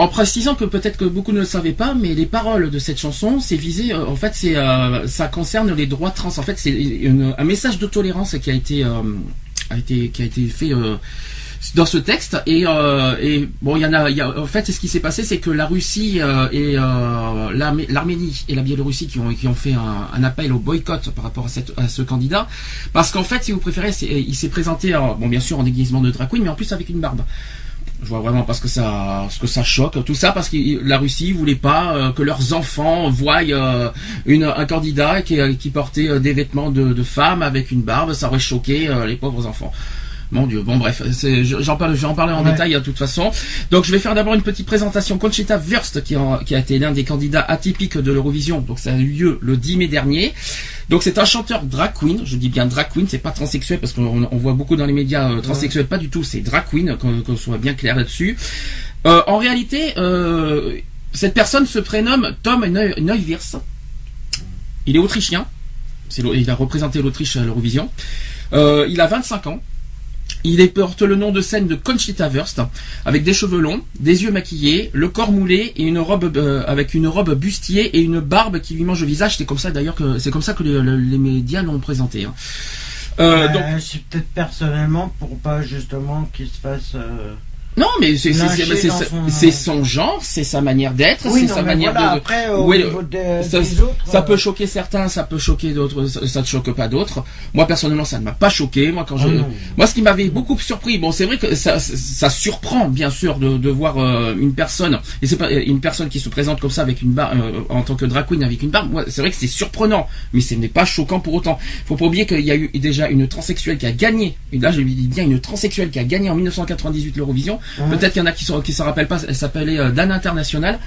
En précisant que peut-être que beaucoup ne le savaient pas, mais les paroles de cette chanson, c'est visé, euh, en fait, c'est, euh, ça concerne les droits trans. En fait, c'est un message de tolérance qui a été, euh, a été, qui a été fait euh, dans ce texte. Et, euh, et bon, il y en a, y a- en fait, ce qui s'est passé, c'est que la Russie euh, et l'Armé- l'Arménie et la Biélorussie qui ont, qui ont fait un, appel au boycott par rapport à, à ce candidat, parce qu'en fait, si vous préférez, il s'est présenté, bon, bien sûr, en déguisement de drag queen, mais en plus avec une barbe. Je vois vraiment parce que ça, ce que ça choque, tout ça parce que la Russie voulait pas euh, que leurs enfants voient euh, une, un candidat qui, euh, qui portait des vêtements de, de femme avec une barbe, ça aurait choqué les pauvres enfants. Mon Dieu, bon bref, j'en parle, je vais en parler en Ouais. détail de toute façon. Donc je vais faire d'abord une petite présentation. Conchita Wurst, qui, en- qui a été l'un des candidats atypiques de l'Eurovision, donc ça a eu lieu le 10 mai dernier. Donc c'est un chanteur drag queen, je dis bien drag queen, c'est pas transsexuel parce qu'on on voit beaucoup dans les médias euh, transsexuels, pas du tout, c'est drag queen, qu'on soit bien clair là-dessus. Euh, en réalité, euh, cette personne se prénomme Tom Neu- Neuwirth. Il est autrichien, il a représenté l'Autriche à l'Eurovision. Euh, il a 25 ans. Il est- porte le nom de scène de Conchita Wurst, avec des cheveux longs, des yeux maquillés, le corps moulé et une robe euh, avec une robe bustier et une barbe qui lui mange le visage. C'est comme ça d'ailleurs que c'est comme ça que les, le- les médias l'ont présenté. hein. Euh, Euh, donc C'est peut-être personnellement pour pas justement qu'il se fasse. euh, non, mais c'est son- son genre, c'est sa manière d'être, Oui, c'est sa mais manière voilà, de. après, au niveau des- ça, des autres, ça euh, peut choquer certains, ça peut choquer d'autres, ça, ne choque pas d'autres. Moi personnellement, ça ne m'a pas choqué. Moi, quand je, Ah non. moi, ce qui m'avait beaucoup surpris, bon, c'est vrai que ça, ça surprend bien sûr de, de voir euh, une personne, et c'est pas une personne qui se présente comme ça avec une barbe, euh, en tant que drag queen avec une barbe. Moi, c'est vrai que c'est surprenant, mais ce n'est pas choquant pour autant. Faut pas oublier qu'il y a eu déjà une transsexuelle qui a gagné. Et là, je lui dis bien une transsexuelle qui a gagné en 1998 l'Eurovision. Peut-être qu'il y en a qui ne qui s'en rappellent pas. Elle s'appelait euh, Dan International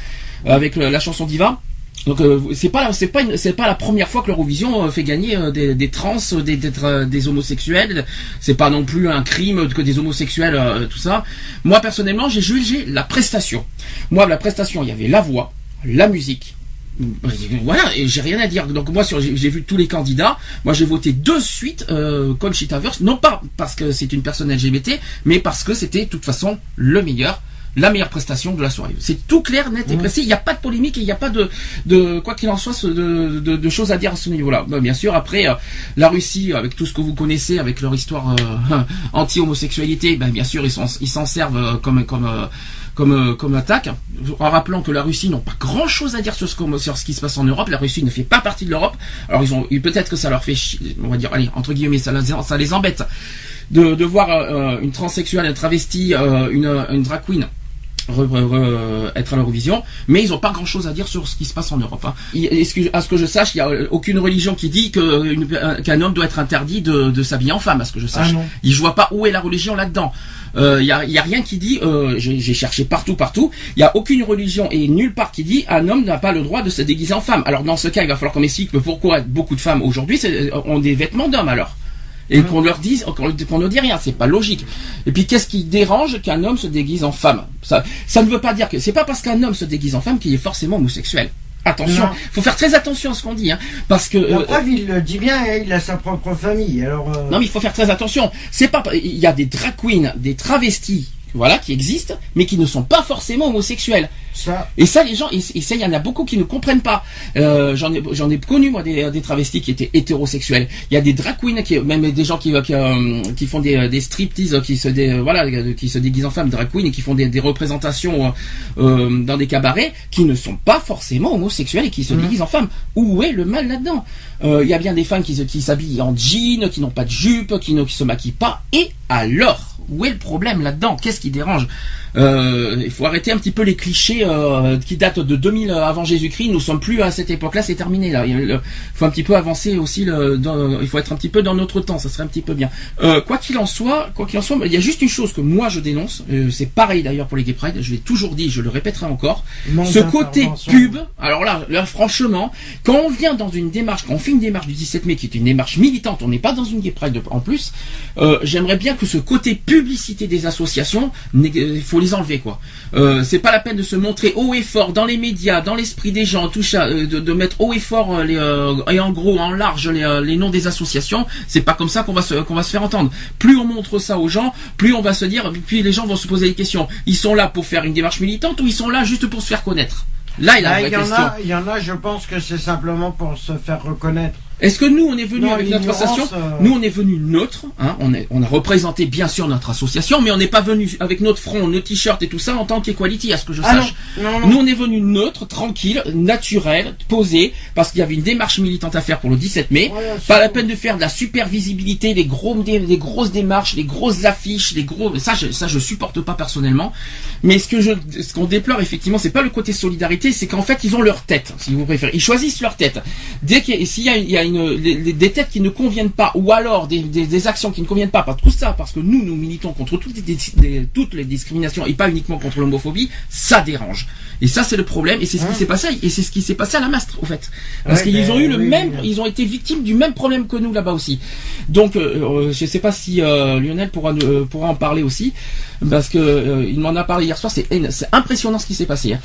euh, avec la chanson Diva. Donc euh, c'est pas c'est pas c'est pas la première fois que l'Eurovision fait gagner des, des trans, des des, des homosexuels. C'est pas non plus un crime que des homosexuels tout ça. Moi personnellement, j'ai jugé la prestation. Moi la prestation, il y avait la voix, la musique. Voilà, et j'ai rien à dire. Donc moi, sur- j'ai vu tous les candidats. Moi, j'ai voté de suite euh, Conchita Wurst, non pas parce que c'est une personne LGBT, mais parce que c'était de toute façon le meilleur, la meilleure prestation de la soirée. C'est tout clair, net et précis. Il n'y a pas de polémique et il n'y a pas de, de quoi qu'il en soit, de, de- de choses à dire à ce niveau-là. Bah, bien sûr, après euh, la Russie, avec tout ce que vous connaissez, avec leur histoire euh, anti-homosexualité, ben, bien sûr, ils s'en ils s'en servent euh, comme comme euh, comme, euh, comme attaque, en rappelant que la Russie n'a pas grand chose à dire sur ce, qui se passe en Europe. La Russie ne fait pas partie de l'Europe. Alors ils ont, peut-être que ça leur fait, chier, on va dire, allez, entre guillemets, ça, les- embête de, voir euh, une transsexuelle, un travesti, euh, une, une drag queen re- re- re- être à l'Eurovision, mais ils n'ont pas grand-chose à dire sur ce qui se passe en Europe. hein. Que- à ce que je sache, il n'y a euh, aucune religion qui dit qu'un homme doit être interdit de, de s'habiller en femme, à ce que je sache. Ah non. Je vois pas où est la religion là-dedans. Il y, a, y a rien qui dit, euh, j'ai cherché partout, partout, il y a aucune religion et nulle part qui dit un homme n'a pas le droit de se déguiser en femme. Alors dans ce cas, il va falloir qu'on m'explique pourquoi beaucoup de femmes aujourd'hui c'est- ont des vêtements d'hommes alors? Et qu'on leur dise qu'on ne dit rien, c'est pas logique. Et puis qu'est-ce qui dérange qu'un homme se déguise en femme? Ça ça ne veut pas dire que c'est pas parce qu'un homme se déguise en femme qu'il est forcément homosexuel. Attention, Non. faut faire très attention à ce qu'on dit, hein, parce que La euh, preuve, il le dit bien, hein, il a sa propre famille. Alors, euh, non mais il faut faire très attention. C'est pas il y a des drag queens, des travestis, voilà, qui existent, mais qui ne sont pas forcément homosexuels. Ça, Et ça, les gens, et et ça, il y en a beaucoup qui ne comprennent pas. Euh, j'en ai, j'en ai connu moi des, des travestis qui étaient hétérosexuels. Il y a des drag queens, qui, même des gens qui, qui, euh, qui font des, des striptease, qui se, dé- voilà, qui se déguisent en femmes, drag queens, et qui font des, des représentations euh, euh, dans des cabarets, qui ne sont pas forcément homosexuels et qui se déguisent en femmes. Où est le mal là-dedans? Euh, Il y a bien des femmes qui, se- qui s'habillent en jean, qui n'ont pas de jupe, qui ne qui se maquillent pas, et Alors, où est le problème là-dedans? Qu'est-ce qui dérange? Euh, Il faut arrêter un petit peu les clichés euh, qui datent de 2000 avant Jésus-Christ. Nous sommes plus à cette époque-là, c'est terminé là. Il faut un petit peu avancer aussi. Le, dans, il faut être un petit peu dans notre temps, ça serait un petit peu bien. Euh, quoi qu'il en soit, quoi qu'il en soit, il y a juste une chose que moi je dénonce. euh, c'est pareil d'ailleurs pour les Gay Pride. Je l'ai toujours dit, je le répéterai encore. Ce côté pub. Alors là, là, franchement, quand on vient dans une démarche, quand on fait une démarche du 17 mai qui est une démarche militante, on n'est pas dans une Gay Pride en plus. euh, J'aimerais bien que ce côté publicité des associations, il faut les enlever quoi. Euh, c'est pas la peine de se montrer haut et fort dans les médias, dans l'esprit des gens, tout ça, euh, de, de mettre haut et fort euh, les, euh, et en gros, en large les, les noms des associations. C'est pas comme ça qu'on va se qu'on va se faire entendre. Plus on montre ça aux gens, plus on va se dire, puis les gens vont se poser des questions. Ils sont là pour faire une démarche militante ou ils sont là juste pour se faire connaître? Là, il y a Ah, en a, il y en a, je pense que c'est simplement pour se faire reconnaître. Est-ce que nous, on est venu avec notre association euh, Nous, on est venu neutre. Hein, on, est, on a représenté bien sûr notre association, mais on n'est pas venu avec notre front, nos t-shirts et tout ça en tant qu'equality, à ce que je Ah sache. non, non, non. Nous, on est venu neutre, tranquille, naturel, posé, parce qu'il y avait une démarche militante à faire pour le 17 mai. Pas la peine de faire de la super visibilité, des gros, des, des grosses démarches, des grosses affiches, des gros. Ça, je, ça, je supporte pas personnellement. Mais ce que je, ce qu'on déplore effectivement, c'est pas le côté solidarité, c'est qu'en fait, ils ont leur tête, si vous préférez. Ils choisissent leur tête. Dès qu'il y a, s'il y a, il y a une, des- têtes qui ne conviennent pas, ou alors des, des, des actions qui ne conviennent pas, pas tout ça, parce que nous, nous militons contre toutes les, des- toutes les discriminations et pas uniquement contre l'homophobie, ça dérange. Et ça, c'est le problème, et c'est ce qui s'est passé, et c'est ce qui s'est passé à la Mastre, au fait. Parce Ouais, qu'ils ben, ont eu le oui, même, oui. ils ont été victimes du même problème que nous là-bas aussi. Donc, euh, euh, je sais pas si euh, Lionel pourra, euh, pourra en parler aussi, parce que euh, il m'en a parlé hier soir. C'est c'est impressionnant ce qui s'est passé. hein.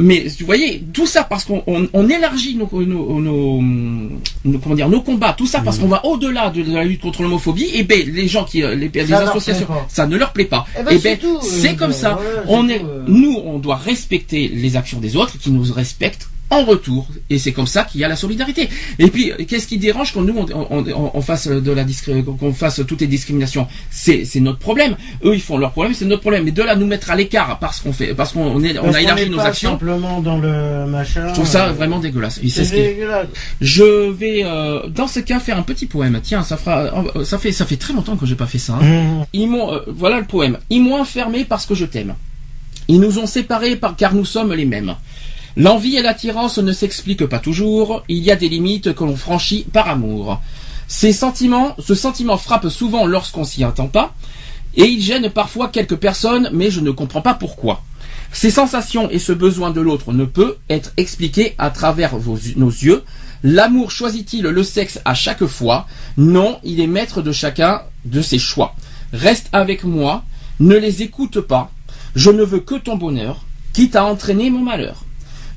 Mais vous voyez, tout ça parce qu'on on, on élargit nos, nos, nos, nos- comment dire, nos combats, tout ça parce qu'on va au-delà de la lutte contre l'homophobie. Et ben, les gens qui, euh, les, les associations, ça ne leur plaît pas. Eh ben, et c'est ben, tout, c'est euh, comme ça. voilà, c'est on tout, est, euh. nous, on doit respecter les actions des autres qui nous respectent en retour. Et c'est comme ça qu'il y a la solidarité. Et puis, qu'est-ce qui dérange quand nous, on, on, on- on fasse de la qu'on fasse toutes les discriminations? C'est, c'est notre problème. Eux, ils font leur problème, c'est notre problème. Mais de là, nous mettre à l'écart parce qu'on fait, parce qu'on est, on a élargi n'est nos pas actions. simplement dans le machin. Je trouve ça euh, vraiment dégueulasse. Et ce dégueulasse. Je vais, euh, dans ce cas, faire un petit poème. Tiens, ça fera, euh, ça fait, ça fait très longtemps que j'ai pas fait ça. hein. Mmh. Ils m'ont, euh, voilà le poème. Ils m'ont enfermé parce que je t'aime. Ils nous ont séparés par, car nous sommes les mêmes. L'envie et l'attirance ne s'expliquent pas toujours. Il y a des limites que l'on franchit par amour. Ces sentiments, ce sentiment frappe souvent lorsqu'on s'y attend pas, et il gêne parfois quelques personnes, mais je ne comprends pas pourquoi. Ces sensations et ce besoin de l'autre ne peut être expliqué à travers nos yeux. L'amour choisit-il le sexe à chaque fois? Non, il est maître de chacun de ses choix. Reste avec moi, ne les écoute pas. Je ne veux que ton bonheur, quitte à entraîner mon malheur.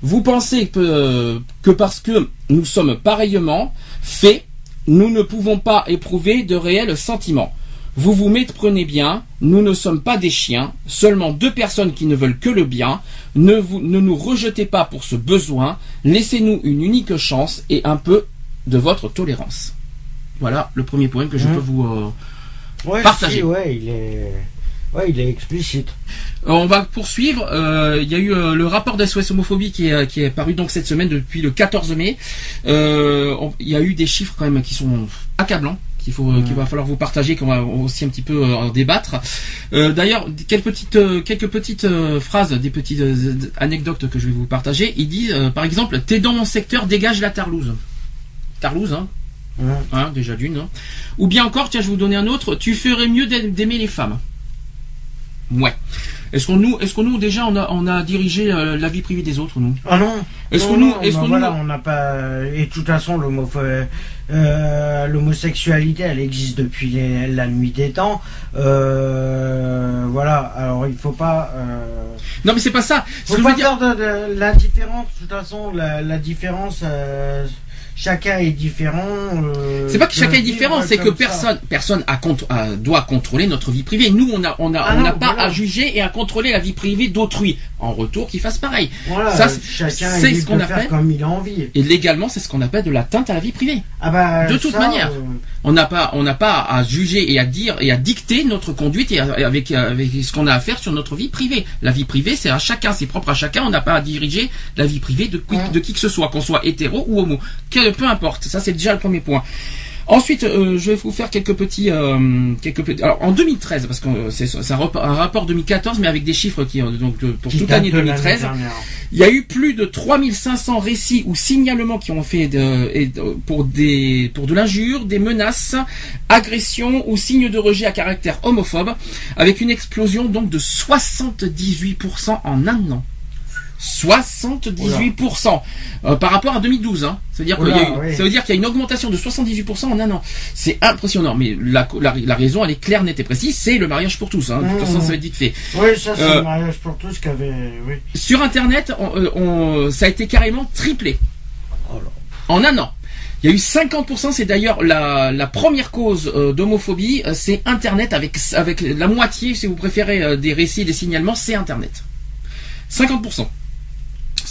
Vous pensez que, que parce que nous sommes pareillement faits, nous ne pouvons pas éprouver de réels sentiments. Vous vous méprenez bien, nous ne sommes pas des chiens, seulement deux personnes qui ne veulent que le bien. Ne, vous, ne nous rejetez pas pour ce besoin, laissez-nous une unique chance et un peu de votre tolérance. Voilà le premier poème que je Mmh. peux vous... euh, Ouais, Partagez. si, ouais, il est, ouais, il est explicite. Euh, On va poursuivre. Euh, Il y a eu euh, le rapport d'SOS homophobie qui est, qui est paru donc cette semaine depuis le 14 mai. Euh, on- Il y a eu des chiffres quand même qui sont accablants. Qu'il faut, qu'il va falloir vous partager, qu'on va aussi un petit peu en débattre. D'ailleurs, quelques petites, quelques petites phrases, des petites anecdotes que je vais vous partager. Il dit, par exemple, t'es dans mon secteur, dégage la tarlouse. Tarlouse, hein, Hein. hein, déjà d'une. hein. Ou bien encore, tiens, je vais vous donner un autre. Tu ferais mieux d'a- d'aimer les femmes. Ouais. Est-ce qu'on nous, est-ce qu'on nous déjà on a, on a dirigé euh, la vie privée des autres nous? Ah non. Est-ce que nous- est-ce bah voilà, nous- on n'a pas. Et de toute façon, euh, l'homosexualité, elle existe depuis les- la nuit des temps. Euh, voilà. Alors, il faut pas. Non, mais c'est pas ça. Faut pas dire, faire de, de l'indifférence. De toute façon, la, la différence. Euh, chacun est différent. euh, c'est pas que chacun est différent, c'est que ça. personne, personne a contr- a- doit contrôler notre vie privée. Nous, on a, on a, Ah on n'a pas voilà. à juger et à contrôler la vie privée d'autrui. En retour, qu'ils fassent pareil. Voilà, Ça, c'est- chacun c'est est ce qu'on appelle- comme il a envie. Et légalement, c'est ce qu'on appelle de l'atteinte à la vie privée. Ah bah, De toute ça, manière. euh, On n'a pas, on n'a pas à juger et à dire et à dicter notre conduite et à- avec, avec ce qu'on a à faire sur notre vie privée. La vie privée, c'est à chacun, c'est propre à chacun. On n'a pas à diriger la vie privée de qui, Ouais. de qui que ce soit, qu'on soit hétéro ou homo. Quel- peu importe. Ça, c'est déjà le premier point. Ensuite, euh, je vais vous faire quelques petits, euh, quelques petits. Alors en 2013, parce que euh, c'est un, rapport 2014, mais avec des chiffres qui donc de- pour Qui toute l'année de l'année 2013. dernière. Il y a eu plus de 3500 récits ou signalements qui ont fait de- pour des pour de l'injure, des menaces, agressions ou signes de rejet à caractère homophobe, avec une explosion donc de 78% en un an. 78% euh, par rapport à 2012. Hein. Ça veut dire qu'il y a Oula, eu- oui. ça veut dire qu'il y a une augmentation de 78% en un an. C'est impressionnant. Mais la, la, la raison, elle est claire, nette et précise. C'est le mariage pour tous. Hein. De toute Mmh. façon, ça va être vite fait. Oui, ça c'est Euh, le mariage pour tous qui avait. Oui. Sur Internet, on, euh, on- ça a été carrément triplé. En un an. Il y a eu 50%, c'est d'ailleurs la, la première cause euh, d'homophobie, euh, c'est Internet avec, avec la moitié, si vous préférez, euh, des récits, des signalements, c'est Internet. 50%.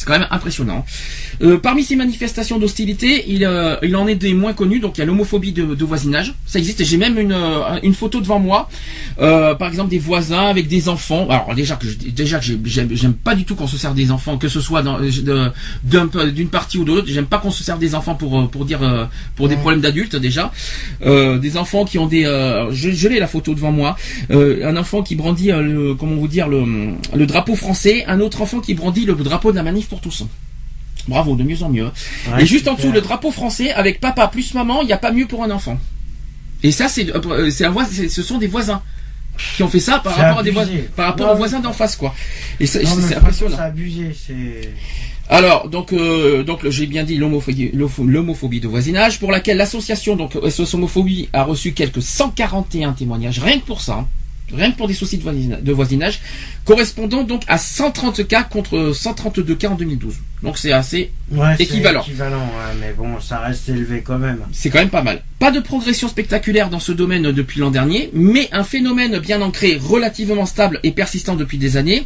C'est quand même impressionnant. Euh, parmi ces manifestations d'hostilité, il, euh, il en est des moins connus. Donc il y a l'homophobie de, de voisinage. Ça existe. J'ai même une, euh, une photo devant moi. Euh, par exemple des voisins avec des enfants. Alors déjà que je- déjà que j'ai- j'aime pas du tout qu'on se serve des enfants, que ce soit peu- d'une partie ou de l'autre. J'aime pas qu'on se serve des enfants pour euh, pour dire euh, pour des Ouais. problèmes d'adultes déjà. Euh, des enfants qui ont des. euh, je je l'ai la photo devant moi. Euh, un enfant qui brandit euh, le comment vous dire le le drapeau français. Un autre enfant qui brandit le drapeau de la manif pour tous. Bravo, de mieux en mieux. Ouais, Et juste en dessous, le drapeau français avec papa plus maman, il n'y a pas mieux pour un enfant. Et ça, c'est, euh, c'est ce sont des voisins qui ont fait ça par rapport à des voisins, par rapport aux voisins d'en face, quoi. Et c'est, impressionnant. C'est abusé. C'est. Alors, donc, euh, donc j'ai bien dit l'homophobie, de voisinage, pour laquelle l'association donc SOS Homophobie a reçu quelques 141 témoignages, rien que pour ça, hein. rien que pour des soucis de voisinage, correspondant donc à 130 cas contre 132 cas en 2012. Donc c'est assez Ouais, c'est Équivalent. Équivalent, ouais, mais bon, ça reste élevé quand même. C'est quand même pas mal. Pas de progression spectaculaire dans ce domaine depuis l'an dernier, mais un phénomène bien ancré, relativement stable et persistant depuis des années,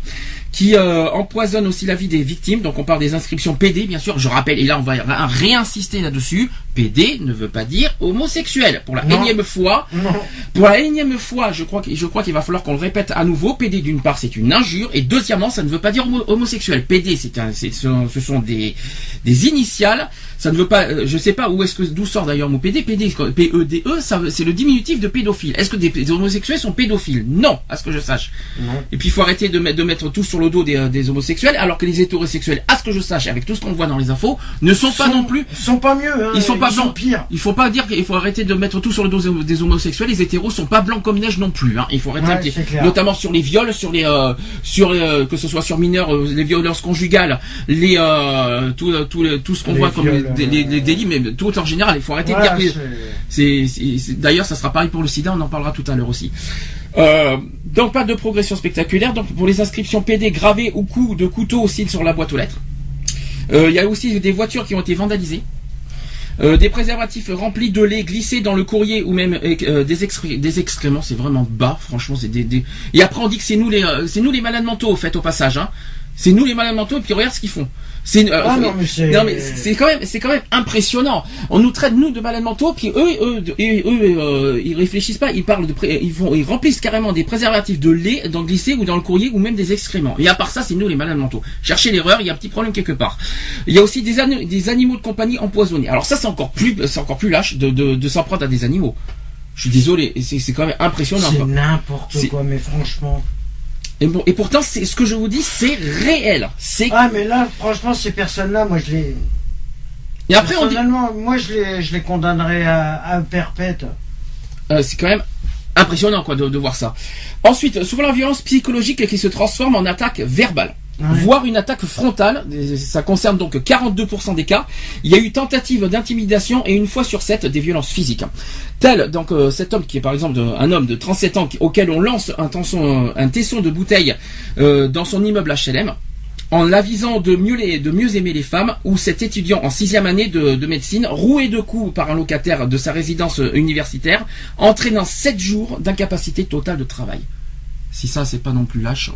qui euh, empoisonne aussi la vie des victimes. Donc on parle des inscriptions PD, bien sûr. Je rappelle, et là on va ré- réinsister là-dessus. PD ne veut pas dire homosexuel. Pour la Non. énième fois, Non. pour la énième fois, je crois, je crois qu'il va falloir qu'on le répète à nouveau. PD d'une part, c'est une injure, et deuxièmement, ça ne veut pas dire homo- homosexuel. PD, c'est ce, sont des, des initiales. Ça ne veut pas, euh, je sais pas où est-ce que d'où sort d'ailleurs mon PD. PD, P-E-D-E, E, veut- c'est le diminutif de pédophile. Est-ce que des, des homosexuels sont pédophiles? Non, à ce que je sache. Non. Et puis il faut arrêter de mettre, de mettre tout sur le dos des, euh, des homosexuels, alors que les hétérosexuels, à ce que je sache, avec tout ce qu'on voit dans les infos, ne sont pas non plus Ils sont pas mieux, hein. Ils sont pas Ils sont pires. il faut pas dire qu'il faut arrêter de mettre tout sur le dos des homosexuels. Les hétéros sont pas blancs comme neige non plus. Hein. Il faut arrêter Ouais, notamment sur les viols, sur les, euh, sur les, euh, que ce soit sur mineurs, euh, les violences conjugales, les, euh, tout, euh, tout, tout ce qu'on voit comme les, les- les euh, délits, mais tout en général. Il faut arrêter Voilà, de dire c'est- d'ailleurs, ça sera pareil pour le sida, on en parlera tout à l'heure aussi. Euh, donc pas de progression spectaculaire. Donc pour les inscriptions PD gravées ou coups de couteau aussi sur la boîte aux lettres. Euh, Il y a aussi des voitures qui ont été vandalisées. Euh, des préservatifs remplis de lait glissés dans le courrier ou même euh, des, excré- des excréments, c'est vraiment bas, franchement, c'est des, des- Et après on dit que c'est nous les, euh, c'est nous les malades mentaux au fait au passage, hein. C'est nous les malades mentaux et puis regarde ce qu'ils font. C'est, euh, Ah non, mais c'est. non mais c'est quand même c'est quand même impressionnant. On nous traite nous de malades mentaux puis eux eux eux euh, ils réfléchissent pas, ils parlent de ils vont ils remplissent carrément des préservatifs de lait dans le glycé ou dans le courrier ou même des excréments. Et à part ça, c'est nous les malades mentaux. Cherchez l'erreur, il y a un petit problème quelque part. Il y a aussi des, des animaux de compagnie empoisonnés. Alors ça c'est encore plus c'est encore plus lâche de de, de s'en prendre à des animaux. Je suis désolé, c'est quand même impressionnant. C'est n'importe quoi, mais franchement. Et, bon, et pourtant c'est ce que je vous dis, c'est réel. C'est Ah, mais là, franchement, ces personnes-là, moi, je les. et après on dit Personnellement, moi, je les, je les condamnerais à, à perpète. Euh, c'est quand même impressionnant quoi de, de voir ça. Ensuite, souvent la violence psychologique qui se transforme en attaque verbale. Ouais. voire une attaque frontale. Ça concerne donc 42% des cas. Il y a eu tentative d'intimidation et une fois sur sept des violences physiques. Tel donc euh, cet homme qui est par exemple de- un homme de 37 ans auquel on lance un, tenson- un tesson de bouteille euh, dans son immeuble HLM en l'avisant de mieux, les, de mieux aimer les femmes, ou cet étudiant en sixième année de, de médecine, roué de coups par un locataire de sa résidence euh, universitaire, entraînant sept jours d'incapacité totale de travail. Si ça, c'est pas non plus lâche.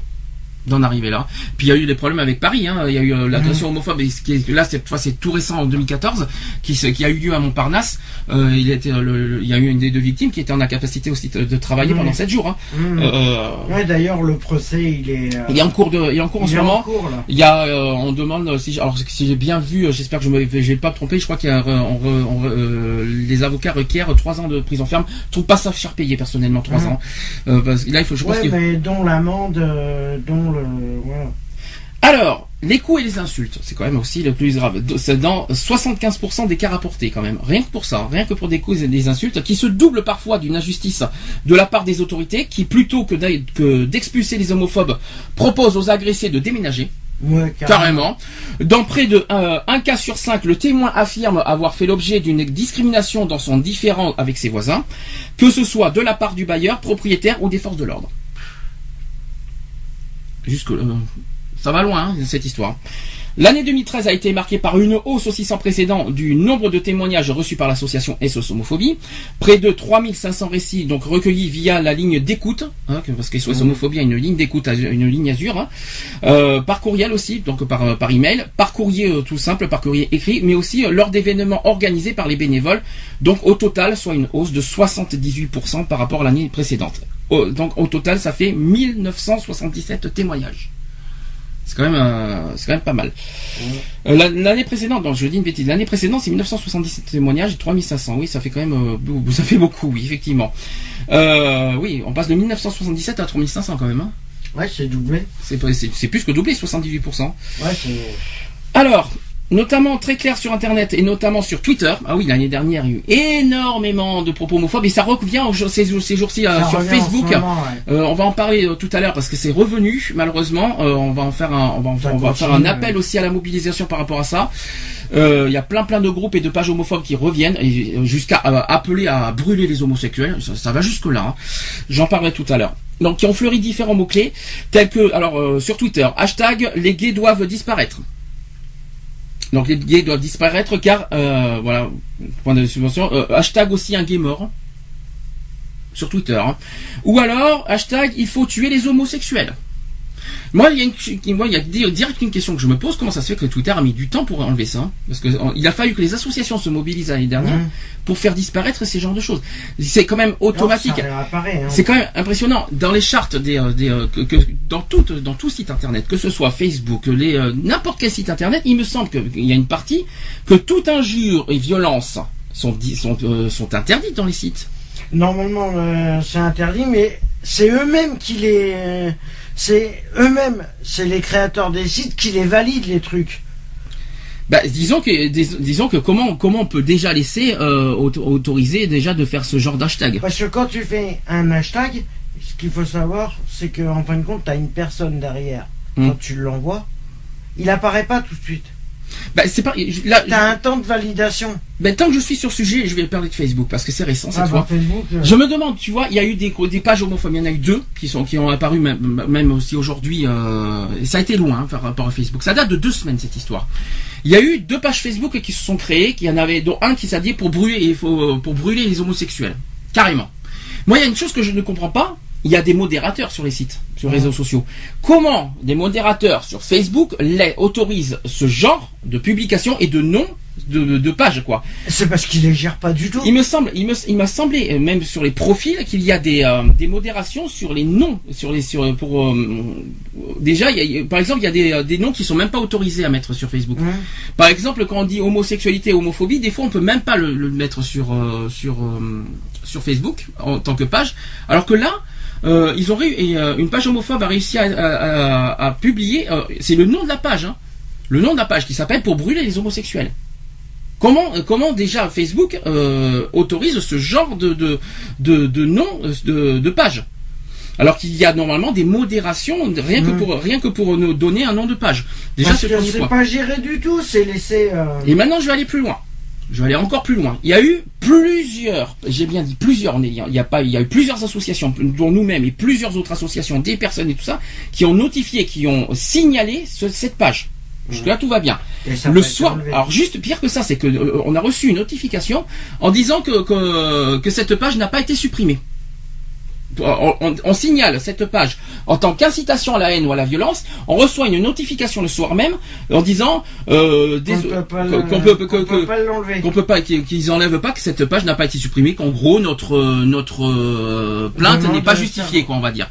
D'en arriver là. Puis il y a eu des problèmes avec Paris. Hein. Il y a eu euh, l'agression homophobe, et ce qui est, là cette fois c'est tout récent en 2014, qui, qui a eu lieu à Montparnasse. Euh, il, était, le, il y a eu une des deux victimes qui était en incapacité aussi de, travailler pendant 7 jours. Hein. Mmh. Euh, ouais, d'ailleurs le procès il est. Euh, il est en cours de, il est en cours en ce moment. il y a, euh, on demande si, alors si j'ai bien vu, j'espère que je ne vais pas me tromper. Je crois qu'il y a, on, on, les avocats requièrent 3 ans de prison ferme. Je trouve pas ça cher payé personnellement 3 mmh. ans. parce, là il faut, je pense ouais, mais dont l'amende, dont alors, les coups et les insultes, c'est quand même aussi le plus grave. C'est dans 75% des cas rapportés quand même. Rien que pour ça, rien que pour des coups et des insultes, qui se doublent parfois d'une injustice de la part des autorités, qui plutôt que d'expulser les homophobes, proposent aux agressés de déménager. carrément. Dans près de euh, un cas sur cinq, le témoin affirme avoir fait l'objet d'une discrimination dans son différend avec ses voisins, que ce soit de la part du bailleur, propriétaire ou des forces de l'ordre. Jusque euh, ça va loin, hein, cette histoire. L'année 2013 a été marquée par une hausse aussi sans précédent du nombre de témoignages reçus par l'association SOS Homophobie. Près de 3500 récits donc recueillis via la ligne d'écoute, hein, parce que SOS Homophobie a une ligne d'écoute, une ligne Azure, hein. euh, par courriel aussi, donc par, euh, par email, par courrier euh, tout simple, par courrier écrit, mais aussi lors d'événements organisés par les bénévoles. Donc au total, soit une hausse de 78% par rapport à l'année précédente. donc au total, ça fait 1977 témoignages. C'est quand même, euh, c'est quand même pas mal. Euh, l'année précédente, donc je dis une bêtise, l'année précédente c'est 1977 témoignages et 3500. Oui, ça fait quand même, euh, ça fait beaucoup, oui, effectivement. oui, on passe de 1977 à 3500 quand même. Hein. Ouais, c'est doublé. C'est, c'est plus que doublé, 78%. Ouais, c'est... Alors, notamment très clair sur Internet et notamment sur Twitter. Ah oui, l'année dernière, il y a eu énormément de propos homophobes et ça revient ces, ces jours-ci euh, sur Facebook. Euh, on va en parler euh, tout à l'heure parce que c'est revenu malheureusement. on va en faire un, on va, on va faire un appel aussi à la mobilisation par rapport à ça. Il y a plein plein de groupes et de pages homophobes qui reviennent jusqu'à appeler à brûler les homosexuels. Ça, va jusque là. Hein. J'en parlerai tout à l'heure. Donc qui ont fleuri différents mots clés tels que alors sur Twitter hashtag les gays doivent disparaître. Donc les gays doivent disparaître car, euh, voilà, point de subvention, euh, hashtag aussi un gay mort sur Twitter. Hein. Ou alors, hashtag il faut tuer les homosexuels. Moi, il y a, une, moi, il y a direct une question que je me pose. Comment ça se fait que Twitter a mis du temps pour enlever ça Parce que il a fallu que les associations se mobilisent l'année dernière mmh. pour faire disparaître ces genres de choses. C'est quand même automatique. Hein. C'est quand même impressionnant. Dans les chartes des, euh, des euh, que, dans tout dans tout site internet, que ce soit Facebook, les euh, n'importe quel site internet, il me semble qu'il y a une partie que toute injure et violence sont sont, sont interdites dans les sites. Normalement, c'est interdit, mais c'est eux-mêmes qui les c'est eux-mêmes, c'est les créateurs des sites qui les valident les trucs. Bah, disons que disons que comment comment on peut déjà laisser euh, autoriser déjà de faire ce genre d'hashtag? Parce que quand tu fais un hashtag, ce qu'il faut savoir, c'est qu'en fin de compte, tu as une personne derrière. Hmm. Quand tu l'envoies, il apparaît pas tout de suite. Bah, c'est pas. Là, T'as un temps de validation. Ben, tant que je suis sur ce sujet, je vais parler de Facebook parce que c'est récent cette ah, fois. Euh. Je me demande, tu vois, il y a eu des, des pages homophobes, il y en a eu deux qui sont qui ont apparu même, même aussi aujourd'hui. Euh, ça a été loin hein, par rapport à Facebook. Ça date de deux semaines cette histoire. Il y a eu deux pages Facebook qui se sont créées, qui en avait dont un qui s'est pour brûler pour brûler les homosexuels, carrément. Moi, il y a une chose que je ne comprends pas, il y a des modérateurs sur les sites, sur les réseaux sociaux. Comment des modérateurs sur Facebook les autorisent ce genre de publication et de nom de, pages quoi? C'est parce qu'ils les gèrent pas du tout. Il me semble, il me, il m'a semblé euh, même sur les profils qu'il y a des, euh, des modérations sur les noms, sur les sur pour euh, déjà il y a, par exemple il y a des, des noms qui sont même pas autorisés à mettre sur Facebook. Par exemple quand on dit homosexualité, homophobie, des fois on peut même pas le, le mettre sur sur sur Facebook en tant que page, alors que là euh, ils ont euh, une page homophobe a réussi à, publier, euh, c'est le nom de la page, hein. le nom de la page qui s'appelle pour brûler les homosexuels. Comment, comment déjà Facebook autorise ce genre de, de, de, nom de, page? Alors qu'il y a normalement des modérations rien que pour rien que pour nous donner un nom de page. Déjà c'est pas géré du tout, c'est laissé. Et maintenant je vais aller plus loin je vais aller encore plus loin. Il y a eu plusieurs, j'ai bien dit plusieurs, il y a pas, il y a eu plusieurs associations, dont nous-mêmes et plusieurs autres associations, des personnes et tout ça, qui ont notifié, qui ont signalé cette page. Jusque là tout va bien. Le soir, alors juste pire que ça, c'est que euh, on a reçu une notification en disant que, que, que cette page n'a pas été supprimée. On, signale cette page en tant qu'incitation à la haine ou à la violence, on reçoit une notification le soir même en disant euh, qu'on peut, qu'on peut pas qu'ils enlèvent pas que cette page n'a pas été supprimée, qu'en gros notre notre plainte n'est pas justifiée, quoi, on va dire.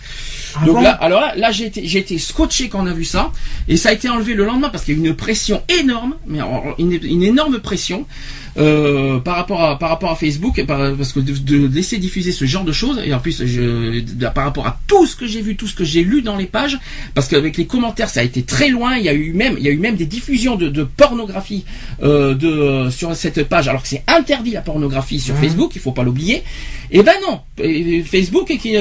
Ah Donc là, alors là, là j'ai été, j'ai été scotché quand on a vu ça, et ça a été enlevé le lendemain parce qu'il y a eu une pression énorme, mais une énorme pression. Euh, par rapport à par rapport à Facebook, parce que de, laisser diffuser ce genre de choses et en plus je, par rapport à tout ce que j'ai vu, tout ce que j'ai lu dans les pages, parce qu'avec les commentaires ça a été très loin. Il y a eu même il y a eu même des diffusions de, de pornographie euh, de sur cette page, alors que c'est interdit la pornographie sur Facebook, il faut pas l'oublier. Et eh ben non, Facebook qui qui,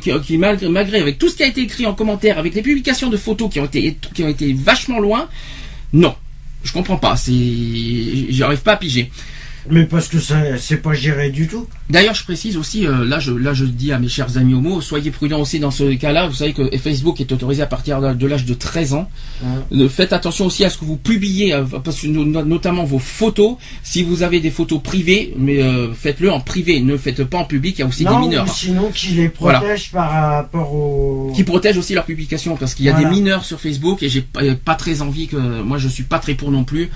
qui, qui, malgré, malgré avec tout ce qui a été écrit en commentaire, avec les publications de photos qui ont été qui ont été vachement loin, non. Je comprends pas. C'est, j'arrive pas à piger. Mais parce que ça, c'est pas géré du tout. D'ailleurs, je précise aussi, euh, là, je, là, je dis à mes chers amis homo, soyez prudents aussi dans ce cas-là. Vous savez que Facebook est autorisé à partir de l'âge de 13 ans. Euh, faites attention aussi à ce que vous publiez, euh, parce que notamment vos photos. Si vous avez des photos privées, mais faites-le en privé, ne faites pas en public. Il y a aussi des mineurs. Sinon, qui les protège par rapport aux. Qui protège aussi leur publication, parce qu'il y a des mineurs sur Facebook et j'ai pas, pas, très envie que, moi, je suis pas très pour non plus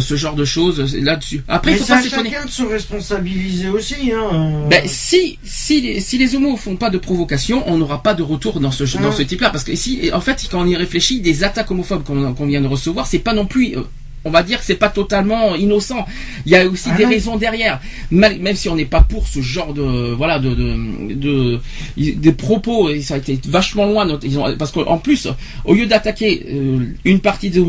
ce genre de choses là-dessus. Après, il faut pas chacun de se responsabiliser aussi. Hein. Ben, si, si, les, si les homos font pas de provocation, on n'aura pas de retour dans ce, dans ce type-là. Parce que si, en fait, quand on y réfléchit, des attaques homophobes qu'on vient de recevoir, c'est pas non plus euh, on va dire que c'est pas totalement innocent. Il y a aussi ah des raisons derrière. Même si on n'est pas pour ce genre de voilà de de, des propos et ça a été vachement loin. Ils ont, parce qu'en plus, au lieu d'attaquer euh, une partie des,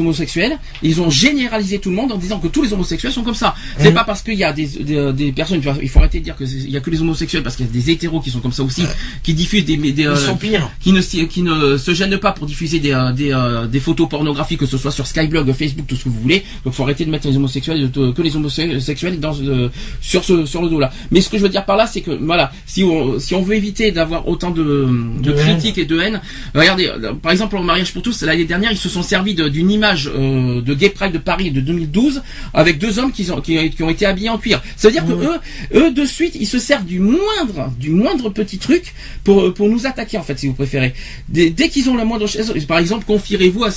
homosexuels, ils ont généralisé tout le monde en disant que tous les homosexuels sont comme ça. C'est pas parce qu'il y a des, des, personnes. Il faut arrêter de dire qu'il y a que les homosexuels parce qu'il y a des hétéros qui sont comme ça aussi, qui diffusent des, des ils sont pires. qui ne qui ne se gênent pas pour diffuser des des, euh, des photos pornographiques que ce soit sur Skyblog, Facebook, tout ce que vous voulez. Donc faut arrêter de mettre les homosexuels que les homosexuels dans euh, sur ce sur le dos là. Mais ce que je veux dire par là, c'est que voilà, si on si on veut éviter d'avoir autant de, de, critiques et de haine, regardez, euh, par exemple le mariage pour tous l'année dernière, ils se sont servis d'une image euh, de Gay Pride de Paris de 2012 avec deux hommes qui ont qui, ont été habillés en cuir. Ça veut dire que eux eux de suite ils se servent du moindre du moindre petit truc pour pour nous attaquer en fait si vous préférez. Dès, dès qu'ils ont la moindre chose, par exemple confierez-vous à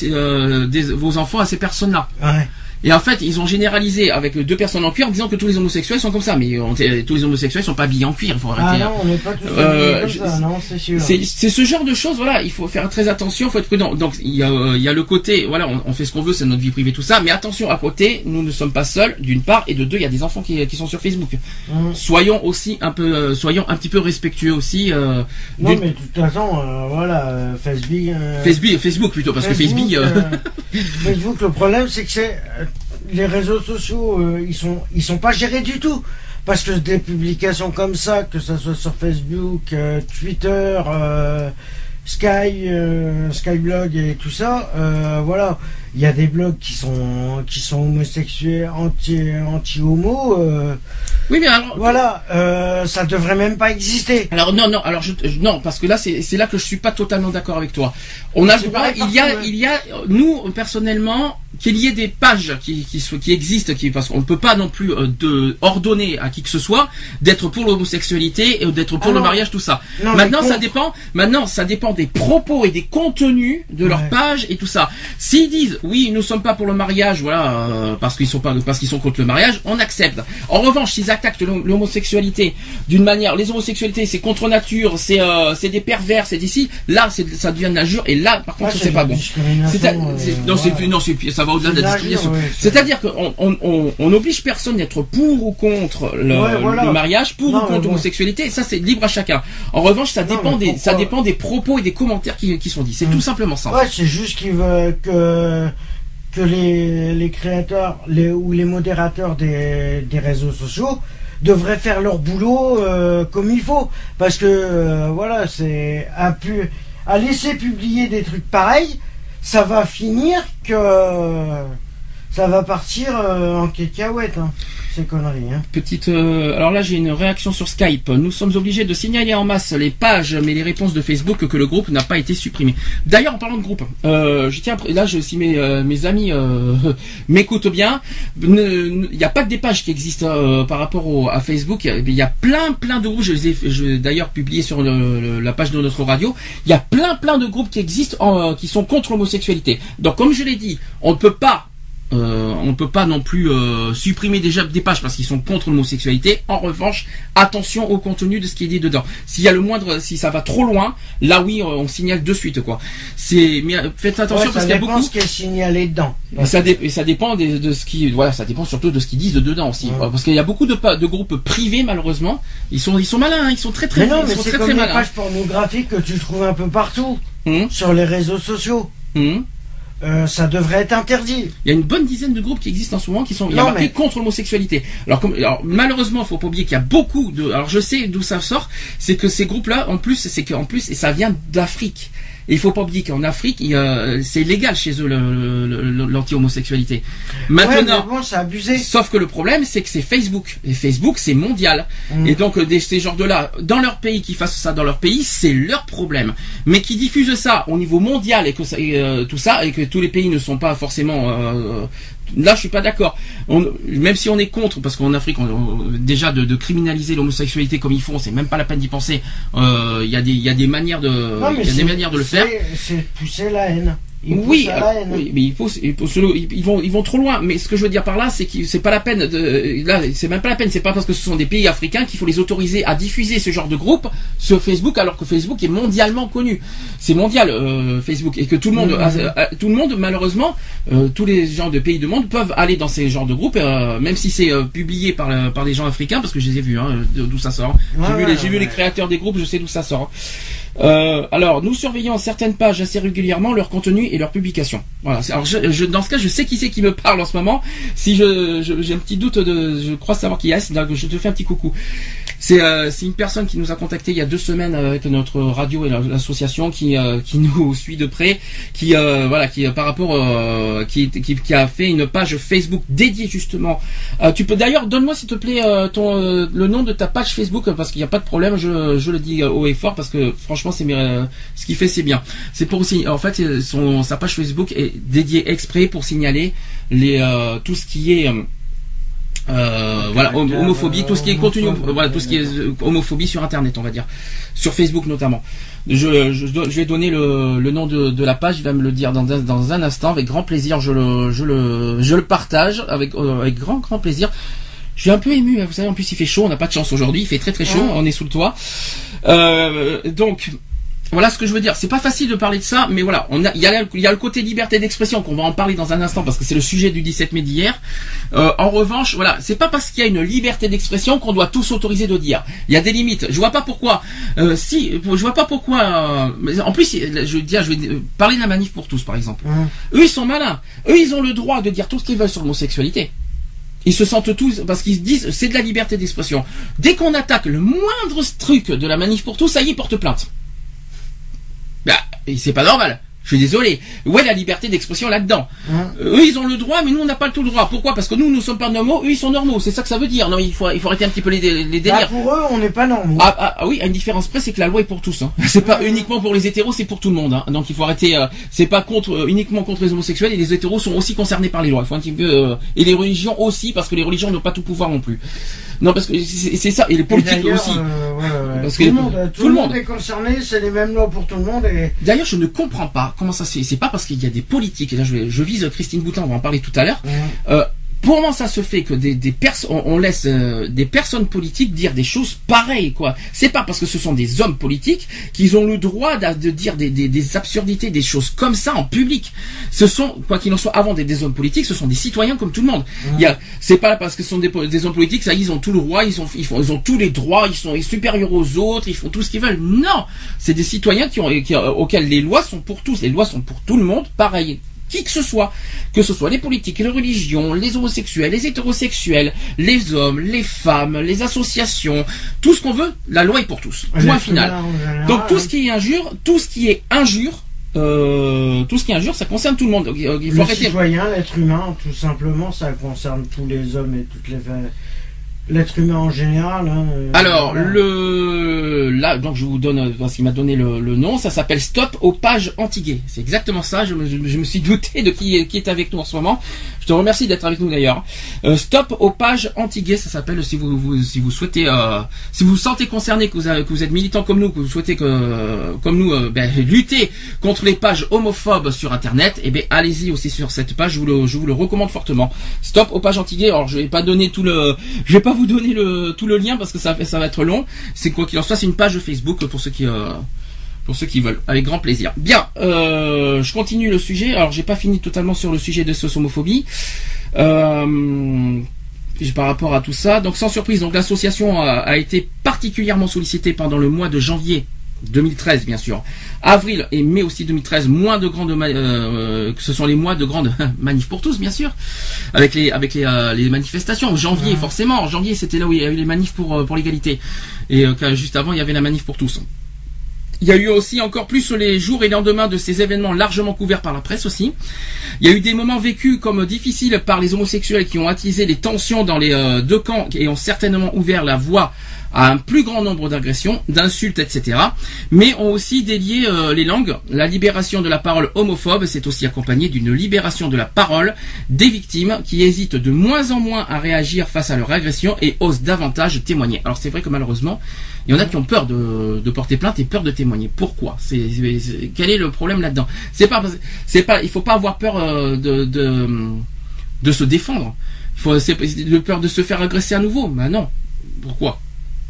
vos enfants à ces personnes là. Et en fait, ils ont généralisé avec deux personnes en cuir en disant que tous les homosexuels sont comme ça. Mais tous les homosexuels sont pas habillés en cuir. Faut arrêter. Ah non, on n'est pas tous euh, comme ça, non, c'est sûr. C'est ce genre de choses, voilà. Il faut faire très attention, il faut être prudent. Donc il y a, euh, il y a le côté, voilà, on, fait ce qu'on veut, c'est notre vie privée, tout ça. Mais attention, à côté, nous ne sommes pas seuls, d'une part, et de deux, il y a des enfants qui, qui sont sur Facebook. Hum. Soyons aussi un peu, euh, soyons un petit peu respectueux aussi. Euh, non, mais de toute façon, voilà, Facebook. Facebook, Facebook plutôt, parce que Facebook. Facebook, le problème, c'est que c'est les réseaux sociaux, euh, ils sont sont pas gérés du tout. Parce que des publications comme ça, que ce soit sur Facebook, euh, Twitter, euh, Sky, Skyblog et tout ça, voilà, il y a des blogs qui sont qui sont homosexuels, anti anti homo. Oui, mais alors voilà, ça devrait même pas exister. Alors non, non, alors je, non, parce que là c'est là que je suis pas totalement d'accord avec toi. On a il y a il y a nous personnellement qu'il y ait des pages qui, qui, qui existent, qui, parce qu'on ne peut pas non plus euh, de ordonner à qui que ce soit d'être pour l'homosexualité et d'être pour ah le mariage, tout ça. maintenant, ça dépend. Maintenant, ça dépend des propos et des contenus de leur page et tout ça. S'ils disent oui, nous sommes pas pour le mariage, voilà, euh, parce qu'ils sont pas, parce qu'ils sont contre le mariage, on accepte. En revanche, s'ils attaquent l'homosexualité d'une manière, les homosexualités, c'est contre nature, c'est euh, c'est des pervers, c'est d'ici. Là, ça devient de l'injure et là, par contre, c'est pas bon. non, c'est non, c'est ça va au-delà de la discrimination. C'est-à-dire qu'on on, on, oblige personne d'être pour ou contre le, mariage, pour ou contre l'homosexualité. Ça, c'est libre à chacun. En revanche, ça dépend des, ça dépend des propos et des commentaires qui, qui sont dits. C'est hmm. tout simplement ça. Ouais, c'est juste qu'il veut que que les, les créateurs les, ou les modérateurs des, des réseaux sociaux devraient faire leur boulot euh, comme il faut parce que euh, voilà c'est à, pu, à laisser publier des trucs pareils ça va finir que ça va partir euh, en cacahuète. Hein. Conneries. Hein. Petite. euh, alors là, j'ai une réaction sur Skype. Nous sommes obligés de signaler en masse les pages, mais les réponses de Facebook que le groupe n'a pas été supprimé. D'ailleurs, en parlant de groupe, euh, je tiens. Là, je, si mes euh, mes amis euh, m'écoutent bien, il n'y a pas que des pages qui existent euh, par rapport au, à Facebook. Il y a- plein, plein de groupes. Je les ai, l'ai d'ailleurs publié sur le- le- la page de notre radio. Il y a plein, plein de groupes qui existent, en, euh, qui sont contre l'homosexualité. Donc, comme je l'ai dit, on ne peut pas euh, on ne peut pas non plus euh, supprimer déjà des pages parce qu'ils sont contre l'homosexualité. En revanche, attention au contenu de ce qui est dit dedans. S'il y a le moindre, si ça va trop loin, là oui, euh, on signale de suite quoi. C'est, mais faites attention Ouais, parce ça qu'il y a dépend beaucoup. ce qui est signalé dedans. Et ça, dé- et ça dépend de ce qui, voilà, ça dépend surtout de ce qu'ils disent dedans aussi, Ouais. parce qu'il y a beaucoup de, pa- de groupes privés malheureusement, ils sont, ils sont malins, hein, ils sont très très, Mais non, ils mais sont c'est très comme très malins. pages pornographiques que tu trouves un peu partout Hum, sur les réseaux sociaux. hum. Euh, ça devrait être interdit. Il y a une bonne dizaine de groupes qui existent en ce moment qui sont Non, mais- contre l'homosexualité. Alors, comme, alors malheureusement, faut pas oublier qu'il y a beaucoup de. Alors je sais d'où ça sort, c'est que ces groupes-là, en plus, c'est qu'en plus, et ça vient d'Afrique. Et il faut pas oublier qu'en Afrique, c'est légal chez eux l'anti-homosexualité. Maintenant. bon, abusé. Sauf que le problème, c'est que c'est Facebook. Et Facebook, c'est mondial. Mm. Et donc, euh, des, ces genres de là, dans leur pays, qui fassent ça dans leur pays, c'est leur problème. Mais qui diffusent ça au niveau mondial et que ça, et, euh, tout ça, et que tous les pays ne sont pas forcément, euh, là, je suis pas d'accord. Même si on est contre, parce qu'en Afrique, on- on- déjà de, de criminaliser l'homosexualité comme ils font, c'est même pas la peine d'y penser. Euh, Il y a des, il y a des manières de, Non, mais il y a des c'est- manières de le faire. C'est pousser la haine. Ils Oui, poussent mais il faut, il faut se- ils ils vont, ils vont trop loin. Mais ce que je veux dire par là, c'est que c'est pas la peine de, là, c'est même pas la peine. C'est pas parce que ce sont des pays africains qu'il faut les autoriser à diffuser ce genre de groupe sur Facebook, alors que Facebook est mondialement connu. C'est mondial euh, Facebook et que tout le monde, euh, tout le monde, malheureusement, euh, tous les gens de pays du monde peuvent aller dans ces genres de groupes, euh, même si c'est euh, publié par par des gens africains, parce que je les ai vus, hein, d'où ça sort. J'ai Ouais, vu, ouais, les, vu les créateurs des groupes, je sais d'où ça sort. Euh, alors, nous surveillons certaines pages assez régulièrement leur contenu et leur publication. Voilà. Alors, je, je- dans ce cas, je sais qui c'est qui me parle en ce moment. Si je- j'ai un petit doute de, je crois savoir qui est. Donc, je te fais un petit coucou. C'est, euh, c'est une personne qui nous a contacté il y a deux semaines avec notre radio et l'association qui, euh, qui nous suit de près, qui, euh, voilà, qui euh, par rapport, euh, qui, a fait une page Facebook dédiée justement. Tu peux d'ailleurs, donne-moi s'il te plaît ton, le nom de ta page Facebook parce qu'il n'y a pas de problème. Je, le dis haut et fort parce que franchement, c'est ce qu'il fait, c'est bien. C'est pour aussi, en fait, son, sa page Facebook est dédiée exprès pour signaler les, tout ce qui est euh, euh, voilà, hom- homophobie, tout ce qui est contenu, voilà, tout ce qui est euh, homophobie sur Internet, on va dire, sur Facebook notamment. Je, je, je vais donner le, le nom de, de la page, il va me le dire dans, un- dans un instant, avec grand plaisir, je le, je le, je le partage avec, euh, avec grand, grand plaisir. Je suis un peu ému, hein, vous savez, en plus il fait chaud, on n'a pas de chance aujourd'hui, il fait très très chaud, Ouais. on est sous le toit. Euh, donc, voilà ce que je veux dire. C'est pas facile de parler de ça, mais voilà, on a, il y a, le- il y a le côté liberté d'expression qu'on va en parler dans un instant parce que c'est le sujet du 17 mai d'hier. Euh, en revanche, voilà, c'est pas parce qu'il y a une liberté d'expression qu'on doit tous autoriser de dire. Il y a des limites. Je vois pas pourquoi. Euh, si, je vois pas pourquoi. euh, en plus, je veux dire, je vais parler de la manif pour tous, par exemple. Hum. Eux, ils sont malins. Eux, ils ont le droit de dire tout ce qu'ils veulent sur l'homosexualité. Ils se sentent tous, parce qu'ils se disent, c'est de la liberté d'expression. Dès qu'on attaque le moindre truc de la manif pour tous, ça y est, ils portent plainte. Bah, c'est pas normal. Je suis désolé. Où est la liberté d'expression là-dedans Hum. Euh, Eux, ils ont le droit, mais nous, on n'a pas tout le droit. Pourquoi? Parce que nous, nous sommes pas normaux, eux, ils sont normaux. C'est ça que ça veut dire. Non, il faut, il faut arrêter un petit peu les, les Bah, délires. pour eux, on n'est pas normaux. Ah, ah, ah oui, à une différence près, c'est que la loi est pour tous. Hein. C'est pas uniquement pour les hétéros, c'est pour tout le monde. Hein. Donc il faut arrêter. euh, c'est pas contre euh, uniquement contre les homosexuels et les hétéros sont aussi concernés par les lois. Il faut un petit peu euh, et les religions aussi parce que les religions n'ont pas tout pouvoir non plus. Non parce que c'est ça et les politiques aussi. ouais, ouais. Parce tout, que- le monde, tout, tout le le monde. est concerné, c'est les mêmes lois pour tout le monde. Et... D'ailleurs, je ne comprends pas comment ça. C'est pas parce qu'il y a des politiques. Et là, je, vais- je vise Christine Boutin, on va en parler tout à l'heure. Hum. Euh, comment ça se fait que des, des personnes, on, laisse euh, des personnes politiques dire des choses pareilles, quoi? C'est pas parce que ce sont des hommes politiques qu'ils ont le droit de, dire des, des- des absurdités, des choses comme ça en public. Ce sont, quoi qu'il en soit, avant des, des hommes politiques, ce sont des citoyens comme tout le monde. Il y a, c'est pas parce que ce sont des, hommes politiques, ça, ils ont tout le droit, ils ont, ils font, ils ont tous les droits, ils sont supérieurs aux autres, ils font tout ce qu'ils veulent. Non, c'est des citoyens qui ont, qui, auxquels les lois sont pour tous. Les lois sont pour tout le monde, pareil qui que ce soit, que ce soit les politiques, les religions, les homosexuels, les hétérosexuels, les hommes, les femmes, les associations, tout ce qu'on veut, la loi est pour tous. Point final. Donc tout ce qui est injure, tout ce qui est injure, euh, tout ce qui est injure, ça concerne tout le monde. Il faut le arrêter. citoyen, l'être humain, tout simplement, ça concerne tous les hommes et toutes les femmes. L'être humain en général. hein, euh, Alors voilà. le là donc je vous donne euh, parce qu'il m'a donné le, le nom ça s'appelle Stop aux pages anti-gays c'est exactement ça je me, je, je me suis douté de qui, qui est avec nous en ce moment je te remercie d'être avec nous d'ailleurs Euh, Stop aux pages anti-gays ça s'appelle si vous, vous- si vous souhaitez euh, si vous vous sentez concerné que vous, avez- que vous êtes militant comme nous que vous souhaitez que euh, comme nous ben, lutter contre les pages homophobes sur internet et ben allez-y aussi sur cette page je vous le, je vous le recommande fortement Stop aux pages anti-gays alors je vais pas donner tout le je vais pas vous donner le tout le lien parce que ça ça va être long. C'est quoi qu'il en soit c'est une page Facebook pour ceux qui euh, veulent avec grand plaisir. Bien euh, je continue le sujet. Alors j'ai pas fini totalement sur le sujet de ce homophobie euh, par rapport à tout ça. Donc sans surprise donc l'association a été particulièrement sollicitée pendant le mois de janvier 2013 bien sûr avril et mai aussi 2013 moins de grandes euh, que ce sont les mois de grandes manifs pour tous bien sûr avec les avec les, euh, les manifestations. Janvier, forcément, en janvier, c'était là où il y avait les manifs pour euh, pour l'égalité. Et euh, juste avant, il y avait la manif pour tous. Il y a eu aussi encore plus les jours et lendemains de ces événements largement couverts par la presse aussi. Il y a eu des moments vécus comme difficiles par les homosexuels qui ont attisé les tensions dans les euh, deux camps et ont certainement ouvert la voie à un plus grand nombre d'agressions, d'insultes, etc. Mais ont aussi délié euh, les langues. La libération de la parole homophobe s'est aussi accompagnée d'une libération de la parole des victimes qui hésitent de moins en moins à réagir face à leur agression et osent davantage témoigner. Alors c'est vrai que malheureusement, il y en a qui ont peur de, porter plainte et peur de témoigner. Pourquoi? Quel est le problème là-dedans? C'est pas, c'est pas, il faut pas avoir peur euh, de, se défendre. Il faut, c'est de peur de se faire agresser à nouveau. Mais non. Pourquoi?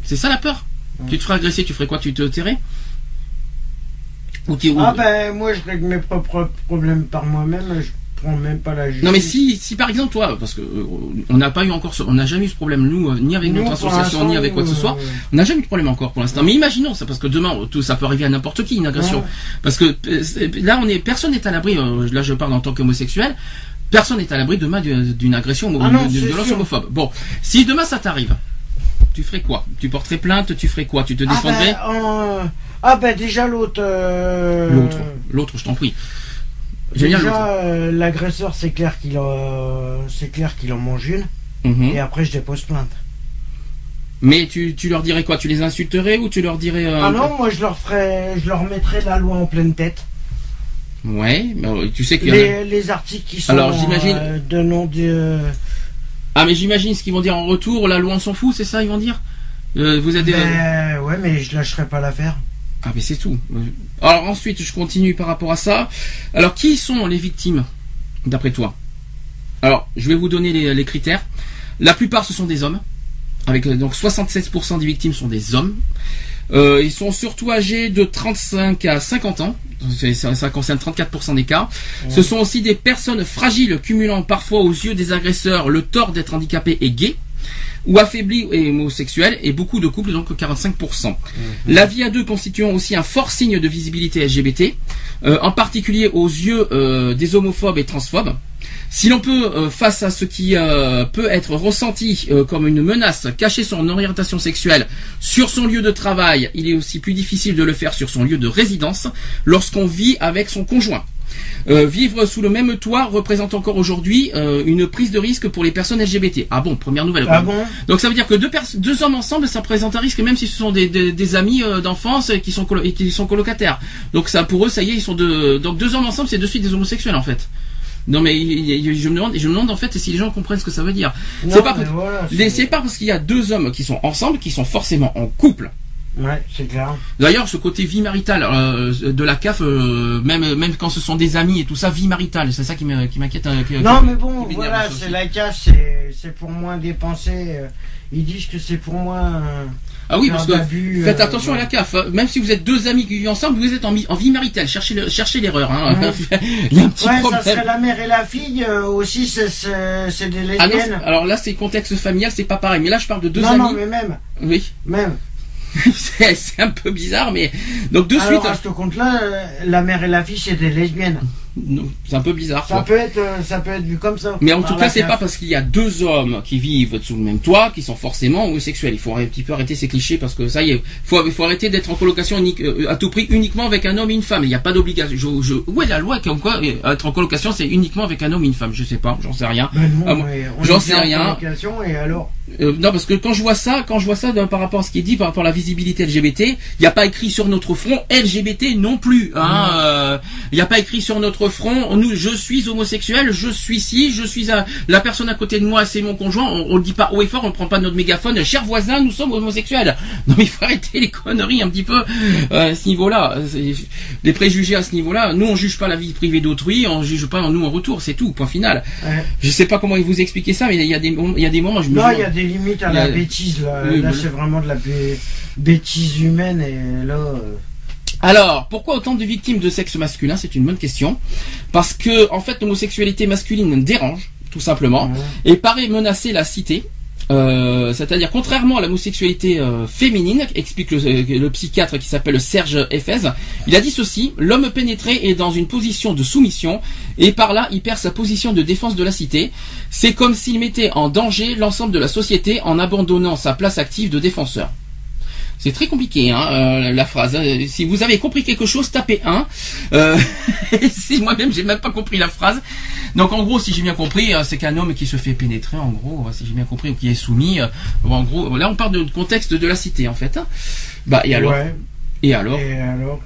C'est ça la peur. Tu te ferais agresser, tu ferais quoi Tu te tairais Ou ou- Ah ben moi je règle mes propres problèmes par moi-même, je prends même pas la justice. Non mais si, si par exemple toi, parce que euh, on n'a pas eu encore, ce- on n'a jamais eu ce problème nous, euh, ni avec Nous, notre association, ni avec quoi que ce soit, euh, on n'a jamais eu de problème encore pour l'instant. Mais imaginons ça, parce que demain tout ça peut arriver à n'importe qui une agression. Ouais. Parce que là on est, personne n'est à l'abri. euh, là je parle en tant qu'homosexuel. Personne n'est à l'abri demain d'une agression ou Ah d'une violence homophobe. Bon, si demain ça t'arrive, tu ferais quoi? Tu porterais plainte Tu ferais quoi? Tu te Ah défendrais? ben, euh, ah ben déjà l'autre. euh, L'autre, l'autre, je t'en prie. Déjà euh, l'agresseur c'est clair qu'il en- c'est clair qu'il en mange une Mhm. et après je dépose plainte. Mais tu, tu leur dirais quoi? Tu les insulterais ou tu leur dirais Ah non, moi je leur ferais, je leur mettrais la loi en pleine tête. Ouais, mais euh, tu sais a- Les, les articles qui sont Alors, j'imagine- de nom de. Ah mais j'imagine ce qu'ils vont dire en retour, la loi on s'en fout, c'est ça ils vont dire Euh, Vous êtes des... Ben, ouais, mais je lâcherai pas l'affaire. Ah mais c'est tout. Alors ensuite je continue par rapport à ça. Alors qui sont les victimes d'après toi? Alors je vais vous donner les, les critères. La plupart ce sont des hommes. Avec euh, donc 76% des victimes sont des hommes. Euh, ils sont surtout âgés de 35 à 50 ans. Ça, ça concerne 34% des cas. Ce sont aussi des personnes fragiles cumulant parfois aux yeux des agresseurs le tort d'être handicapés et gays ou affaiblis et homosexuels et beaucoup de couples donc 45%. La vie à deux constituant aussi un fort signe de visibilité LGBT, euh, en particulier aux yeux euh, des homophobes et transphobes. Si l'on peut, euh, face à ce qui euh, peut être ressenti euh, comme une menace, cacher son orientation sexuelle sur son lieu de travail, il est aussi plus difficile de le faire sur son lieu de résidence lorsqu'on vit avec son conjoint. Euh, vivre sous le même toit représente encore aujourd'hui euh, une prise de risque pour les personnes LGBT. Ah bon, première nouvelle. Ah bon? Donc ça veut dire que deux, hommes ensemble, ça présente un risque, même si ce sont des, des, des amis euh, d'enfance et qui sont et qui sont colocataires. Donc ça, pour eux, ça y est, ils sont deux. Donc deux hommes ensemble, c'est de suite des homosexuels en fait. Non mais je me demande, je me demande en fait si les gens comprennent ce que ça veut dire. C'est pas, voilà, c'est pas parce qu'il y a deux hommes qui sont ensemble, qui sont forcément en couple. Ouais, c'est clair. D'ailleurs, ce côté vie maritale euh, de la CAF, euh, même même quand ce sont des amis et tout ça, vie maritale, c'est ça qui m'inquiète. qui- Non, qui- mais bon, voilà, c'est la casse, c'est pour moins dépenser. euh, Ils disent que c'est pour moins. euh, Ah oui, parce que faites euh, attention à la CAF. hein. Même si vous êtes deux amis qui vivent ensemble, vous êtes en, en vie maritale. Cherchez le- cherchez l'erreur. Hein. Ouais. Il y a un petit Ouais, problème. ça serait la mère et la fille euh, aussi, c'est des Ah non, lesbiennes. alors là, c'est contexte familial, c'est pas pareil. Mais là, je parle de deux non, amis. non, mais même, Oui, même. c'est c'est un peu bizarre, mais donc de Alors suite. à ce compte-là, euh, la mère et la fille, c'est des lesbiennes. C'est un peu bizarre. Ça peut être, euh, ça peut être vu comme ça. Mais en tout cas, c'est pas parce qu'il y a deux hommes qui vivent sous le même toit qui sont forcément homosexuels. Il faut un petit peu arrêter ces clichés parce que ça y est, faut, faut arrêter d'être en colocation unique, euh, à tout prix uniquement avec un homme et une femme. Il n'y a pas d'obligation. Je, je, où est la loi comme quoi euh, être en colocation c'est uniquement avec un homme et une femme? Je sais pas, j'en sais rien. Ben Ah, j'en sais en rien. colocation, Et alors? Euh, non, parce que quand je vois ça, quand je vois ça d'un- par rapport à ce qui est dit, par rapport à la visibilité LGBT, il n'y a pas écrit sur notre front LGBT non plus. hein, Il n'y a pas écrit sur notre front, nous, je suis homosexuel, je suis ci, je suis la personne à côté de moi, c'est mon conjoint. On, le dit pas haut et fort, on ne prend pas notre mégaphone. Cher voisin, nous sommes homosexuels. Non, mais il faut arrêter les conneries un petit peu euh, à ce niveau-là. Les préjugés à ce niveau-là. Nous, on juge pas la vie privée d'autrui, on juge pas nous en retour. C'est tout. Point final. Ouais. Je sais pas comment vous expliquer ça, mais il y a des, il y a des moments, je me Non, il y a des limites à a- la bêtise. Là, Oui, Là, voilà. c'est vraiment de la bêtise humaine. Et là, euh, Alors, pourquoi autant de victimes de sexe masculin? C'est une bonne question. Parce que, en fait, l'homosexualité masculine dérange, tout simplement, et paraît menacer la cité. Euh, C'est-à-dire, contrairement à l'homosexualité euh, féminine, explique le, le psychiatre qui s'appelle Serge Efez, il a dit ceci l'homme pénétré est dans une position de soumission, et par là, il perd sa position de défense de la cité. C'est comme s'il mettait en danger l'ensemble de la société en abandonnant sa place active de défenseur. C'est très compliqué, hein, euh, la phrase. hein. Si vous avez compris quelque chose, tapez 1. Euh, si moi-même j'ai même pas compris la phrase. Donc en gros, si j'ai bien compris, euh, c'est qu'un homme qui se fait pénétrer, en gros, euh, si j'ai bien compris, ou qui est soumis. euh, en gros, là on parle de contexte de la cité, en fait. hein. Bah et alors Ouais. Et alors Et alors,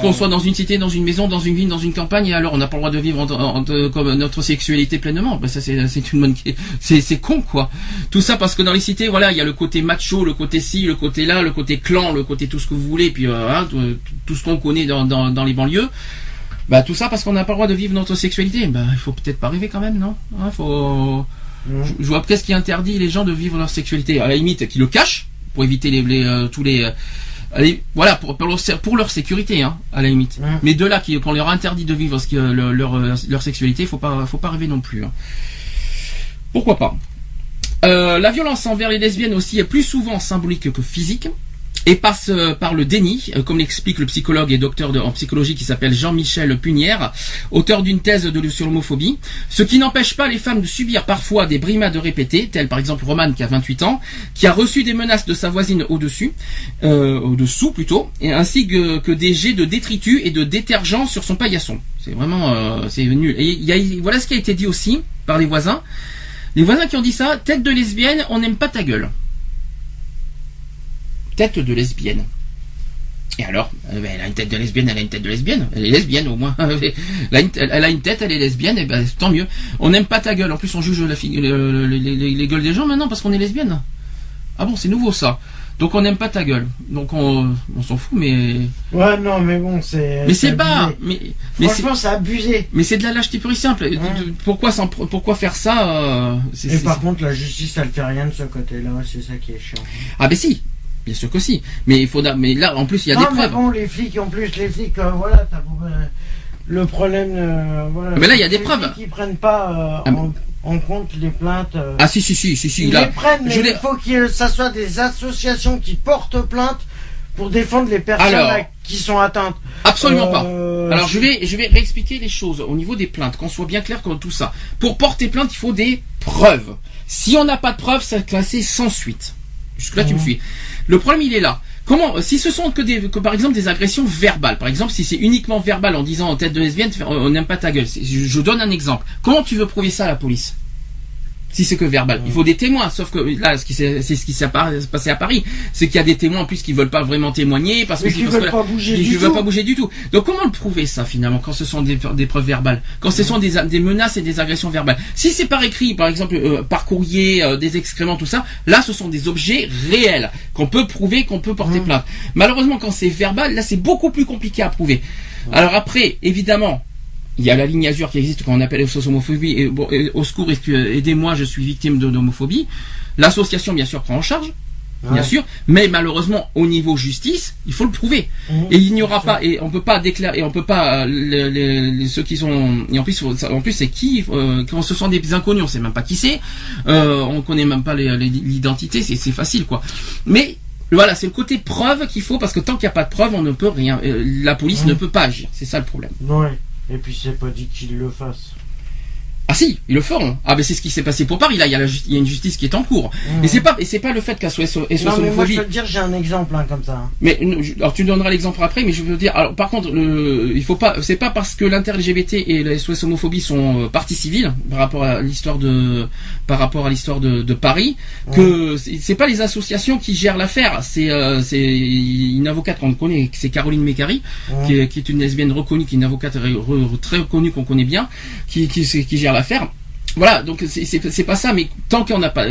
qu'on soit dans une cité, dans une maison, dans une ville, dans une campagne, et alors on n'a pas le droit de vivre en- en- en- comme notre sexualité pleinement. Ben ça c'est c'est une bonne c'est c'est con quoi. Tout ça parce que dans les cités, voilà, il y a le côté macho, le côté ci, le côté là, le côté clan, le côté tout ce que vous voulez, puis euh, hein, tout, tout ce qu'on connaît dans, dans dans les banlieues. Bah tout ça parce qu'on n'a pas le droit de vivre notre sexualité. Bah il faut peut-être pas rêver quand même, non? Hein, Faut je, je vois qu'est-ce qui interdit les gens de vivre leur sexualité. À la limite, qui le cachent pour éviter les, les, euh, tous les euh, allez, voilà pour, pour, leur, pour leur sécurité, hein, à la limite. Mhm. Mais de là qu'on leur interdit de vivre ce qui, leur, leur, euh, leur sexualité, faut pas faut pas rêver non plus. hein. Pourquoi pas Euh, La violence envers les lesbiennes aussi est plus souvent symbolique que physique et passe euh, par le déni, euh, comme l'explique le psychologue et docteur en psychologie qui s'appelle Jean-Michel Punière, auteur d'une thèse de, sur l'homophobie, ce qui n'empêche pas les femmes de subir parfois des brimades répétées, telles par exemple Romane qui a 28 ans, qui a reçu des menaces de sa voisine au-dessus, euh, au-dessous plutôt, et ainsi que, des jets de détritus et de détergents sur son paillasson. C'est vraiment, euh, c'est nul. Et voilà ce qui a été dit aussi par les voisins. Les voisins qui ont dit ça, tête de lesbienne, on n'aime pas ta gueule. Tête de lesbienne. Et alors Euh, ben, Elle a une tête de lesbienne, elle a une tête de lesbienne. Elle est lesbienne au moins. elle, a une, tête, elle est lesbienne, et ben tant mieux. On n'aime pas ta gueule. En plus, on juge la les, les- les gueules des gens maintenant parce qu'on est lesbienne. Ah bon, c'est nouveau ça. Donc on n'aime pas ta gueule. Donc on, on s'en fout, mais Ouais, non, mais bon, c'est. mais c'est abusé. Mais mais c'est Franchement, c'est abusé. mais c'est de la lâcheté pure et simple. Ouais. Pourquoi s'en- pourquoi faire ça euh, Et par contre, la justice, elle fait rien de ce côté-là. C'est ça qui est chiant. Ah ben si, bien sûr que si. Mais il faut mais là en plus il y a non, des mais preuves. bon, les flics, en plus, les flics, euh, voilà, t'as euh, le problème. euh, voilà, Mais là, il y a des preuves. flics, Ils prennent pas Ah, en, en compte les plaintes. Ah si si si si si ils là. les prennent, mais je il faut que ça soit des associations qui portent plainte pour défendre les personnes Alors, à- qui sont atteintes. Absolument pas. Alors je vais je vais réexpliquer les choses au niveau des plaintes, qu'on soit bien clair comme tout ça. Pour porter plainte, il faut des preuves. Si on n'a pas de preuves, c'est classé sans suite. Jusque là tu me suis. Le problème il est là. Comment si ce sont que des que par exemple des agressions verbales, par exemple si c'est uniquement verbal en disant en tête de lesbienne on n'aime pas ta gueule. Je, je donne un exemple. Comment tu veux prouver ça à la police? Si c'est que verbal. Il faut des témoins, sauf que là, ce qui s'est- c'est ce qui s'est passé à Paris, c'est qu'il y a des témoins en plus qui veulent pas vraiment témoigner parce que mais c'est qui parce veulent que- pas bouger du veulent tout. pas bouger du tout. Donc comment le prouver ça finalement quand ce sont des, des preuves verbales, quand ce sont des, des menaces et des agressions verbales? Si c'est par écrit, par exemple euh, par courrier, euh, des excréments, tout ça, là ce sont des objets réels qu'on peut prouver, qu'on peut porter Mhm. plainte. Malheureusement quand c'est verbal, là c'est beaucoup plus compliqué à prouver. Alors après, évidemment. Il y a la ligne azur qui existe qu'on appelle SOS homophobie et, bon, et au secours aidez-moi je suis victime d'homophobie. L'association bien sûr prend en charge, bien sûr, mais malheureusement au niveau justice, il faut le prouver. Mhm. Et il n'y aura pas, et on peut pas déclarer, et on peut pas, euh, les, les- les- ceux qui sont, et en plus, en plus c'est qui, euh, quand ce sont des inconnus, on sait même pas qui c'est, euh, on connaît même pas l'identité, c'est c'est facile quoi. Mais voilà, c'est le côté preuve qu'il faut, parce que tant qu'il n'y a pas de preuve, on ne peut rien, euh, la police Mhm. ne peut pas agir, c'est ça le problème. Ouais. Et puis c'est pas dit qu'ils le fassent. Ah si, ils le feront. Ah ben c'est ce qui s'est passé pour Paris là. Il y a, la ju- il y a une justice qui est en cours. Mmh. Et c'est pas et c'est pas le fait qu'à SOS Non mais moi je peux te dire, j'ai un exemple hein, comme ça. Mais alors tu donneras l'exemple après, mais je veux dire. Alors par contre, le, il faut pas. C'est pas parce que l'inter-LGBT et la SOS homophobie sont euh, partie civile par rapport à l'histoire de par rapport à l'histoire de, de Paris que c'est c'est pas les associations qui gèrent l'affaire. C'est euh, c'est une avocate qu'on connaît, c'est Caroline Mécari, qui, est, qui est une lesbienne reconnue, qui est une avocate re- re- très reconnue qu'on connaît bien, qui qui, qui gère l'affaire. Voilà, donc c'est- pas ça, mais tant qu'on n'a pas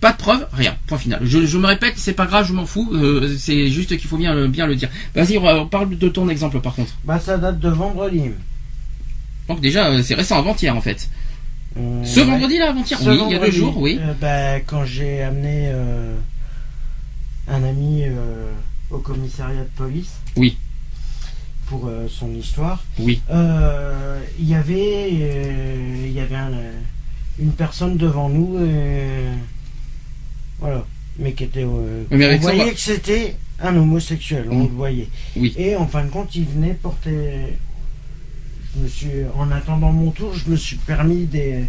pas de preuves, rien. Point final. Je, je me répète, c'est pas grave, je m'en fous. euh, c'est juste qu'il faut bien le- bien le dire. Vas-y, on va- parle de ton exemple par contre. Bah ça date de vendredi. Donc déjà, euh, c'est récent, avant-hier en fait. Euh, Ce ouais. vendredi là, avant-hier, oui, il y a deux jours, oui. euh, bah, quand j'ai amené un ami au commissariat de police. Oui. Pour euh, son histoire. Oui. Euh, Il y avait, euh, il y avait un, une personne devant nous. voilà. Mais qui était. Mais on voyait va- que c'était un homosexuel. On Mm. le voyait. Oui. Et en fin de compte, il venait porter. Je me suis, en attendant mon tour, je me suis permis des-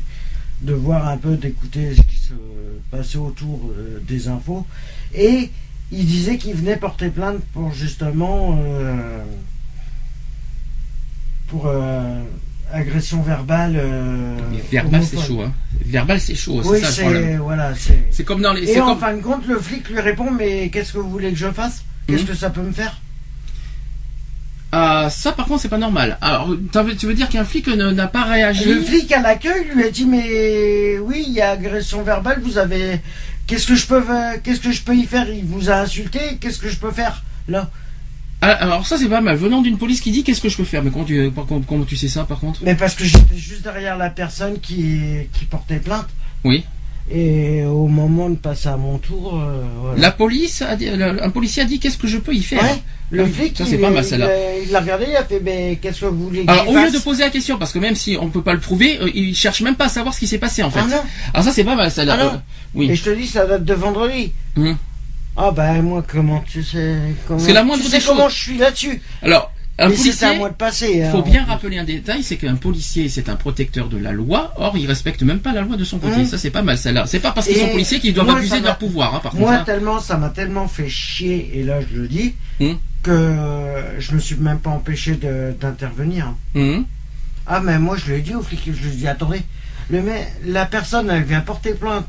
de voir un peu, d'écouter ce qui se passait autour euh, des infos. Et il disait qu'il venait porter plainte pour justement. euh, pour euh, agression verbale. euh, Mais verbal, c'est homophobe. chaud, hein. Verbal, c'est chaud, Oui, c'est c'est. Voilà, c'est. C'est comme dans les. Et c'est en comme- fin de compte, le flic lui répond Mais qu'est-ce que vous voulez que je fasse? Qu'est-ce Mhm. que ça peut me faire? Ah, ça par contre, c'est pas normal. Alors, tu veux dire qu'un flic n'a pas réagi? Le flic à l'accueil lui a dit mais oui il y a agression verbale vous avez qu'est-ce que je peux euh, qu'est-ce que je peux y faire? Il vous a insulté qu'est-ce que je peux faire là? Alors ça c'est pas mal. Venant d'une police qui dit qu'est-ce que je peux faire? Mais comment tu, par contre, comment tu sais ça par contre? Mais parce que j'étais juste derrière la personne qui qui portait plainte Oui. et au moment de passer à mon tour euh, voilà. La police, a dit- un policier a dit qu'est-ce que je peux y faire? Ouais, le Ah, flic ça, c'est il, pas mal, il celle-là. a- il l'a regardé il a fait mais qu'est-ce que vous voulez Alors au lieu de poser la question, parce que même si on peut pas le prouver, euh, il cherche même pas à savoir ce qui s'est passé en fait. Ah non. Alors ça c'est pas mal celle-là. Ah non. Euh, oui. et je te dis ça date de vendredi Mhm. Ah ben moi comment tu sais comment C'est la moindre tu sais des comment choses. je suis là-dessus Alors un mais c'était à policier. moi de passer Il hein. faut bien rappeler un détail, c'est qu'un policier, c'est un protecteur de la loi. Or, il respecte même pas la loi de son côté. Mmh. Ça, c'est pas mal, celle-là. C'est pas parce qu'ils Et sont policiers qu'ils doivent moi, abuser de leur pouvoir, hein, par Moi, contre. hein. tellement, ça m'a tellement fait chier, et là je le dis, Hmm. que euh, je me suis même pas empêché de- d'intervenir. Mmh. Ah, mais moi je lui ai dit au flic, je lui ai dit, attendez, le la personne, elle vient porter plainte.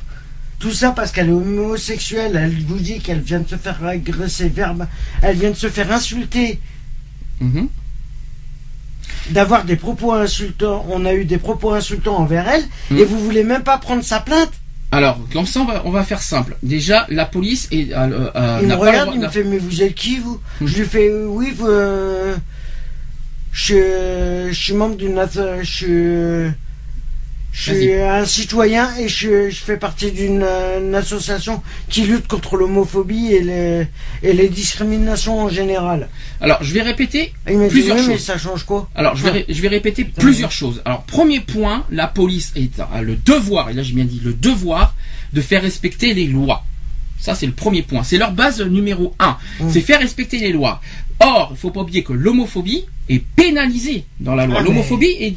Tout ça parce qu'elle est homosexuelle, elle vous dit qu'elle vient de se faire agresser verbe, elle vient de se faire insulter, Mhm. d'avoir des propos insultants, on a eu des propos insultants envers elle, Hmm. et vous voulez même pas prendre sa plainte Alors, comme ça, on va, on va faire simple. Déjà, la police est, euh, euh, Il me pas regarde, il me fait, mais vous êtes qui vous Hmm. Je lui fais, euh, oui, vous, je, suis- je suis membre d'une je suis, je suis un citoyen et je, je fais partie d'une euh, association qui lutte contre l'homophobie et les, et les discriminations en général. Alors, je vais répéter. Dit, Plusieurs oui, mais choses. ça change quoi Alors, je vais, ré- je vais répéter plusieurs choses. Alors, premier point, la police est, a le devoir, et là j'ai bien dit le devoir, de faire respecter les lois. Ça, c'est le premier point. C'est leur base numéro un. Mm. C'est faire respecter les lois. Or, il faut pas oublier que l'homophobie est pénalisée dans la loi. Ah, L'homophobie, et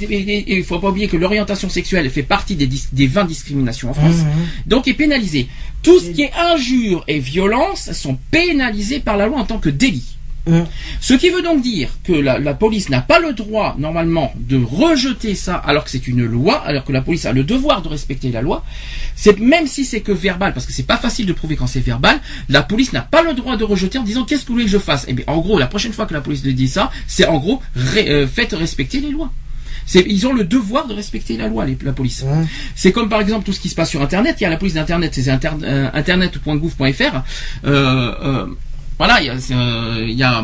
il faut pas oublier que l'orientation sexuelle fait partie des, dis- des 20 discriminations en France. Mhm. Donc, est pénalisée. Tout ce qui est injure et violence sont pénalisés par la loi en tant que délit. Mhm. Ce qui veut donc dire que la, la police n'a pas le droit, normalement, de rejeter ça alors que c'est une loi, alors que la police a le devoir de respecter la loi. C'est même si c'est que verbal, parce que c'est pas facile de prouver quand c'est verbal, la police n'a pas le droit de rejeter en disant qu'est-ce que vous voulez que je fasse? Eh bien, en gros, la prochaine fois que la police dit ça, c'est en gros ré- euh, faites respecter les lois. Ils ont le devoir de respecter la loi, les- la police. Mhm. C'est comme par exemple tout ce qui se passe sur Internet. Il y a la police d'Internet, c'est inter, euh, internet.gouv.fr. Euh, voilà, il y a, euh, y a,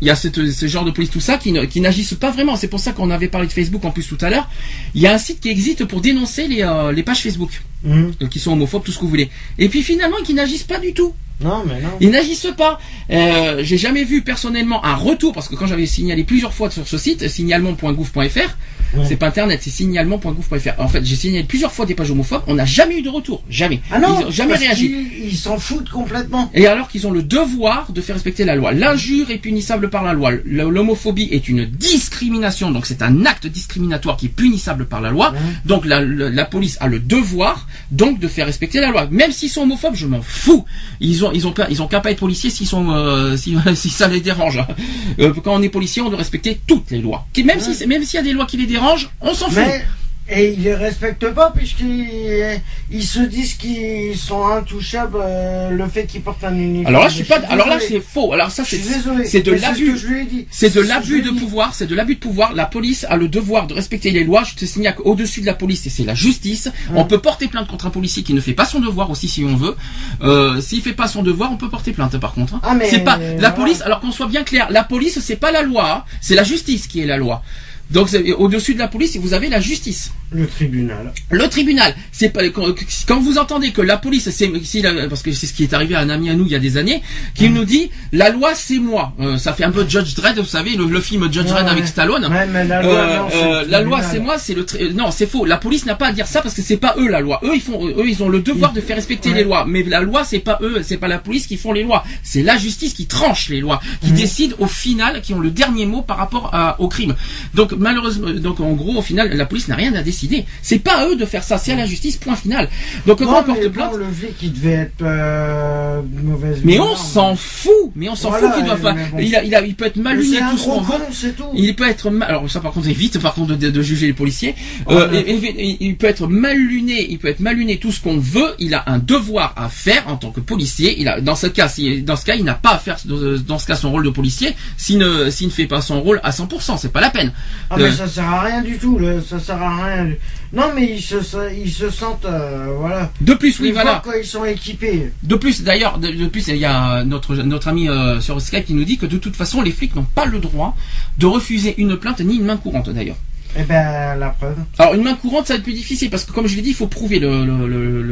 y ce genre de police, tout ça, qui, qui n'agissent pas vraiment. C'est pour ça qu'on avait parlé de Facebook en plus tout à l'heure. Il y a un site qui existe pour dénoncer les, euh, les pages Facebook Euh, qui sont homophobes, tout ce que vous voulez. Et puis finalement, qui n'agissent pas du tout. Non, mais non. Ils n'agissent pas. Euh, J'ai jamais vu personnellement un retour parce que quand j'avais signalé plusieurs fois sur ce site, signalement.gouv.fr, Ouais. c'est pas internet, c'est signalement.gouv.fr. En fait, j'ai signalé plusieurs fois des pages homophobes, on n'a jamais eu de retour, jamais. Ah non, Ils ont jamais réagi. Ils s'en foutent complètement. Et alors qu'ils ont le devoir de faire respecter la loi. L'injure est punissable par la loi. L'homophobie est une discrimination, donc c'est un acte discriminatoire qui est punissable par la loi. Ouais. Donc la, la- la police a le devoir donc de faire respecter la loi. Même s'ils sont homophobes, je m'en fous. Ils ont ils ont pas ils ont qu'à pas être policiers s'ils sont euh, si, si ça les dérange. Euh, quand on est policier, on doit respecter toutes les lois. Même si même s'il y a des lois qui les dérangent, on s'en fout. Mais et ils les respectent pas puisqu'ils ils se disent qu'ils sont intouchables euh, le fait qu'ils portent un uniforme. Alors là, je suis pas. Alors là, c'est faux. Alors ça, c'est c'est de l'abus. C'est de ce je l'abus de pouvoir, c'est de l'abus de pouvoir. La police a le devoir de respecter les lois. Je te signale qu'au-dessus de la police, c'est la justice. On peut porter plainte contre un policier qui ne fait pas son devoir aussi si on veut. Euh, S'il fait pas son devoir, on peut porter plainte par contre. hein. Ah, mais c'est pas la voilà. police. Alors qu'on soit bien clair, la police c'est pas la loi, hein. c'est la justice qui est la loi. Donc au-dessus de la police, vous avez la justice. Le tribunal. Le tribunal, c'est pas quand, quand vous entendez que la police, c'est parce que c'est ce qui est arrivé à un ami à nous il y a des années, qui nous dit la loi c'est moi. Euh, ça fait un peu Judge Dredd, vous savez, le, le film Judge Ouais, Dredd ouais. avec Stallone. Ouais, mais la loi, Euh, c'est euh, la loi c'est moi, c'est le tri- non c'est faux. La police n'a pas à dire ça parce que c'est pas eux la loi. Eux ils font, eux ils ont le devoir de faire respecter les lois. Mais la loi c'est pas eux, c'est pas la police qui font les lois. C'est la justice qui tranche les lois, qui Mhm. décide au final, qui ont le dernier mot par rapport à- au crime. Donc malheureusement, donc en gros au final la police n'a rien à décider. C'est pas à eux de faire ça, c'est à la justice. Point final. Donc quand on porte plainte. bon, le flic devait être euh, de mauvaise Mais humeur, on s'en fout, mais on s'en Voilà, fout qu'il doit pas. bon. Il, a, il, a, il peut être mal luné tout ce qu'on veut. tout. Il peut être mal, alors ça par contre évite par contre de, de juger les policiers. Oh, Euh, et- il peut être mal luné, il peut être mal luné tout ce qu'on veut. Il a un devoir à faire en tant que policier. Il a dans ce cas, si, dans ce cas, il n'a pas à faire dans ce cas son rôle de policier. S'il ne, s'il ne fait pas son rôle à 100%, c'est pas la peine. Ah, Euh, mais ça sert à rien du tout, là. ça sert à rien. Non, mais ils se, ils se sentent, euh, voilà. de plus, oui, voilà. quand ils sont équipés. De plus, d'ailleurs, de, de plus, il y a notre notre ami euh, sur Skype qui nous dit que de toute façon, les flics n'ont pas le droit de refuser une plainte ni une main courante d'ailleurs. Eh ben, la preuve. Alors une main courante, ça va être plus difficile parce que comme je l'ai dit, il faut prouver le, le, le,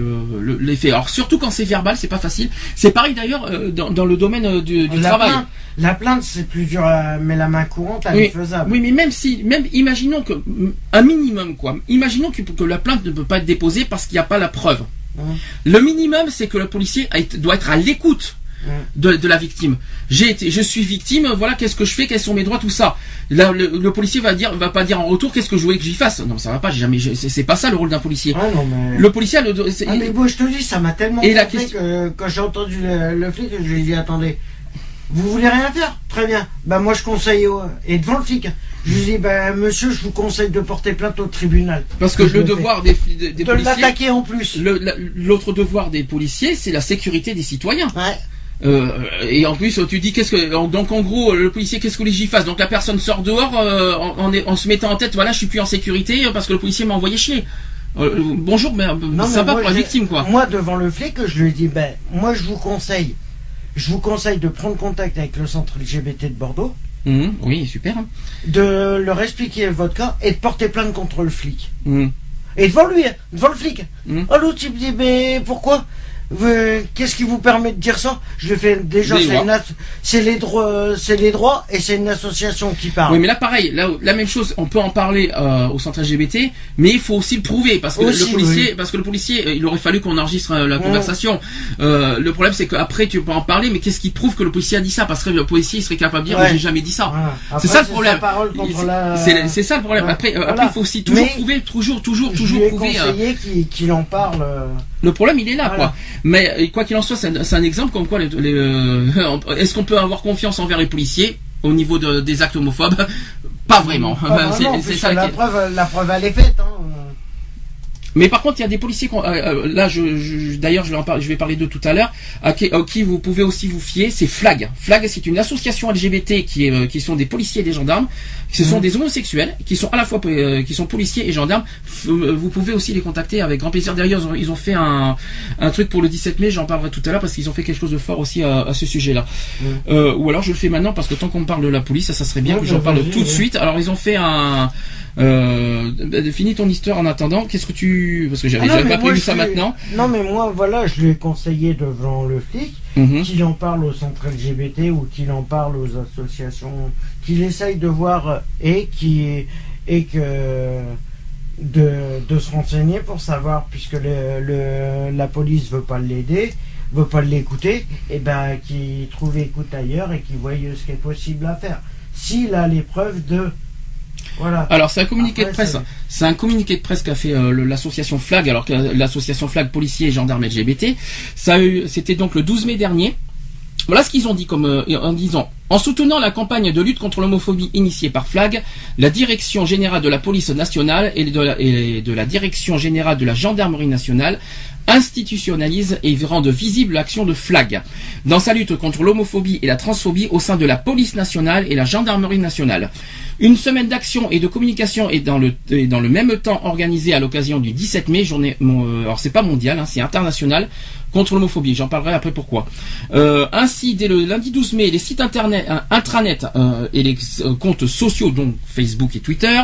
le- l'effet. Alors surtout quand c'est verbal, c'est pas facile. C'est pareil d'ailleurs euh, dans, dans le domaine euh, du, du la travail. Plainte, la plainte, c'est plus dur, à- mais la main courante, elle Oui, est faisable. oui, mais même si, même imaginons que un minimum quoi. Imaginons que, que la plainte ne peut pas être déposée parce qu'il n'y a pas la preuve. Mhm. Le minimum, c'est que le policier doit être à l'écoute. De, de la victime. J'ai été, je suis victime. Voilà, qu'est-ce que je fais, quels sont mes droits, tout ça. Là, le, le policier va dire, va pas dire en retour, qu'est-ce que je voulais que j'y fasse. Non, ça va pas. J'ai jamais. C'est pas ça le rôle d'un policier. Ah non, mais. Le policier, a le, Ah, mais bon, je te dis, ça m'a tellement Et la question- que quand j'ai entendu le, le flic, je lui ai dit attendez, vous voulez rien faire? Très bien. Bah moi je conseille au... et devant le flic, je lui ai dit bah monsieur, je vous conseille de porter plainte au tribunal. parce que le devoir des, des, des De policiers, l'attaquer en plus. la- l'autre devoir des policiers, c'est la sécurité des citoyens. Ouais. Euh, et en plus, tu dis qu'est-ce que donc en gros le policier qu'est-ce que les j'y fasse Donc la personne sort dehors euh, en, en, en se mettant en tête voilà je suis plus en sécurité euh, parce que le policier m'a envoyé chier. Euh, bonjour mais Non, ça mais va moi, pour la victime quoi. Moi devant le flic, je lui ai dit ben moi je vous conseille, je vous conseille de prendre contact avec le centre LGBT de Bordeaux, Mhm, oui super. de leur expliquer votre cas et de porter plainte contre le flic. Mhm. Et devant lui, hein, devant le flic. Mhm. Oh l'autre il me dit mais pourquoi? Qu'est-ce qui vous permet de dire ça? Je lui fais déjà c'est les droits c'est les droits et c'est une association qui parle. Oui mais là pareil là la même chose on peut en parler euh, au centre LGBT mais il faut aussi le prouver parce que Aussi, le policier oui. parce que le policier euh, il aurait fallu qu'on enregistre euh, la Ouais. conversation. Euh, le problème c'est qu'après tu peux en parler mais qu'est-ce qui prouve que le policier a dit ça? Parce que le policier il serait capable de dire Ouais. j'ai jamais dit ça. Voilà. C'est ça le problème. C'est- la- ça le problème. Ouais. Après, Voilà. après, il faut aussi toujours Mais- prouver, toujours, toujours, Je toujours lui ai prouver. euh, qu'il qu'il en parle. le problème, il est là, Voilà. quoi. Mais euh, quoi qu'il en soit, c'est un, exemple comme quoi, les, les, euh, est-ce qu'on peut avoir confiance envers les policiers au niveau de- des actes homophobes? Pas vraiment. pas c'est- vraiment, c'est puisque ça la qui preuve la preuve elle est faite. Hein. Mais par contre, il y a des policiers. euh, euh, là, je, je- d'ailleurs, je vais en parler. Je vais parler d'eux tout à l'heure. À qui, à qui vous pouvez aussi vous fier, c'est Flag. Flag, c'est une association LGBT qui est, euh, qui sont des policiers et des gendarmes. Ce sont Mhm. des homosexuels qui sont à la fois euh, qui sont policiers et gendarmes. Vous pouvez aussi les contacter avec grand plaisir. D'ailleurs, ils ont, ils ont fait un, un truc pour le 17 mai. J'en parlerai tout à l'heure parce qu'ils ont fait quelque chose de fort aussi à, à ce sujet-là. Mhm. Euh, ou alors je le fais maintenant parce que tant qu'on me parle de la police, ça, ça serait bien Ouais, que j'en bah, parle tout de suite. Alors ils ont fait un euh, finis ton histoire en attendant. Qu'est-ce que tu parce que j'avais Ah j'avais mais pas prévu ça lui- maintenant. Non, mais moi, voilà, je lui ai conseillé devant le flic Mhm. qu'il en parle au centre LGBT ou qu'il en parle aux associations, qu'il essaye de voir euh, et qui et que de, de se renseigner pour savoir puisque le, le- la police veut pas l'aider, veut pas l'écouter, et ben qu'il trouve écoute ailleurs et qu'il voie ce qui est possible à faire. S'il a les preuves de voilà. Alors c'est un communiqué Après, de presse. c'est- C'est un communiqué de presse qu'a fait euh, l'association Flag, alors que l'association Flag policiers et gendarmes LGBT. Ça c'était donc le 12 mai dernier. Voilà ce qu'ils ont dit comme euh, en disant en soutenant la campagne de lutte contre l'homophobie initiée par Flag, la Direction générale de la police nationale et de la, Direction générale de la gendarmerie nationale institutionnalise et rende visible l'action de Flag dans sa lutte contre l'homophobie et la transphobie au sein de la police nationale et la gendarmerie nationale. Une semaine d'action et de communication est dans le, dans le même temps organisée à l'occasion du 17 mai, journée, euh, alors c'est pas mondial, hein, c'est international, contre l'homophobie. J'en parlerai après pourquoi. Euh, ainsi, dès le lundi 12 mai, les sites internet, euh, intranet euh, et les euh, comptes sociaux, donc Facebook et Twitter,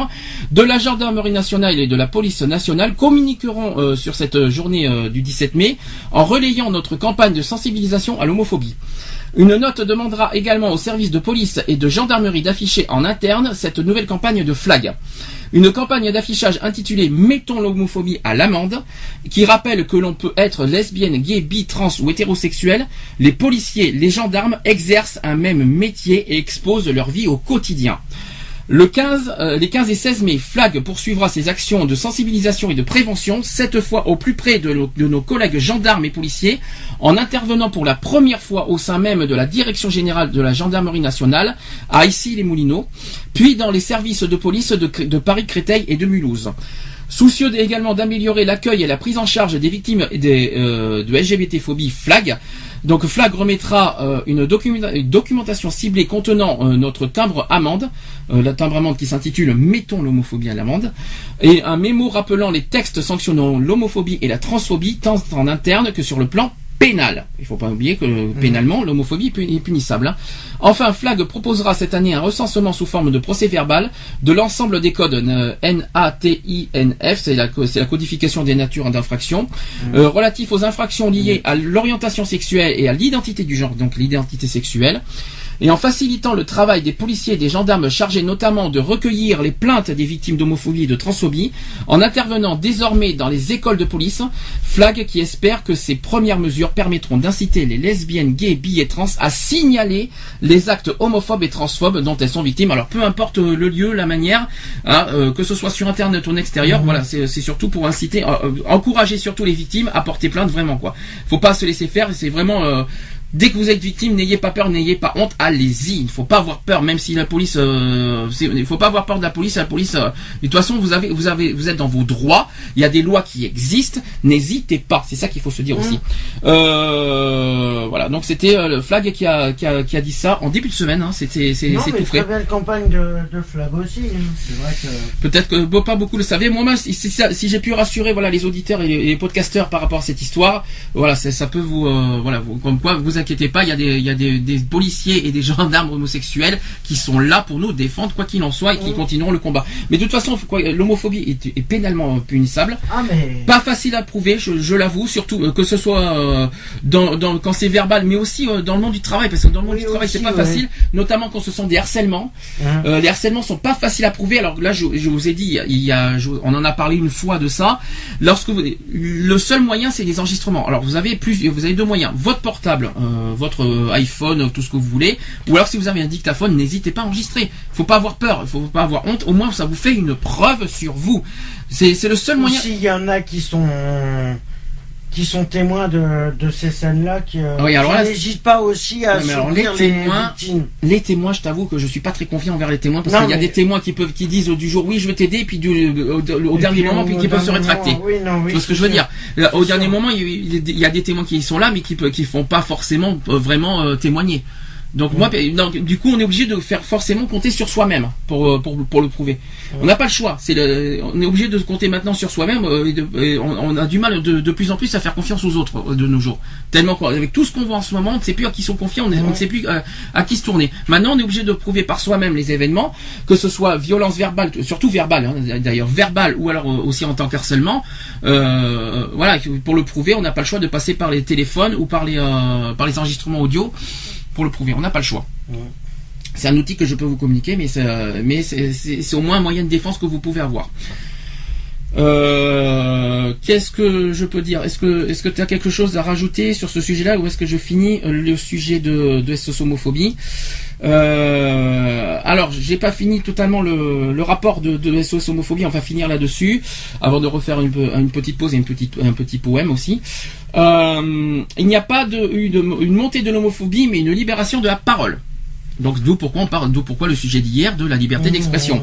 de la gendarmerie nationale et de la police nationale communiqueront sur cette journée du 17 mai en relayant notre campagne de sensibilisation à l'homophobie. Une note demandera également aux services de police et de gendarmerie d'afficher en interne cette nouvelle campagne de flag. Une campagne d'affichage intitulée Mettons l'homophobie à l'amende, qui rappelle que l'on peut être lesbienne, gay, bi, trans ou hétérosexuel. Les policiers, les gendarmes exercent un même métier et exposent leur vie au quotidien. Le 15, euh, les 15 et 16 mai, Flag poursuivra ses actions de sensibilisation et de prévention, cette fois au plus près de nos, collègues gendarmes et policiers, en intervenant pour la première fois au sein même de la Direction générale de la gendarmerie nationale, à Issy-les-Moulineaux, puis dans les services de police de, Cré- de Paris, Créteil et de Mulhouse. Soucieux également d'améliorer l'accueil et la prise en charge des victimes euh, de LGBT-phobie Flag, donc Flag remettra euh, une, documenta- une documentation ciblée contenant euh, notre timbre amende, la timbre amende qui s'intitule Mettons l'homophobie à l'amende, et un mémo rappelant les textes sanctionnant l'homophobie et la transphobie tant en interne que sur le plan pénal. Il faut pas oublier que pénalement l'homophobie est puni- est punissable. hein. Enfin, Flag proposera cette année un recensement sous forme de procès verbal de l'ensemble des codes euh, NATINF, c'est la, co- c'est la codification des natures d'infraction, euh, relatifs aux infractions liées à l'orientation sexuelle et à l'identité du genre, donc l'identité sexuelle. Et en facilitant le travail des policiers et des gendarmes chargés notamment de recueillir les plaintes des victimes d'homophobie et de transphobie, en intervenant désormais dans les écoles de police, Flag qui espère que ces premières mesures permettront d'inciter les lesbiennes, gays, bi et trans à signaler les actes homophobes et transphobes dont elles sont victimes. Alors peu importe euh, le lieu, la manière, hein, euh, que ce soit sur internet ou en extérieur, voilà, c'est surtout pour inciter, euh, euh, encourager surtout les victimes à porter plainte vraiment quoi. Faut pas se laisser faire, c'est vraiment euh, Dès que vous êtes victime, n'ayez pas peur, n'ayez pas honte, allez-y. Il ne faut pas avoir peur, même si la police, euh, il ne faut pas avoir peur de la police. La police, euh, de toute façon, vous avez, vous avez, vous êtes dans vos droits. Il y a des lois qui existent. N'hésitez pas. C'est ça qu'il faut se dire aussi. Euh, voilà. Donc c'était euh, le flag qui a, qui a, qui a dit ça en début de semaine. Hein. C'était, c'est, c'est tout frais. très belle campagne de, de flag aussi. hein. C'est vrai que. Peut-être que bon, pas beaucoup le savaient. Moi, si, si si j'ai pu rassurer voilà les auditeurs et les, les podcasteurs par rapport à cette histoire, voilà, ça peut vous, euh, voilà, vous, comme quoi, vous inquiétez pas. Il y a des, il y a des, des policiers et des gendarmes homosexuels qui sont là pour nous défendre quoi qu'il en soit et qui continueront le combat. Mais de toute façon, l'homophobie est, est pénalement punissable. Ah, mais. Pas facile à prouver, je, je l'avoue, surtout euh, que ce soit euh, dans, dans, quand c'est verbal, mais aussi euh, dans le monde du travail, parce que dans le monde Oui, du travail, c'est pas ouais. facile, notamment quand ce sont des harcèlements. Hein. Les harcèlements sont pas faciles à prouver. Alors là, je, je vous ai dit, il y a, je- on en a parlé une fois de ça. Lorsque vous, le seul moyen, c'est les enregistrements. Alors vous avez plus, vous avez deux moyens votre portable, votre euh, iPhone, tout ce que vous voulez, ou alors si vous avez un dictaphone, n'hésitez pas à enregistrer. Faut pas avoir peur, faut pas avoir honte. Au moins, ça vous fait une preuve sur vous. C'est, le seul moyen. s'il y en a qui sont qui sont témoins de, de ces scènes-là, qui, euh, Oui, alors qui là, n'hésitent pas aussi à Ouais, alors, les témoins-. Les témoins, je t'avoue que je suis pas très confiant envers les témoins parce qu'il y a des témoins qui peuvent, qui disent du jour oui, je vais t'aider, puis du, au, au Et dernier puis, moment, puis qui peuvent se rétracter. Oui, non, oui. Tu vois ce que c'est je veux dire? Là, Au C'est dernier sûr. moment, il y, a- des témoins qui sont là, mais qui, qui font pas forcément euh, vraiment euh, témoigner. Donc moi, donc, du coup, on est obligé de faire forcément compter sur soi-même pour, euh, pour, pour le prouver. On n'a pas le choix. C'est le, on est obligé de compter maintenant sur soi-même. euh, et de- et on, on a du mal de, de plus en plus à faire confiance aux autres euh, de nos jours. Tellement quoi, avec tout ce qu'on voit en ce moment, on ne sait plus à qui sont confiants, on, ne sait plus euh, à qui se tourner. Maintenant, on est obligé de prouver par soi-même les événements, que ce soit violence verbale, surtout verbale, hein, d'ailleurs verbale ou alors aussi en tant qu'harcèlement. Euh, voilà, pour le prouver, on n'a pas le choix de passer par les téléphones ou par les euh, par les enregistrements audio pour le prouver. On n'a pas le choix. C'est un outil que je peux vous communiquer, mais c'est, euh, mais c'est, au moins un moyen de défense que vous pouvez avoir. Euh, qu'est-ce que je peux dire? Est-ce que est-ce que tu as quelque chose à rajouter sur ce sujet-là ou est-ce que je finis euh, le sujet de, de SOS homophobie? Euh, alors, j'ai pas fini totalement le, le rapport de, de SOS homophobie. On va finir là-dessus avant de refaire une, pe- une petite pause et une petite, un petit poème aussi. Euh, il n'y a pas de, eu de- une montée de l'homophobie, mais une libération de la parole. Donc d'où pourquoi on parle, d'où pourquoi le sujet d'hier de la liberté d'expression.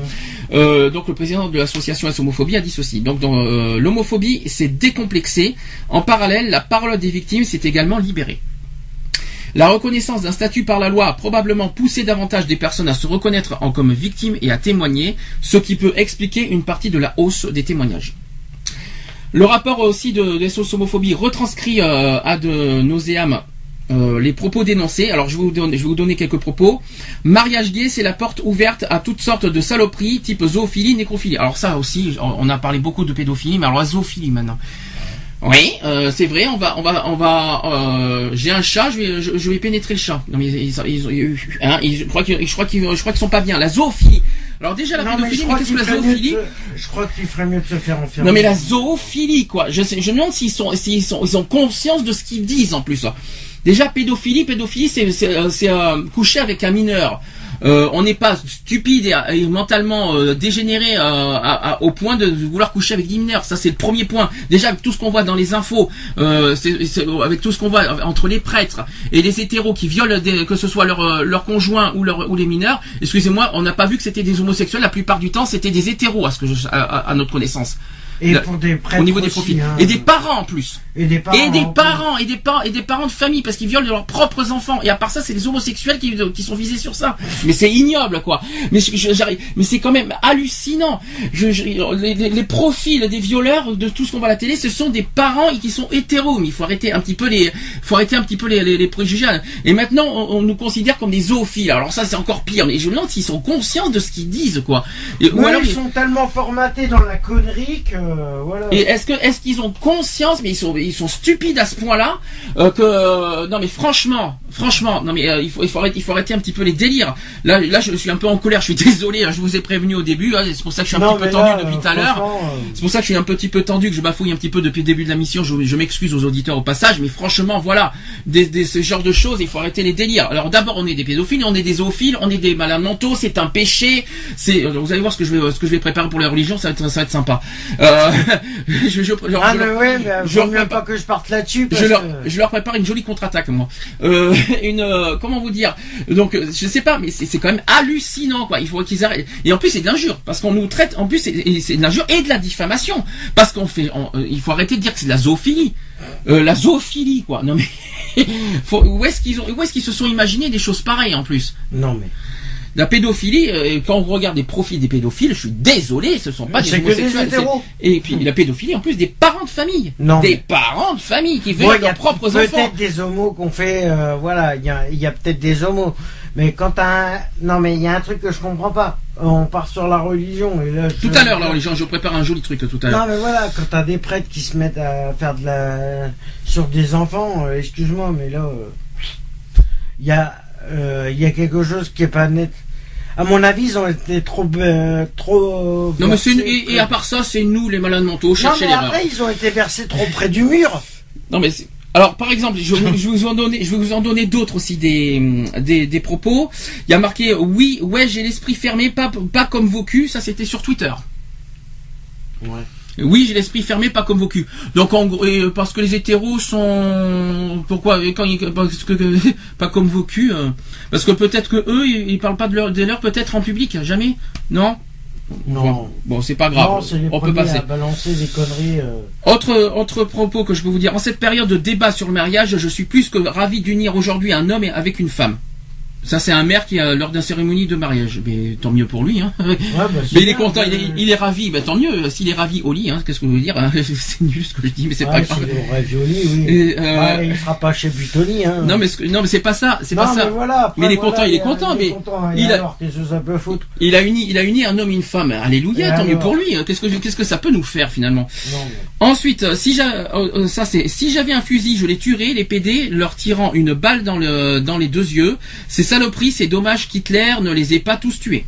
Euh, donc le président de l'association homophobie a dit ceci. Donc euh, l'homophobie c'est décomplexé. En parallèle, la parole des victimes s'est également libérée. La reconnaissance d'un statut par la loi a probablement poussé davantage des personnes à se reconnaître en comme victimes et à témoigner, ce qui peut expliquer une partie de la hausse des témoignages. Le rapport aussi de, de SOS homophobie retranscrit euh, à de nauséam euh, les propos dénoncés. Alors je vais, vous donner, je vais vous donner quelques propos. Mariage gay, c'est la porte ouverte à toutes sortes de saloperies, type zoophilie, nécrophilie. Alors ça aussi, on a parlé beaucoup de pédophilie, mais alors la zoophilie maintenant. Oui, euh, c'est vrai. On va, on va, on va. euh, J'ai un chat, je vais, je, je vais pénétrer le chat. Non mais ils, ils, ils- hein, ils- je crois qu'ils, je crois qu'ils, je crois qu'ils sont pas bien. La zoophilie. Alors déjà la Non, pédophilie, mais qu'est-ce que la de zoophilie se- Je crois qu'il ferait mieux de se faire enfermer. non mais la zoophilie quoi. Je sais, je me demande s'ils sont, s'ils sont, ils ont conscience de ce qu'ils disent en plus. Déjà pédophilie, pédophilie c'est, c'est, euh, c'est, euh, coucher avec un mineur. Euh, on n'est pas stupide et, mentalement euh, dégénéré euh, au point de vouloir coucher avec des mineurs. Ça c'est le premier point. Déjà avec tout ce qu'on voit dans les infos, avec tout ce qu'on voit entre les prêtres et les hétéros qui violent des- que ce soit leur, leur conjoint ou, les mineurs. Excusez-moi, on n'a pas vu que c'était des homosexuels. La plupart du temps c'était des hétéros à ce que je, à notre connaissance Et pour des prêtres au niveau des profils hein. et des parents en plus. Et des parents. et des parents et des parents et des parents de famille parce qu'ils violent leurs propres enfants. Et à part ça c'est les homosexuels qui, qui sont visés sur ça. Mais c'est ignoble quoi. Mais je- mais c'est quand même hallucinant. Je, les, profils des violeurs de tout ce qu'on voit à la télé ce sont des parents qui sont hétéros. Mais il faut arrêter un petit peu les faut arrêter un petit peu les, les, les préjugés. Et maintenant on, on nous considère comme des zoophiles. Alors ça c'est encore pire. Mais je me demande s'ils sont conscients de ce qu'ils disent quoi. Et- ou alors ils sont tellement formatés dans la connerie que voilà. Et est-ce que est-ce qu'ils ont conscience, mais ils sont ils sont stupides à ce point-là euh, que euh, non mais franchement, franchement, non mais euh, il faut il faut arrêter, il faut arrêter un petit peu les délires. Là là je suis un peu en colère, je suis désolé, hein, je vous ai prévenu au début, hein, c'est pour ça que je suis un Non, petit peu tendu là, depuis euh, tout à l'heure. euh, C'est pour ça que je suis un petit peu tendu, que je bafouille un petit peu depuis le début de la mission. Je, je m'excuse aux auditeurs au passage, mais franchement, voilà, des, des- ce genre de choses, il faut arrêter les délires. Alors d'abord, on est des pédophiles, on est des zoophiles, on est des malades mentaux, c'est un péché. C'est, vous allez voir ce que je vais, ce que je vais préparer pour la religion, ça va être, ça va être sympa. Euh, je, je, Ah, je- mais ouais, mais je vaut mieux repars- pas que je parte là-dessus. je leur, que- je leur prépare une jolie contre-attaque, moi. Euh, une, euh, comment vous dire? Donc, euh, je sais pas, mais c'est quand même hallucinant, quoi. Il faut qu'ils arrêtent. Et en plus, c'est de l'injure, parce qu'on nous traite. En plus, c'est- de l'injure et de la diffamation, parce qu'on fait. on- euh, il faut arrêter de dire que c'est de la zoophilie. Euh, la zoophilie, quoi. Non mais, faut, où est-ce qu'ils ont, où est-ce qu'ils se sont imaginés des choses pareilles en plus? Non, mais. La pédophilie, euh, quand on regarde les profils des pédophiles, je suis désolé, ce sont pas des des homosexuels. hétéros. Et puis la pédophilie, en plus, des parents de famille. Non, Des parents de famille qui Ouais, veulent il y a leurs propres enfants. peut-être des homos qu'on fait, euh, voilà, il y a, peut-être des homos. Mais quand t'as un... Non, mais il y a un truc que je comprends pas. On part sur la religion. Et là, je- Tout à l'heure, la religion, je prépare un joli truc tout à l'heure. Non, mais voilà, quand t'as des prêtres qui se mettent à faire de la... sur des enfants, euh, excuse-moi, mais là, euh, il y, a, euh, il y a quelque chose qui est pas net. À mon avis, ils ont été trop... euh, trop Non, mais c'est versés et, et à part ça, c'est nous les malades mentaux, Non, cherchez mais l'erreur. après, ils ont été versés trop près du mur. Non, mais alors, par exemple, je, vous en donner, je vais vous en donner d'autres aussi des, des, des propos. Il y a marqué, oui, ouais, j'ai l'esprit fermé, pas, pas comme vos culs. Ça, c'était sur Twitter. Oui, j'ai l'esprit fermé, pas comme vos culs. Donc, en gros, et, euh, parce que les hétéros sont, pourquoi, et quand ils, parce que, pas comme vos culs, euh, parce que peut-être que eux, ils, ils parlent pas de leur, de leur peut-être en public, jamais, non? Non. Bon, c'est pas grave. Non, c'est les On peut passer. à balancer des conneries. euh. Autre, autre propos que je peux vous dire, en cette période de débat sur le mariage, je suis plus que ravi d'unir aujourd'hui un homme et- avec une femme. Ça, c'est un maire qui, a, lors d'une cérémonie de mariage, mais tant mieux pour lui. Hein. Ouais, bah, mais il est content, il est, euh, il est ravi. Ben, tant mieux. S'il est ravi au lit, hein, qu'est-ce que je veux dire hein, C'est nul ce que je dis, mais c'est ouais, pas grave. oui. Et, euh, Ouais, il sera pas chez Butoni, hein. Non, mais ce non, mais c'est pas ça. C'est pas ça. mais voilà, après, Mais il est voilà, content, il est content, il mais et il a- alors, qu'est-ce que ça peut foutre Il a uni, il a uni un homme et une femme. Alléluia, Et tant mieux pour lui. Qu'est-ce que, qu'est-ce que ça peut nous faire finalement? Non, mais- Ensuite, euh, si euh, euh, ça c'est, si j'avais un fusil, je les tuerais, les PD, leur tirant une balle dans le, dans les deux yeux. Ces saloperies, c'est dommage qu'Hitler ne les ait pas tous tués.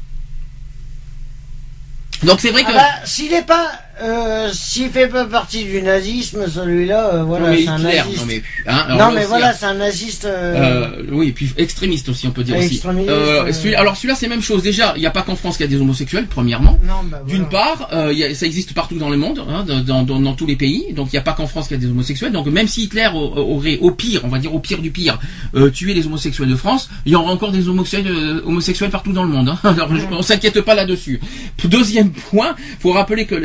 Donc c'est vrai que. Ah bah, s'il est pas, euh, s'il fait pas partie du nazisme, celui-là, euh, voilà, c'est un naziste. non mais, hein, Non, là mais voilà, c'est un naziste. euh, oui, et puis extrémiste aussi, on peut dire aussi. Euh, euh. celui- alors celui-là, c'est même chose. Déjà, il n'y a pas qu'en France qu'il y a des homosexuels, premièrement. Non, bah, D'une voilà. part, il y a- ça existe partout dans le monde, hein, dans, dans- dans- dans tous les pays. Donc il n'y a pas qu'en France qu'il y a des homosexuels. Donc même si Hitler au- aurait, au pire, on va dire au pire du pire, tué les homosexuels de France, il y aura encore des homosexuels, homosexuels partout dans le monde. hein. Alors je- on s'inquiète pas là-dessus. Deuxième point, faut rappeler que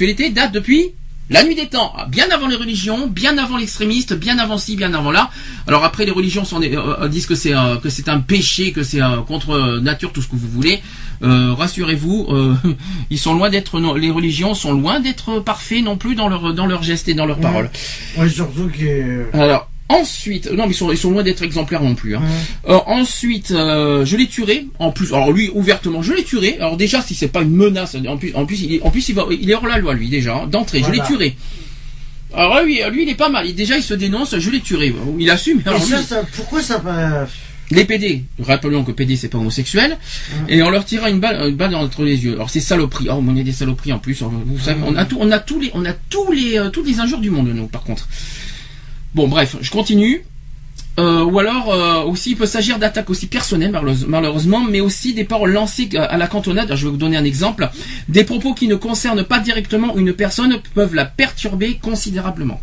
l'homosexualité date depuis la nuit des temps, Ah, bien avant les religions, bien avant l'extrémiste, bien avant ci, bien avant là. Alors après les religions sont, euh, disent que c'est euh, que c'est un péché, que c'est euh, contre nature, tout ce que vous voulez. Rassurez-vous, ils sont loin d'être non, les religions sont loin d'être parfaits non plus dans leur dans leurs gestes et dans leurs Ouais. paroles. Ouais, surtout que. Alors ensuite, non mais ils sont ils sont loin d'être exemplaires non plus. Hein. Euh, ensuite, euh, je l'ai tuerai. En plus, alors lui ouvertement, je l'ai tuerai. Alors déjà, si c'est pas une menace, en plus, en plus, il est, en plus, il va, il est hors la loi lui déjà hein, d'entrée. Je l'ai tuerai. Alors lui, lui, il est pas mal. Il, déjà, il se dénonce. Je l'ai tuerai. Il assume. Et Alors, ça, lui, ça, pourquoi ça pas. les PD, rappelons que PD c'est pas homosexuel, et on leur tira une balle, une balle entre les yeux. Alors c'est saloperie. Oh, on a des saloperies en plus. Vous savez, on a tout, on a tous les, on a tous les, euh, toutes les injures du monde nous. Par contre. Bon, bref, je continue. Euh, ou alors euh, aussi il peut s'agir d'attaques aussi personnelles malheureuse- malheureusement, mais aussi des paroles lancées à la cantonade. Je vais vous donner un exemple. Des propos qui ne concernent pas directement une personne peuvent la perturber considérablement.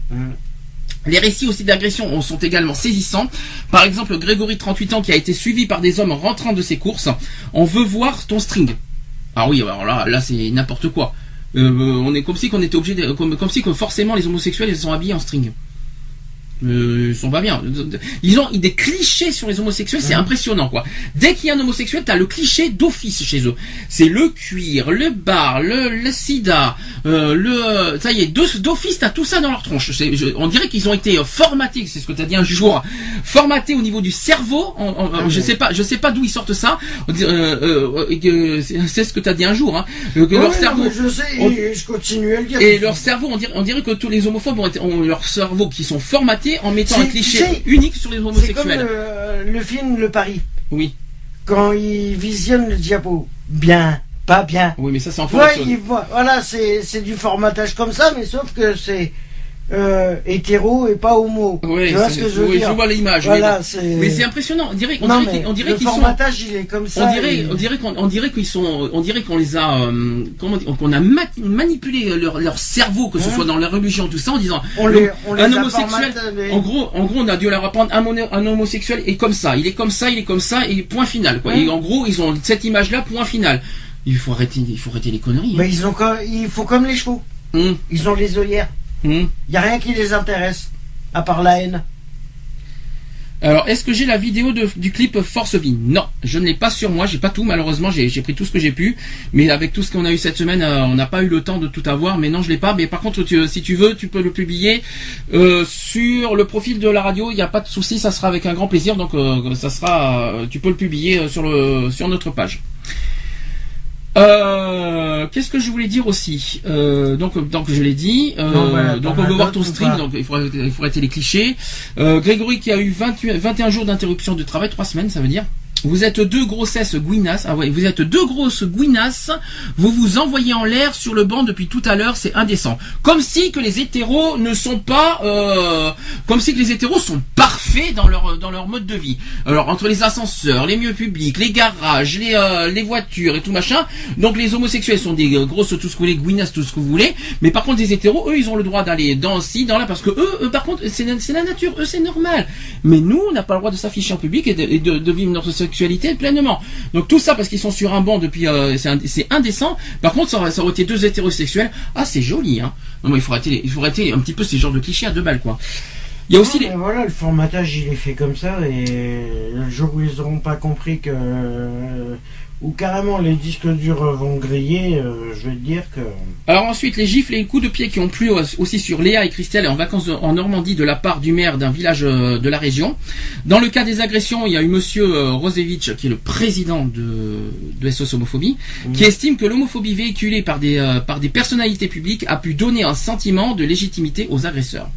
Les récits aussi d'agression sont également saisissants. Par exemple, Grégory, 38 ans, qui a été suivi par des hommes rentrant de ses courses. On veut voir ton string. Ah oui, alors là, là c'est n'importe quoi. Euh, on est comme si qu'on était obligé, de, comme, comme si que forcément les homosexuels ils sont habillés en string. Euh, ils sont pas bien. Ils ont des clichés sur les homosexuels, c'est impressionnant quoi. Dès qu'il y a un homosexuel, t'as le cliché d'office chez eux. C'est le cuir, le bar, le, le sida, euh, le, ça y est, d'o- d'office t'as tout ça dans leur tronche. Je- on dirait qu'ils ont été euh, formatés, c'est ce que t'as dit un jour, formatés au niveau du cerveau. Ah je ouais. sais pas, je sais pas d'où ils sortent ça. Euh, euh, c'est ce que t'as dit un jour, hein, que Ouais, leur cerveau. je sais, on- et je continue à le dire. Et leur cerveau, on dirait, on dirait que tous les homophobes ont, été- ont leur cerveau qui sont formatés en mettant un tu cliché sais, unique sur les C'est comme homosexuels. le, le film Le Paris. Oui, Quand il visionne le diapo. Bien, pas bien. oui, mais ça c'est encore Ouais, il voit- voilà, c'est c'est du formatage comme ça, mais sauf que c'est euh, hétéro et pas homo. Oui, tu vois c'est- ce que je veux oui, dire je vois l'image. Voilà, mais c'est. impressionnant. On dirait, on Non, dirait mais qu'ils- on dirait le qu'ils sont. il est comme ça. On dirait, et- on dirait qu'on, on dirait qu'ils sont, on dirait qu'on les a, euh, comment dire, qu'on a ma- manipulé leur, leur cerveau, que ce Hein soit dans la religion, tout ça, en disant, on les, on les un homosexuel, en gros, en gros, on a dû leur apprendre un, un homosexuel est comme ça, il est comme ça, il est comme ça, et point final, quoi. Hein Et en gros, ils ont cette image-là, point final. Il faut arrêter, il faut arrêter les conneries. hein. Ils ont comme, ils font comme les chevaux. Hum, Ils ont les œillères. Il y a rien qui les intéresse à part la haine. Alors, est-ce que j'ai la vidéo de- du clip Force Vie? Non, je ne l'ai pas sur moi, j'ai pas tout, malheureusement, j'ai pris tout ce que j'ai pu, mais avec tout ce qu'on a eu cette semaine, euh, on n'a pas eu le temps de tout avoir, mais non, je l'ai pas, mais par contre, tu- si tu veux, tu peux le publier euh, sur le profil de la radio, il n'y a pas de souci, ça sera avec un grand plaisir, donc euh, ça sera, euh, tu peux le publier euh, sur, le, sur notre page. Euh, Qu'est-ce que je voulais dire aussi euh, Donc, donc je l'ai dit. euh, Non, bah, donc on as veut voir ton ou string. pas Donc il faut, arrêter- il faut arrêter les clichés. Euh, Grégory qui a eu 28 21 jours d'interruption de travail, 3 semaines, ça veut dire. Vous êtes deux grossesses gouinasses. Ah ouais, vous êtes deux grosses gouinasses. Vous vous envoyez en l'air sur le banc depuis tout à l'heure. C'est indécent. Comme si que les hétéros ne sont pas, euh, comme si que les hétéros sont parfaits dans leur dans leur mode de vie. Alors entre les ascenseurs, les milieux publics, les garages, les euh, les voitures et tout machin. Donc les homosexuels sont des grosses tout ce que vous voulez, gouinasses tout ce que vous voulez. Mais par contre les hétéros, eux, ils ont le droit d'aller dans ci, dans là, parce que eux, eux, par contre, c'est la, la nature. Eux, c'est normal. Mais nous, on n'a pas le droit de s'afficher en public et de, de- vivre notre sexualité pleinement. Donc tout ça parce qu'ils sont sur un banc depuis, euh, c'est ind- c'est indécent. Par contre, ça aurait, ça aurait été deux hétérosexuels. Ah, c'est joli, hein. Non, mais il faut arrêter, il faut arrêter un petit peu ces genres de clichés à deux balles, quoi. Il y a aussi les... Voilà, le formatage il est fait comme ça et le jour où ils n'auront pas compris que ou carrément les disques durs vont griller, euh, je vais te dire que. Alors ensuite, les gifles et les coups de pied qui ont plu aussi sur Léa et Christelle en vacances en Normandie de la part du maire d'un village euh, de la région. Dans le cas des agressions, il y a eu Monsieur euh, Rosevich, qui est le président de, de SOS Homophobie, mmh. qui estime que l'homophobie véhiculée par des, par des personnalités publiques a pu donner un sentiment de légitimité aux agresseurs.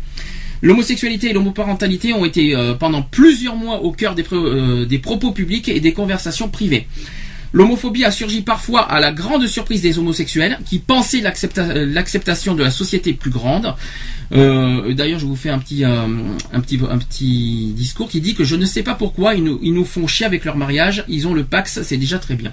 L'homosexualité et l'homoparentalité ont été pendant plusieurs mois au cœur des, des propos publics et des conversations privées. L'homophobie a surgi parfois à la grande surprise des homosexuels qui pensaient l'acceptation de la société plus grande. Euh, d'ailleurs, je vous fais un petit, euh, un, petit, un petit discours qui dit que je ne sais pas pourquoi ils nous, ils nous font chier avec leur mariage. Ils ont le Pax, c'est déjà très bien.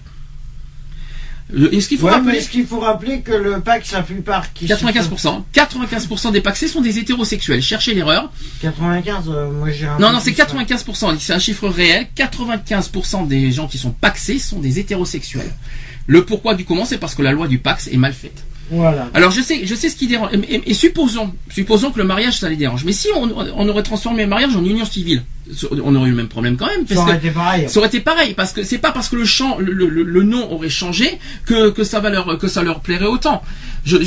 Est-ce qu'il faut, rappeler... est faut rappeler que le Pax, la plupart qui 95%. 95% des Paxés sont des hétérosexuels. Cherchez l'erreur. 95, euh, moi j'ai Non, non, c'est 95%. C'est un chiffre réel. 95% des gens qui sont Paxés sont des hétérosexuels. Le pourquoi du comment, c'est parce que la loi du Pax est mal faite. Voilà. Alors je sais, je sais ce qui dérange. Et, supposons, supposons que le mariage ça les dérange. Mais si on, on aurait transformé le mariage en union civile, on aurait eu le même problème quand même. ça aurait été pareil. Ça aurait été pareil parce que c'est pas parce que le nom aurait changé que, que ça va leur que ça leur plairait autant. Je,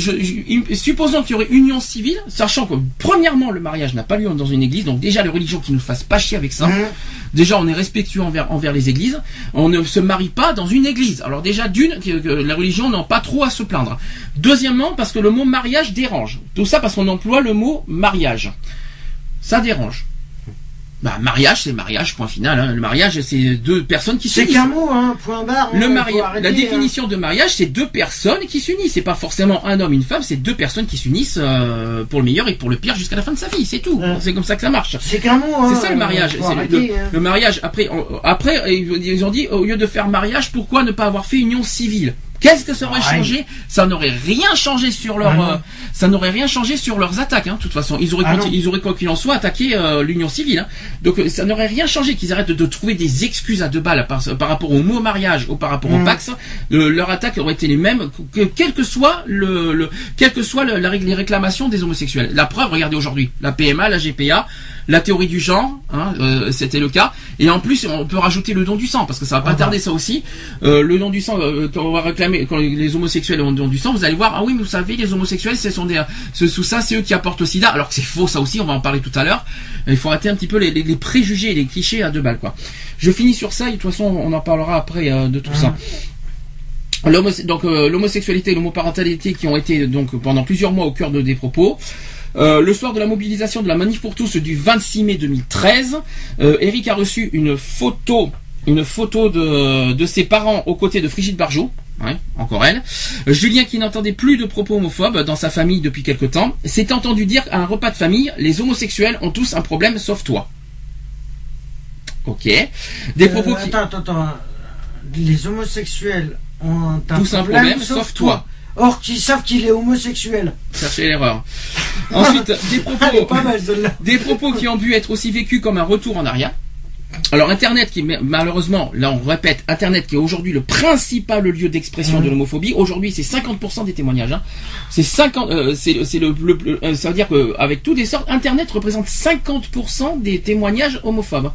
supposons qu'il y aurait union civile, sachant que premièrement le mariage n'a pas lieu dans une église, donc déjà les religions qui nous fassent pas chier avec ça. Mmh. Déjà on est respectueux envers envers les églises. On ne se marie pas dans une église. Alors déjà d'une, que, la religion n'a pas trop à se plaindre. Deuxièmement parce que le mot mariage dérange. Tout ça parce qu'on emploie le mot mariage. Ça dérange. Bah, mariage, c'est mariage, point final. Hein. Le mariage, c'est deux personnes qui s'unissent. C'est qu'un mot, hein, point barre. Le mariage, la hein. définition de mariage, c'est deux personnes qui s'unissent. C'est pas forcément un homme, une femme, c'est deux personnes qui s'unissent euh, pour le meilleur et pour le pire jusqu'à la fin de sa vie. C'est tout. C'est comme ça que ça marche. C'est qu'un mot. Hein, c'est ça le mariage. le, mariage. Après, après, ils ont dit au lieu de faire mariage, pourquoi ne pas avoir fait union civile? Qu'est-ce que ça aurait changé Ça n'aurait rien changé sur leur, ah euh, ça n'aurait rien changé sur leurs attaques. Hein, de toute façon, ils auraient, ah ils auraient quoi qu'il en soit attaqué euh, l'union civile. Hein. Donc euh, ça n'aurait rien changé qu'ils arrêtent de, trouver des excuses à deux balles par, par rapport au mot mariage ou par rapport au mm. Pax. leur attaque aurait été les mêmes, que, quel que soit le, le quelle que soit la, les réclamations des homosexuels. La preuve, regardez aujourd'hui, la PMA, la GPA, la théorie du genre, hein, euh, c'était le cas. Et en plus, on peut rajouter le don du sang, parce que ça va pas ah tarder ça aussi. Euh, le don du sang, euh, quand on va réclamer, quand les homosexuels ont le don du sang, vous allez voir, ah oui, mais vous savez, les homosexuels, ce sont des, sous ça, c'est eux qui apportent le sida, alors que c'est faux ça aussi, on va en parler tout à l'heure. Il faut arrêter un petit peu les, les, préjugés et les clichés à deux balles, quoi. Je finis sur ça, et de toute façon, on en parlera après de tout ça. donc l'homosexualité et l'homoparentalité qui ont été donc pendant plusieurs mois au cœur de des propos. Euh, le soir de la mobilisation de la manif pour tous du 26 mai 2013, euh, Eric a reçu une photo, une photo de, ses parents aux côtés de Frigide Barjot. encore elle. Euh, Julien qui n'entendait plus de propos homophobes dans sa famille depuis quelque temps, s'est entendu dire à un repas de famille, les homosexuels ont tous un problème sauf toi. Ok. Des propos qui... Attends, attends, attends. Les homosexuels ont un, tous un problème, sauf, toi. Or, qu'ils savent qu'il est homosexuel. Cherchez l'erreur. Ensuite, des propos, des propos qui ont dû être aussi vécus comme un retour en arrière. Alors Internet qui malheureusement, là on répète, Internet qui est aujourd'hui le principal lieu d'expression de l'homophobie. Aujourd'hui c'est 50% des témoignages. Hein. C'est 50, euh, c'est le, euh, ça veut dire qu'avec tous des sortes, Internet représente 50% des témoignages homophobes.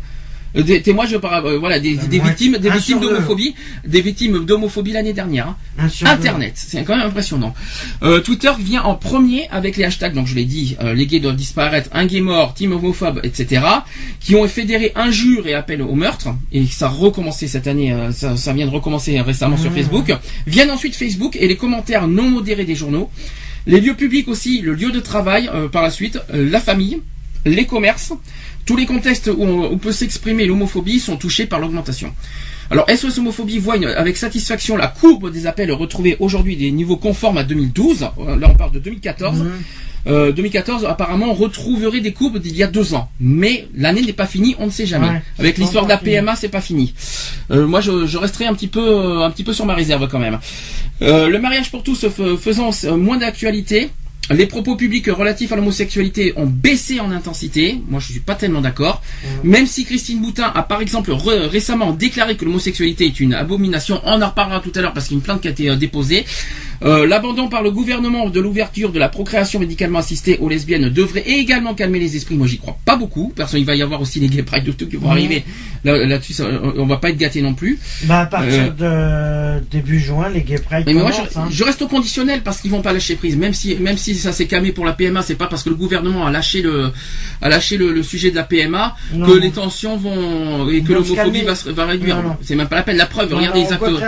Euh, des témoignages euh, voilà des, des victimes des victimes d'homophobie des victimes d'homophobie l'année dernière hein. internet c'est quand même impressionnant. Euh, Twitter vient en premier avec les hashtags donc je l'ai dit les gays doivent disparaître un gay mort team homophobe etc qui ont fédéré injures et appels au meurtre et ça a recommencé cette année ça, ça, vient de recommencer récemment sur Facebook viennent ensuite Facebook et les commentaires non modérés des journaux les lieux publics aussi le lieu de travail par la suite la famille les commerces tous les contextes où on, peut s'exprimer l'homophobie sont touchés par l'augmentation. Alors SOS Homophobie voit avec satisfaction la courbe des appels retrouvés aujourd'hui des niveaux conformes à 2012. Là on parle de 2014. 2014 mmh. euh, apparemment retrouverait des courbes d'il y a deux ans. Mais l'année n'est pas finie, on ne sait jamais. Avec l'histoire de la PMA, c'est pas fini. Euh, moi, je, je, resterai un petit peu, un petit peu sur ma réserve quand même. Euh, le mariage pour tous faisant moins d'actualité, les propos publics relatifs à l'homosexualité ont baissé en intensité. Moi, je suis pas tellement d'accord. Mmh. Même si Christine Boutin a, par exemple, récemment déclaré que l'homosexualité est une abomination, on en reparlera tout à l'heure parce qu'il y a une plainte qui a été euh, déposée. Euh, l'abandon par le gouvernement de l'ouverture de la procréation médicalement assistée aux lesbiennes devrait également calmer les esprits. Moi, j'y crois pas beaucoup, parce qu'il va y avoir aussi les gay pride de tout qui vont arriver. Là-dessus, on va pas être gâté non plus. Bah à partir de début juin, les gay pride. Mais moi, hein. je, reste au conditionnel parce qu'ils vont pas lâcher prise, même si même si ça s'est calmé pour la PMA, c'est pas parce que le gouvernement a lâché le a lâché le, sujet de la PMA que les tensions vont et que l'homophobie va, va réduire. C'est même pas la peine. La preuve, regardez les acteurs.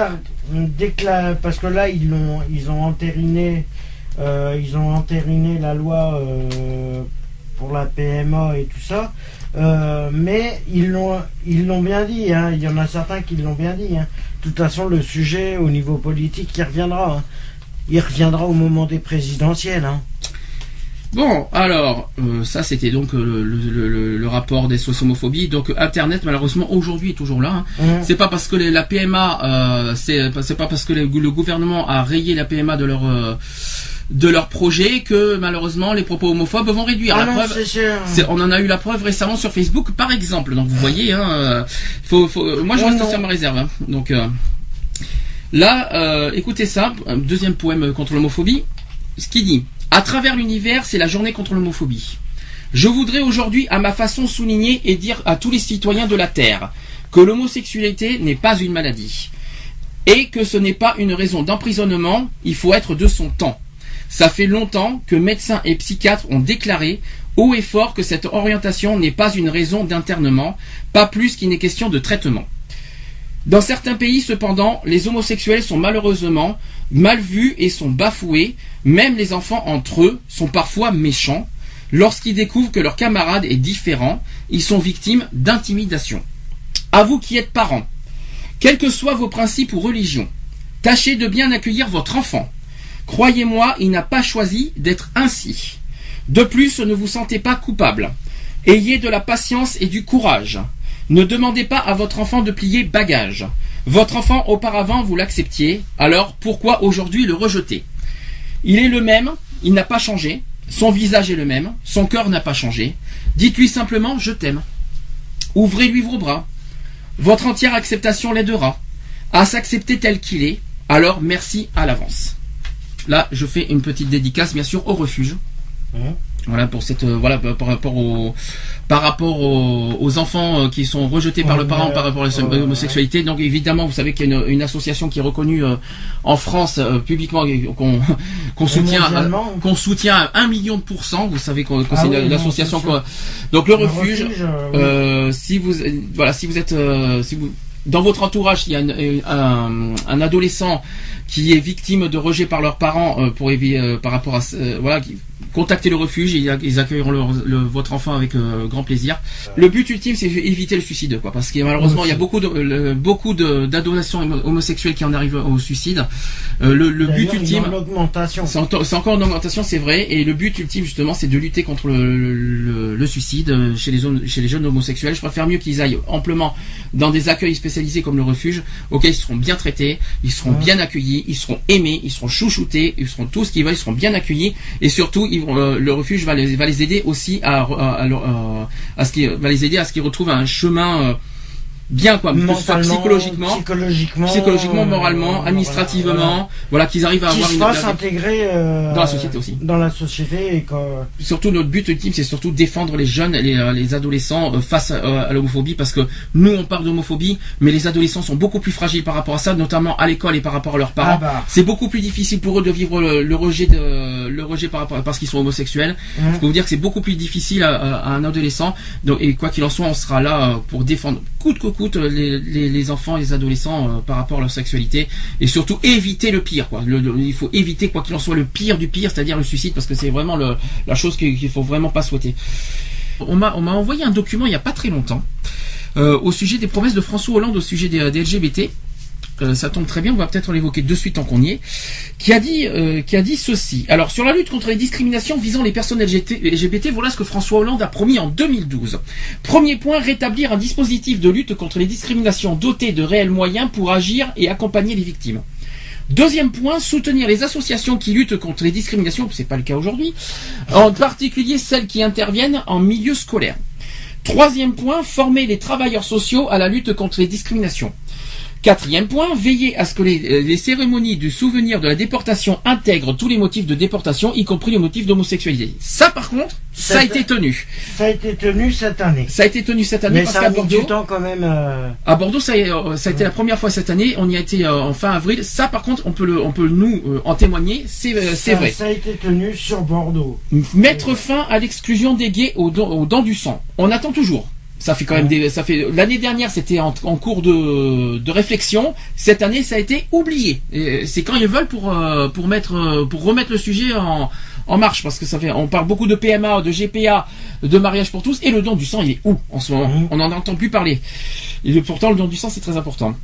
Parce que là ils l'ont ils ont entériné euh, ils ont entériné la loi euh, pour la PMA et tout ça. Euh, mais ils l'ont ils l'ont bien dit, hein. il y en a certains qui l'ont bien dit. Hein. De toute façon, le sujet au niveau politique, il reviendra. Hein. Il reviendra au moment des présidentielles. Bon, alors, ça c'était donc le, rapport des sociomophobies. Donc Internet, malheureusement, aujourd'hui est toujours là. Mmh. C'est pas parce que la PMA, c'est pas parce que le, gouvernement a rayé la PMA de leur de leur projet que malheureusement les propos homophobes vont réduire. Ah la preuve, on en a eu la preuve récemment sur Facebook, par exemple. Donc vous voyez, hein, euh, faut, faut, moi je reste sur ma réserve. Hein. Donc euh, là, euh, écoutez ça, deuxième poème contre l'homophobie. Ce qui dit à travers l'univers, c'est la journée contre l'homophobie. Je voudrais aujourd'hui à ma façon souligner et dire à tous les citoyens de la Terre que l'homosexualité n'est pas une maladie et que ce n'est pas une raison d'emprisonnement, il faut être de son temps. Ça fait longtemps que médecins et psychiatres ont déclaré haut et fort que cette orientation n'est pas une raison d'internement, pas plus qu'il n'est question de traitement. Dans certains pays, cependant, les homosexuels sont malheureusement mal vus et sont bafoués. Même les enfants entre eux sont parfois méchants. Lorsqu'ils découvrent que leur camarade est différent, ils sont victimes d'intimidation. À vous qui êtes parents, quels que soient vos principes ou religions, tâchez de bien accueillir votre enfant. Croyez-moi, il n'a pas choisi d'être ainsi. De plus, ne vous sentez pas coupable. Ayez de la patience et du courage. Ne demandez pas à votre enfant de plier bagage. Votre enfant auparavant vous l'acceptiez, alors pourquoi aujourd'hui le rejeter? Il est le même, il n'a pas changé, son visage est le même, son cœur n'a pas changé. Dites-lui simplement je t'aime. Ouvrez-lui vos bras. Votre entière acceptation l'aidera à s'accepter tel qu'il est, alors merci à l'avance. Là, je fais une petite dédicace, bien sûr, au refuge. Mmh. Voilà pour cette euh, voilà par rapport aux par rapport aux, enfants euh, qui sont rejetés par le parent par rapport à l'homosexualité. Donc évidemment, vous savez qu'il y a une, association qui est reconnue euh, en France publiquement qu'on soutient qu'on soutient à un million de pourcents. Vous savez qu'on ah c'est l'association quoi. Donc le, refuge, si vous voilà si vous êtes si vous dans votre entourage, il y a un, un adolescent qui est victime de rejet par leurs parents euh, pour euh, par rapport à euh, voilà contactez le refuge et ils accueilleront le, votre enfant avec grand plaisir. Le but ultime c'est éviter le suicide quoi parce que malheureusement il y a beaucoup de beaucoup d'adolescents homosexuels qui en arrivent au suicide. le, but ultime c'est encore en augmentation c'est vrai et le but ultime justement c'est de lutter contre le, suicide chez les chez les jeunes homosexuels. Je préfère mieux qu'ils aillent amplement dans des accueils spécialisés comme le refuge auxquels ils seront bien traités, ils seront bien accueillis ils seront aimés, ils seront chouchoutés, ils seront tout ce qu'ils veulent, ils seront bien accueillis. Et surtout le refuge va les, aider aussi à, à ce qui va les aider à ce qu'ils retrouvent un chemin euh, bien quoi, psychologiquement, psychologiquement, psychologiquement, moralement, administrativement, voilà, qu'ils arrivent à avoir une place intégrée euh, dans la société aussi. Dans la société et surtout notre but ultime, c'est surtout défendre les jeunes, les, euh, les adolescents euh, face à, l'homophobie, parce que nous on parle d'homophobie, mais les adolescents sont beaucoup plus fragiles par rapport à ça, notamment à l'école et par rapport à leurs parents. Ah bah. C'est beaucoup plus difficile pour eux de vivre le, rejet de le rejet par rapport parce qu'ils sont homosexuels. Mmh. Je peux vous dire que c'est beaucoup plus difficile à, un adolescent. Donc, et quoi qu'il en soit, on sera là pour défendre coûte que coûte les, enfants et les adolescents euh, par rapport à leur sexualité et surtout éviter le pire quoi. il faut éviter quoi qu'il en soit le pire du pire, c'est-à-dire le suicide parce que c'est vraiment la chose qu'il faut vraiment pas souhaiter. On m'a envoyé un document il y a pas très longtemps euh, au sujet des promesses de François Hollande au sujet des LGBT euh, ça tombe très bien, on va peut-être l'évoquer de suite tant qu'on y est, qui a dit, euh, qui a dit ceci. Alors sur la lutte contre les discriminations visant les personnes LGBT, voilà ce que François Hollande a promis en 2012. Premier point, rétablir un dispositif de lutte contre les discriminations doté de réels moyens pour agir et accompagner les victimes. Deuxième point, soutenir les associations qui luttent contre les discriminations, c'est pas le cas aujourd'hui, en particulier celles qui interviennent en milieu scolaire. Troisième point, former les travailleurs sociaux à la lutte contre les discriminations. Quatrième point, veiller à ce que les, euh, les cérémonies du souvenir de la déportation intègrent tous les motifs de déportation, y compris les motifs d'homosexualité. Ça, par contre, ça a été tenu. Ça a été tenu cette année. Ça a été tenu cette année Mais parce qu'à Bordeaux, du temps quand même. euh, à Bordeaux, ça, a- euh, ça a été la première fois cette année. On y a été en fin avril. Ça, par contre, on peut le, on peut nous en témoigner. C'est, vrai. Ça a été tenu sur Bordeaux. Mettre fin à l'exclusion des gays aux dents, aux dents du sang. On attend toujours. Ça fait quand même des, ça fait l'année dernière c'était en, en cours de, de réflexion. Cette année ça a été oublié. C'est quand ils veulent pour euh, pour mettre euh, pour remettre le sujet en, en marche parce que ça fait on parle beaucoup de PMA, de GPA, de mariage pour tous et le don du sang il est où en ce moment Mhm. On n'en entend plus parler. Et pourtant le don du sang c'est très important.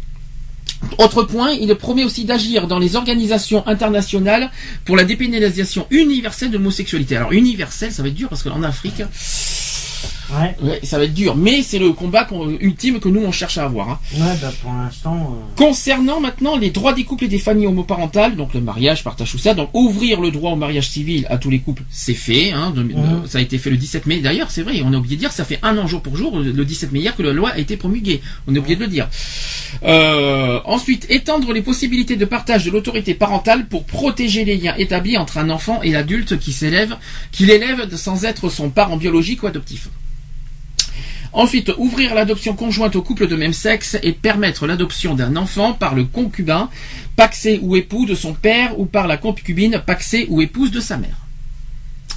Autre point, il promet aussi d'agir dans les organisations internationales pour la dépénalisation universelle de l'homosexualité. Alors universelle, ça va être dur parce qu'en Afrique, Ouais. ouais, ça va être dur, mais c'est le combat ultime que nous on cherche à avoir. hein. Ouais, bah pour l'instant. euh, Concernant maintenant les droits des couples et des familles homoparentales, donc le mariage, partage tout ça, donc ouvrir le droit au mariage civil à tous les couples, c'est fait. Hein, de- Mhm. Ça a été fait le 17 mai. D'ailleurs, c'est vrai, on a oublié de dire, ça fait un an jour pour jour, le 17 mai hier, que la loi a été promulguée. On a oublié de le dire. Euh, ensuite, étendre les possibilités de partage de l'autorité parentale pour protéger les liens établis entre un enfant et l'adulte qui s'élève, qui l'élève sans être son parent biologique ou adoptif. Ensuite, ouvrir l'adoption conjointe aux couples de même sexe et permettre l'adoption d'un enfant par le concubin, paxé ou époux de son père ou par la concubine, paxé ou épouse de sa mère.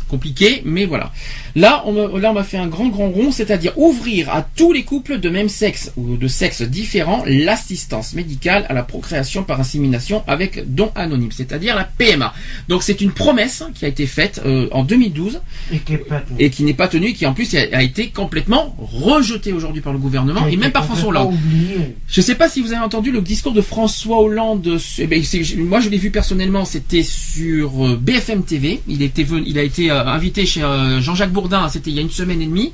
Compliqué, mais voilà. Là, on là, on m'a fait un grand grand rond, c'est-à-dire ouvrir à tous les couples de même sexe ou de sexe différent l'assistance médicale à la procréation par insémination avec don anonyme, c'est-à-dire la PMA. Donc c'est une promesse qui a été faite euh, en 2012 Et qui est pas tenu. et qui n'est pas tenue, qui en plus a, a été complètement rejetée aujourd'hui par le gouvernement a et même par François Hollande. oublié. Je ne sais pas si vous avez entendu le discours de François Hollande. eh ben, moi, je l'ai vu personnellement. C'était sur euh, BFM TV. Il était, il a été euh, invité chez Jean-Jacques Bourdin. C'était il y a une semaine et demie.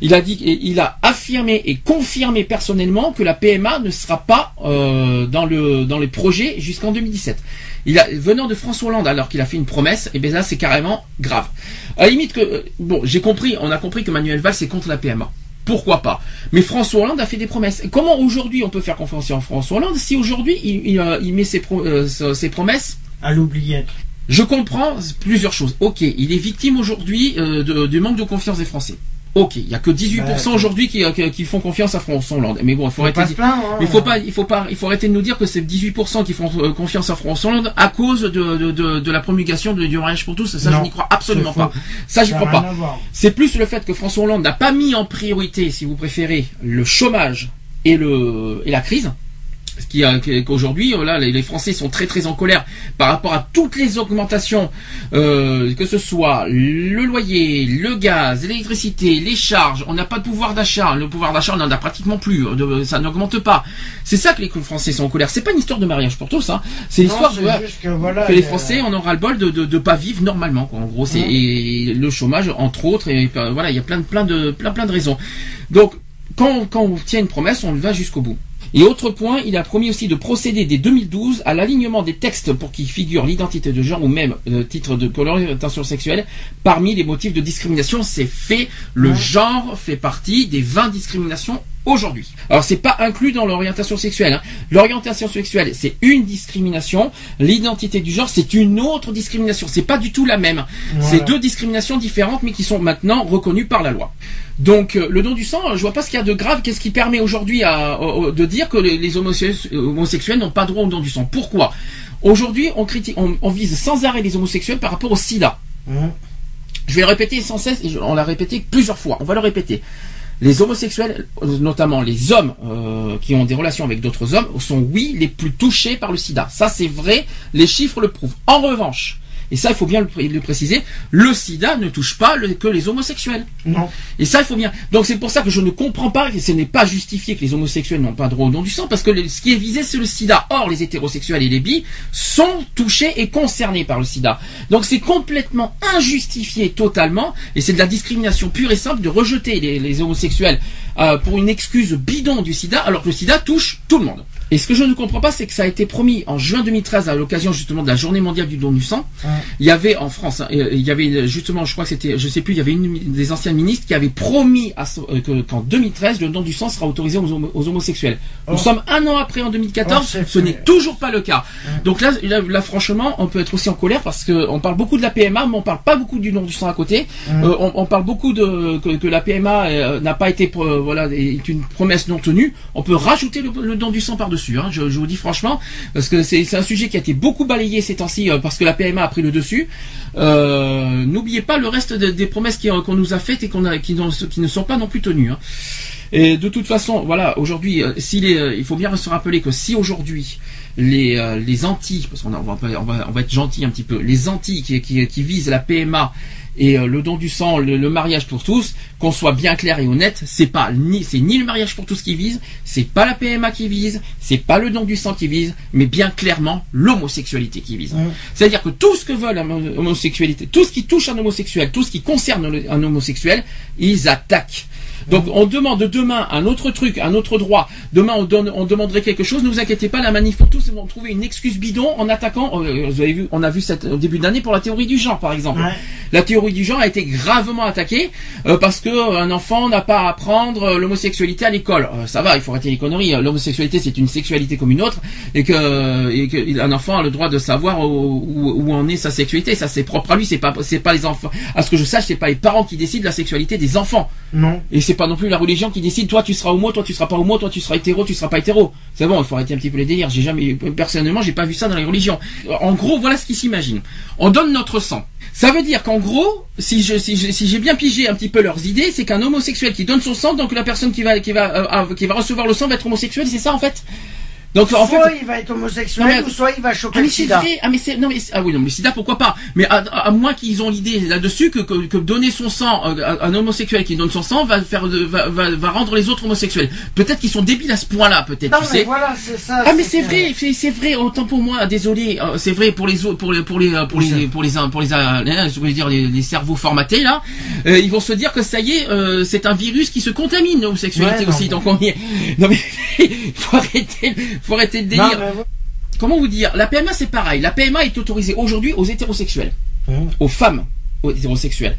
Il a dit, il a affirmé et confirmé personnellement que la PMA ne sera pas euh, dans le dans les projets jusqu'en 2017. Il a, venant de François Hollande, alors qu'il a fait une promesse, et bien là, c'est carrément grave. À la limite que, euh, bon, j'ai compris, on a compris que Manuel Valls est contre la PMA. Pourquoi pas? Mais François Hollande a fait des promesses. Comment aujourd'hui on peut faire confiance en François Hollande si aujourd'hui il, il, euh, il met ses, pro- euh, ses promesses? À l'oubliette. Je comprends plusieurs choses. Ok, il est victime aujourd'hui euh, du manque de confiance des Français. Ok, il y a que 18% Bah, aujourd'hui qui, euh, qui, font confiance à François Hollande. Mais bon, il faut arrêter. de- se plaindre. hein. mais il faut pas, il faut pas, il faut arrêter de nous dire que c'est 18% qui font euh, confiance à François Hollande à cause de, de, de, de la promulgation de, du mariage pour tous. Ça, je n'y crois absolument pas. Ça, j'y crois pas. C'est plus le fait que François Hollande n'a pas mis en priorité, si vous préférez, le chômage et le et la crise. Ce qui a- qu'aujourd'hui, euh, là, les Français sont très très en colère par rapport à toutes les augmentations, euh, que ce soit le loyer, le gaz, l'électricité, les charges. On n'a pas de pouvoir d'achat. Le pouvoir d'achat, on n'en a pratiquement plus. ça n'augmente pas. C'est ça que les Français sont en colère. C'est pas une histoire de mariage pour tous. Hein. C'est l'histoire que voilà. que les Français en aura le bol de de, de pas vivre normalement quoi. En gros, c'est et le chômage entre autres et euh, voilà, il y a plein de plein de plein plein de raisons. Donc quand quand on tient une promesse, on le va jusqu'au bout. Et autre point, il a promis aussi de procéder dès 2012 à l'alignement des textes pour qu'ils figurent l'identité de genre ou même le titre de coloration sexuelle parmi les motifs de discrimination. C'est fait. Le Ouais. genre fait partie des 20 discriminations aujourd'hui. Alors c'est pas inclus dans l'orientation sexuelle. hein. L'orientation sexuelle c'est une discrimination. L'identité du genre c'est une autre discrimination. C'est pas du tout la même. Voilà. C'est deux discriminations différentes mais qui sont maintenant reconnues par la loi. Donc euh, le don du sang, je vois pas ce qu'il y a de grave. Qu'est-ce qui permet aujourd'hui de dire que les, les homosexuels, n'ont pas droit au don du sang? Pourquoi? Aujourd'hui, on critique, on, on vise sans arrêt les homosexuels par rapport au SIDA. Hum. Je vais le répéter sans cesse, et je- on l'a répété plusieurs fois, on va le répéter. Les homosexuels, notamment les hommes euh, qui ont des relations avec d'autres hommes, sont oui les plus touchés par le sida. Ça c'est vrai, les chiffres le prouvent. En revanche, et ça il faut bien le, pré- le préciser, le sida ne touche pas le- que les homosexuels. Non. Et ça, il faut bien. Donc c'est pour ça que je ne comprends pas, et ce n'est pas justifié que les homosexuels n'ont pas droit au don du sang, parce que le- ce qui est visé, c'est le sida. Or, les hétérosexuels et les bi sont touchés et concernés par le sida. Donc c'est complètement injustifié totalement, et c'est de la discrimination pure et simple de rejeter les, les homosexuels euh, pour une excuse bidon du sida, alors que le sida touche tout le monde. Et ce que je ne comprends pas, c'est que ça a été promis en juin 2013 à l'occasion justement de la Journée mondiale du don du sang. Il y avait en France, hein, il y avait justement, je crois que c'était, je sais plus, il y avait une des anciens ministres qui avait promis euh, qu'en 2013 le don du sang sera autorisé aux, homosexuels. Nous oh. sommes un an après en 2014, ce n'est toujours pas le cas. Donc là, là, franchement, on peut être aussi en colère parce que on parle beaucoup de la PMA, mais on parle pas beaucoup du don du sang à côté. Euh, on, parle beaucoup de que, la PMA euh, n'a pas été voilà est une promesse non tenue. On peut rajouter le don du sang par dessus Hein, je, vous dis franchement, parce que c'est un sujet qui a été beaucoup balayé ces temps-ci euh, parce que la PMA a pris le dessus. Euh, n'oubliez pas le reste des promesses qu'on nous a faites et qui, ne sont pas non plus tenues. Hein. Et de toute façon, voilà, aujourd'hui, euh, il faut bien se rappeler que si aujourd'hui les, les parce qu'on va, on va, être gentil un petit peu, les anti qui, qui, qui visent la PMA et euh, le don du sang, le, mariage pour tous, qu'on soit bien clair et honnête, c'est pas ni c'est ni le mariage pour tous qui vise, c'est pas la PMA qui vise, c'est pas le don du sang qui vise, mais bien clairement l'homosexualité qui vise. C'est-à-dire que tout ce que veut l'homosexualité, tout ce qui touche un homosexuel, tout ce qui concerne un homosexuel, ils attaquent. Donc on demande demain un autre truc, un autre droit. Demain on, donne, on demanderait quelque chose. Ne vous inquiétez pas, la manif pour tous, ils vont trouver une excuse bidon en attaquant. Euh, vous avez vu, on a vu cette, au début d'année pour la théorie du genre, par exemple. La théorie du genre a été gravement attaquée euh, parce que euh, un enfant n'a pas à apprendre l'homosexualité à l'école. ça va, il faut arrêter les conneries. L'homosexualité c'est une sexualité comme une autre et que, et que un enfant a le droit de savoir où, où, en est sa sexualité. Ça c'est propre à lui. C'est pas c'est pas les enfants. À ce que je sache, c'est pas les parents qui décident la sexualité des enfants. Non. Et c'est pas non plus la religion qui décide toi tu seras homo, toi tu seras pas homo, toi tu seras hétéro, tu seras pas hétéro. C'est bon, il faut arrêter un petit peu les délires. J'ai jamais personnellement, j'ai pas vu ça dans les religions. En gros, voilà ce qu'ils s'imaginent. On donne notre sang. Ça veut dire qu'en gros, si je si j'ai bien pigé un petit peu leurs idées, c'est qu'un homosexuel qui donne son sang, donc la personne qui va qui va euh, qui va recevoir le sang va être homosexuel, c'est ça en fait? Donc en soit il va être homosexuel, ou soit il va choquer ah, mais c'est Vrai, ah mais c'est non mais ah oui non mais sida pourquoi pas? Mais à, à moins qu'ils ont l'idée là-dessus que, que, que donner son sang euh, un homosexuel qui donne son sang va faire va, va, va rendre les autres homosexuels. Peut-être qu'ils sont débiles à ce point-là peut-être. Non tu mais sais. voilà c'est ça. Ah mais c'est vrai c'est vrai autant pour moi désolé euh, c'est vrai pour les autres pour les pour les pour les pour les pour les, je voulais dire les, les, cerveaux formatés là euh, ils vont se dire que ça y est c'est un virus qui se contamine l'homosexualité aussi donc on y... non mais faut arrêter faut arrêter de délire. Comment vous dire? La PMA c'est pareil. La PMA est autorisée aujourd'hui aux hétérosexuels, mmh. aux femmes aux hétérosexuels.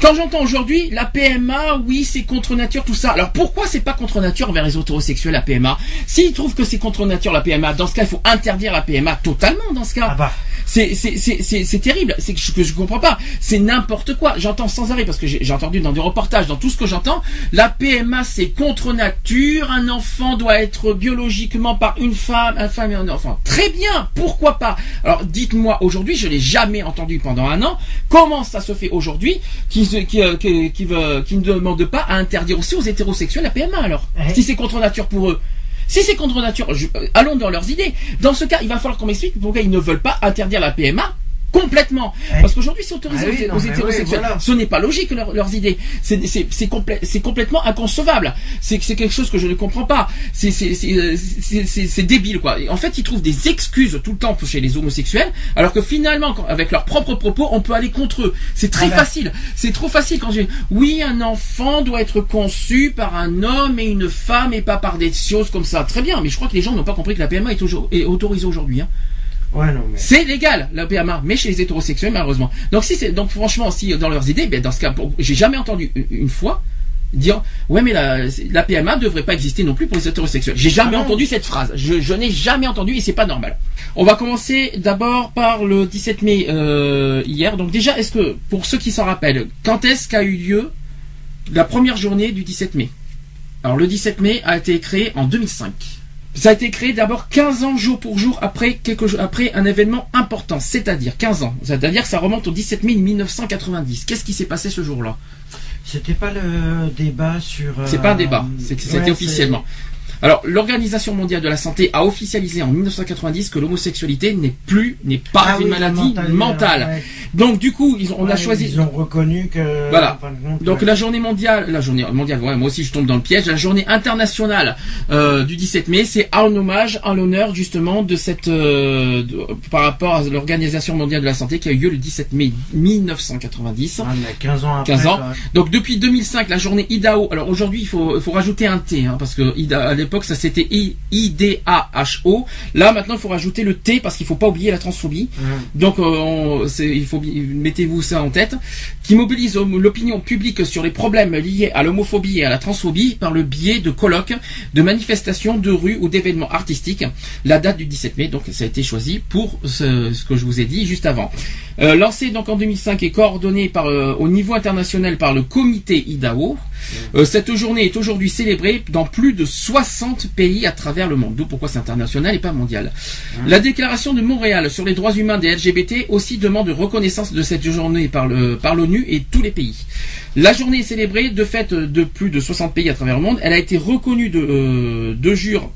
Quand j'entends aujourd'hui la PMA, oui, c'est contre nature, tout ça. Alors pourquoi c'est pas contre nature envers les hétérosexuels la PMA S'ils trouvent que c'est contre nature la PMA, dans ce cas, il faut interdire la PMA totalement. Dans ce cas, ah bah. c'est c'est terrible. C'est que je, comprends pas. C'est n'importe quoi. J'entends sans arrêt parce que j'ai entendu dans des reportages, dans tout ce que j'entends, la PMA c'est contre nature. Un enfant doit être biologiquement par une femme, un femme et un enfant. Très bien. Pourquoi pas? Alors dites-moi aujourd'hui, je l'ai jamais entendu pendant un an. Comment ça se fait aujourd'hui qui, qui, euh, qui, ne demande pas à interdire aussi aux hétérosexuels la PMA alors Si c'est contre nature pour eux. Si c'est contre nature, euh, allons dans leurs idées. Dans ce cas, il va falloir qu'on m'explique pourquoi ils ne veulent pas interdire la PMA complètement. Parce qu'aujourd'hui, c'est autorisé ah aux, hétérosexuels. Ce n'est pas logique leurs idées. C'est complètement inconcevable. C'est quelque chose que je ne comprends pas. C'est débile quoi. en fait, ils trouvent des excuses tout le temps chez les homosexuels, alors que finalement, avec leurs propres propos, on peut aller contre eux. C'est très facile. C'est trop facile quand j'ai oui, un enfant doit être conçu par un homme et une femme et pas par des choses comme ça. Très bien, mais je crois que les gens n'ont pas compris que la PMA est, est autorisée aujourd'hui. Hein. C'est légal la PMA, mais chez les hétérosexuels malheureusement. Donc si c'est donc franchement si dans leurs idées, ben dans ce cas, j'ai jamais entendu une fois dire ouais mais la, la PMA devrait pas exister non plus pour les hétérosexuels. J'ai jamais ah entendu cette phrase. Je, n'ai jamais entendu et c'est pas normal. On va commencer d'abord par le 17 mai euh, hier. Donc déjà, est-ce que pour ceux qui s'en rappellent, quand est-ce qu'a eu lieu la première journée du 17 mai? Alors le 17 mai a été créé en 2005. Ça a été créé d'abord 15 ans jour pour jour après, quelque, après un événement important, c'est-à-dire 15 ans. C'est-à-dire que ça remonte au 17 mai 1990. Qu'est-ce qui s'est passé ce jour-là? C'était pas le débat sur. C'est pas un débat, euh, c'était officiellement. Alors, l'Organisation mondiale de la santé a officialisé en 1990 que l'homosexualité n'est plus, n'est pas ah une maladie mentale. Donc du coup, ils ont, on a Ouais, choisi. Ils ont reconnu que. Voilà. Donc euh, la journée mondiale, la journée mondiale, ouais, moi aussi je tombe dans le piège. La journée internationale euh, du 17 mai, c'est en hommage, en l'honneur justement de cette, euh, de- par rapport à l'organisation mondiale de la santé qui a eu lieu le 17 mai 1990. on a 15 ans après. 15 ans. Donc depuis 2005, la journée IDAO. Alors aujourd'hui, il faut, il faut rajouter un T, hein, parce que IDA, à l'époque, ça c'était I, I-D-A-H-O. Là maintenant, il faut rajouter le T parce qu'il faut pas oublier la transphobie. Mhm. Donc, euh, on- il faut mettez-vous ça en tête, qui mobilise euh, l'opinion publique sur les problèmes liés à l'homophobie et à la transphobie par le biais de colloques, de manifestations, de rues ou d'événements artistiques. La date du 17 mai, donc, ça a été choisi pour ce, ce que je vous ai dit juste avant. Euh, lancé donc en 2005 et coordonné par, euh, au niveau international par le comité IDAO, euh, cette journée est aujourd'hui célébrée dans plus de 60 pays à travers le monde. D'où pourquoi c'est international et pas mondial. La déclaration de Montréal sur les droits humains des LGBT aussi demande reconnaissance de cette journée par l'ONU et tous les pays. La journée est célébrée de fait de plus de 60 pays à travers le monde. Elle a été reconnue de, euh, de jure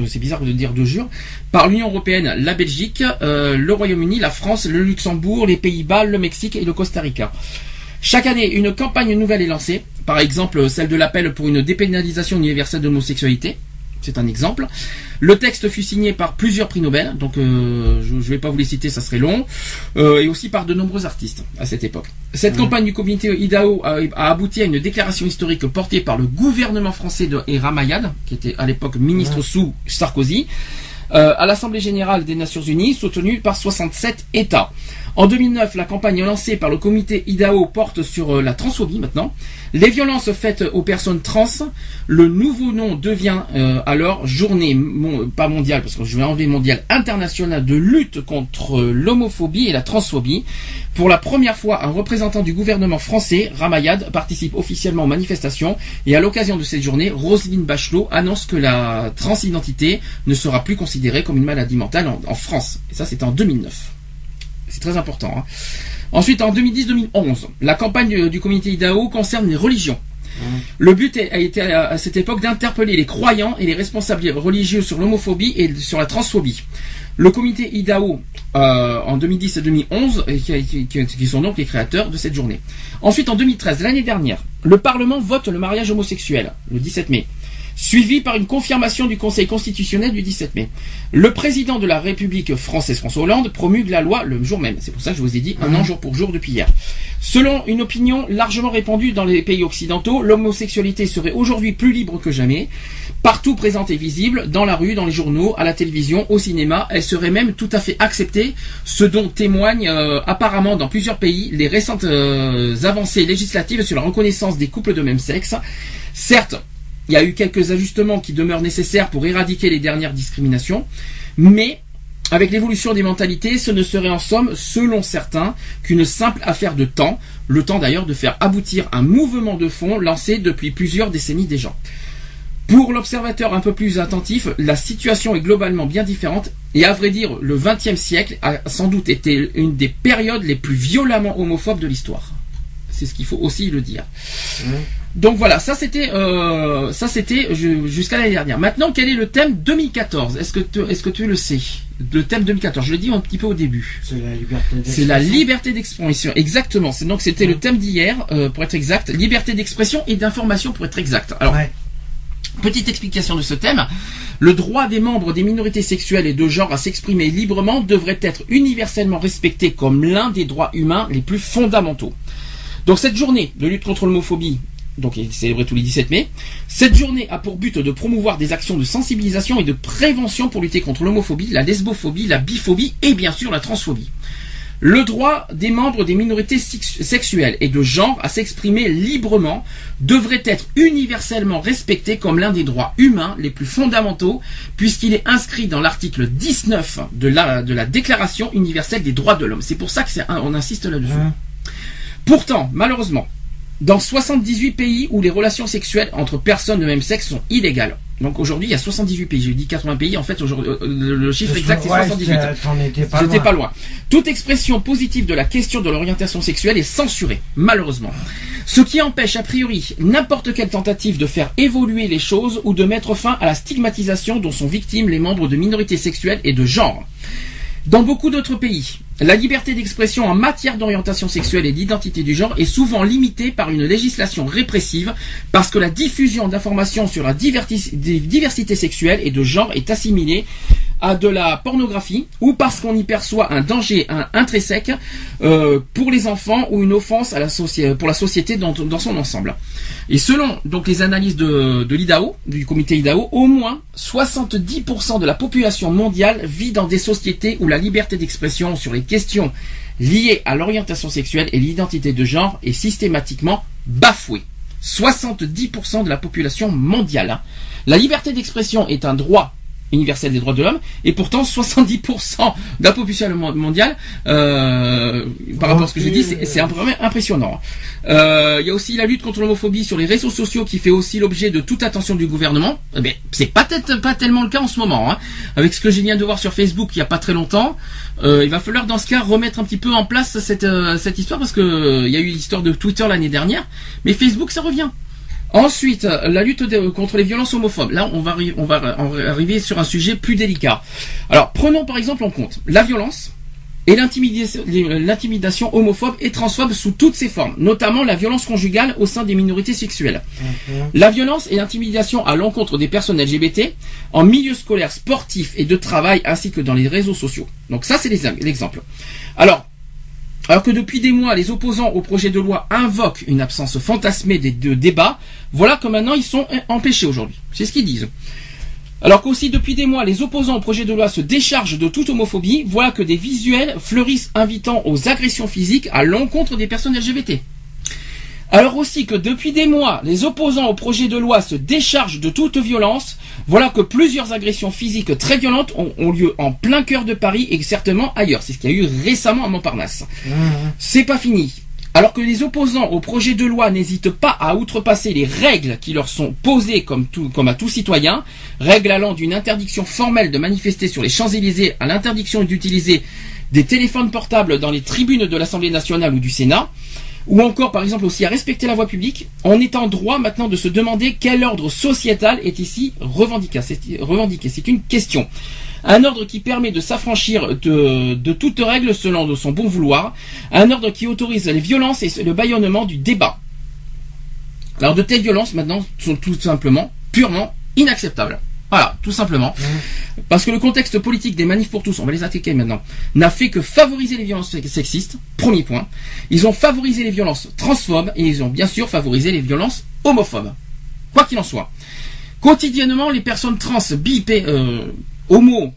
euh, c'est bizarre de dire de jure, par l'Union européenne, la Belgique, euh, le Royaume-Uni, la France, le Luxembourg, les Pays-Bas, le Mexique et le Costa Rica. Chaque année, une campagne nouvelle est lancée, par exemple celle de l'appel pour une dépénalisation universelle de l'homosexualité. C'est un exemple. Le texte fut signé par plusieurs prix Nobel, donc euh, je ne vais pas vous les citer, ça serait long, euh, et aussi par de nombreux artistes à cette époque. Cette campagne du comité IDAO a, a abouti à une déclaration historique portée par le gouvernement français de et Ramayad, qui était à l'époque ministre sous Sarkozy, euh, à l'Assemblée générale des Nations Unies, soutenue par 67 États. En 2009, la campagne lancée par le comité IDAO porte sur euh, la transphobie maintenant. Les violences faites aux personnes trans, le nouveau nom devient euh, alors journée, pas mondiale, parce que je vais enlever mondiale, internationale de lutte contre euh, l'homophobie et la transphobie. Pour la première fois, un représentant du gouvernement français, Ramayad, participe officiellement aux manifestations et à l'occasion de cette journée, Roselyne Bachelot annonce que la transidentité ne sera plus considérée comme une maladie mentale en, en France. Et ça, c'était en 2009. C'est très important. hein. Ensuite, en 2010-2011, la campagne du, comité IDAO concerne les religions. Le but a été à, cette époque d'interpeller les croyants et les responsables religieux sur l'homophobie et sur la transphobie. Le comité IDAO, euh, en 2010 et 2011, et qui- qui- qui sont donc les créateurs de cette journée. Ensuite, en 2013, l'année dernière, le Parlement vote le mariage homosexuel, le 17 mai, suivi par une confirmation du Conseil constitutionnel du 17 mai. Le président de la République française, François Hollande, promulgue la loi le jour même. C'est pour ça que je vous ai dit un an jour pour jour depuis hier. Selon une opinion largement répandue dans les pays occidentaux, l'homosexualité serait aujourd'hui plus libre que jamais. Partout présente et visible, dans la rue, dans les journaux, à la télévision, au cinéma, elle serait même tout à fait acceptée, ce dont témoignent euh, apparemment dans plusieurs pays les récentes euh, avancées législatives sur la reconnaissance des couples de même sexe. Certes, il y a eu quelques ajustements qui demeurent nécessaires pour éradiquer les dernières discriminations, mais avec l'évolution des mentalités, ce ne serait en somme, selon certains, qu'une simple affaire de temps, le temps d'ailleurs de faire aboutir un mouvement de fond lancé depuis plusieurs décennies déjà. Pour l'observateur un peu plus attentif, la situation est globalement bien différente et à vrai dire, le XXe siècle a sans doute été une des périodes les plus violemment homophobes de l'histoire. C'est ce qu'il faut aussi le dire. Donc voilà, ça c'était euh, ça c'était ju- jusqu'à l'année dernière. Maintenant, quel est le thème 2014 Est-ce que tu, est-ce que tu le sais? Le thème 2014, je l'ai dit un petit peu au début. C'est la liberté C'est la d'expression. liberté d'expression, exactement. C'est donc c'était le thème d'hier, euh, pour être exact, liberté d'expression et d'information pour être exact. Alors, Ouais. Petite explication de ce thème. Le droit des membres des minorités sexuelles et de genre à s'exprimer librement devrait être universellement respecté comme l'un des droits humains les plus fondamentaux. Donc cette journée de lutte contre l'homophobie, donc elle est célébrée tous les 17 mai, cette journée a pour but de promouvoir des actions de sensibilisation et de prévention pour lutter contre l'homophobie, la lesbophobie, la biphobie et bien sûr la transphobie. Le droit des membres des minorités sex- sexuelles et de genre à s'exprimer librement devrait être universellement respecté comme l'un des droits humains les plus fondamentaux, puisqu'il est inscrit dans l'article 19 de la, de la Déclaration universelle des droits de l'homme. C'est pour ça que c'est un- on insiste là-dessus. Hein. Pourtant, malheureusement, dans 78 pays où les relations sexuelles entre personnes de même sexe sont illégales. Donc aujourd'hui, il y a 78 pays. J'ai dit 80 pays. En fait, aujourd'hui, euh, le chiffre exact, c'est Ouais, 78. c'est- T'en étais pas J'étais pas loin. Toute expression positive de la question de l'orientation sexuelle est censurée, malheureusement. Ce qui empêche a priori n'importe quelle tentative de faire évoluer les choses ou de mettre fin à la stigmatisation dont sont victimes les membres de minorités sexuelles et de genre. Dans beaucoup d'autres pays, la liberté d'expression en matière d'orientation sexuelle et d'identité du genre est souvent limitée par une législation répressive parce que la diffusion d'informations sur la diversité sexuelle et de genre est assimilée à de la pornographie ou parce qu'on y perçoit un danger intrinsèque euh, pour les enfants ou une offense à la pour la société dans, son ensemble. Et selon les analyses de, de l'IDAO, du comité IDAO, au moins 70% de la population mondiale vit dans des sociétés où la liberté d'expression sur les questions liées à l'orientation sexuelle et l'identité de genre est systématiquement bafouée. 70% de la population mondiale. La liberté d'expression est un droit universelle des droits de l'homme, et pourtant 70% de la population mondiale, euh, par rapport à ce que je dis, c'est impressionnant. Euh, il y a aussi la lutte contre l'homophobie sur les réseaux sociaux qui fait aussi l'objet de toute attention du gouvernement. Mais eh c'est pas, pas tellement le cas en ce moment. Hein. Avec ce que je viens de voir sur Facebook il y a pas très longtemps, euh, il va falloir dans ce cas remettre un petit peu en place cette, cette histoire parce que il y a eu l'histoire de Twitter l'année dernière, mais Facebook ça revient. Ensuite, la lutte contre les violences homophobes. Là, on va, on va arriver sur un sujet plus délicat. Alors, prenons par exemple en compte la violence et l'intimidation homophobe et transphobe sous toutes ses formes, notamment la violence conjugale au sein des minorités sexuelles. Mhm. La violence et l'intimidation à l'encontre des personnes LGBT en milieu scolaire, sportif et de travail, ainsi que dans les réseaux sociaux. Donc ça, c'est l'exemple. Alors, alors que depuis des mois, les opposants au projet de loi invoquent une absence fantasmée des deux débats, voilà que maintenant ils sont empêchés aujourd'hui. C'est ce qu'ils disent. Alors qu'aussi depuis des mois, les opposants au projet de loi se déchargent de toute homophobie, voilà que des visuels fleurissent invitant aux agressions physiques à l'encontre des personnes LGBT. Alors aussi que depuis des mois, les opposants au projet de loi se déchargent de toute violence, voilà que plusieurs agressions physiques très violentes ont, lieu en plein cœur de Paris et certainement ailleurs. C'est ce qu'il y a eu récemment à Montparnasse. Mmh. C'est pas fini. Alors que les opposants au projet de loi n'hésitent pas à outrepasser les règles qui leur sont posées comme, comme à tout citoyen, règles allant d'une interdiction formelle de manifester sur les Champs-Élysées à l'interdiction d'utiliser des téléphones portables dans les tribunes de l'Assemblée nationale ou du Sénat, ou encore par exemple aussi à respecter la voie publique, on est en droit maintenant de se demander quel ordre sociétal est ici revendiqué. C'est une question. Un ordre qui permet de s'affranchir de, toute règle selon son bon vouloir. Un ordre qui autorise les violences et le bâillonnement du débat. Alors de telles violences maintenant sont tout simplement purement inacceptables. Voilà, tout simplement. Parce que le contexte politique des manifs pour tous, on va les attaquer maintenant, n'a fait que favoriser les violences sexistes, premier point. Ils ont favorisé les violences transphobes et ils ont bien sûr favorisé les violences homophobes. Quoi qu'il en soit. Quotidiennement, les personnes trans, bi, euh, homo,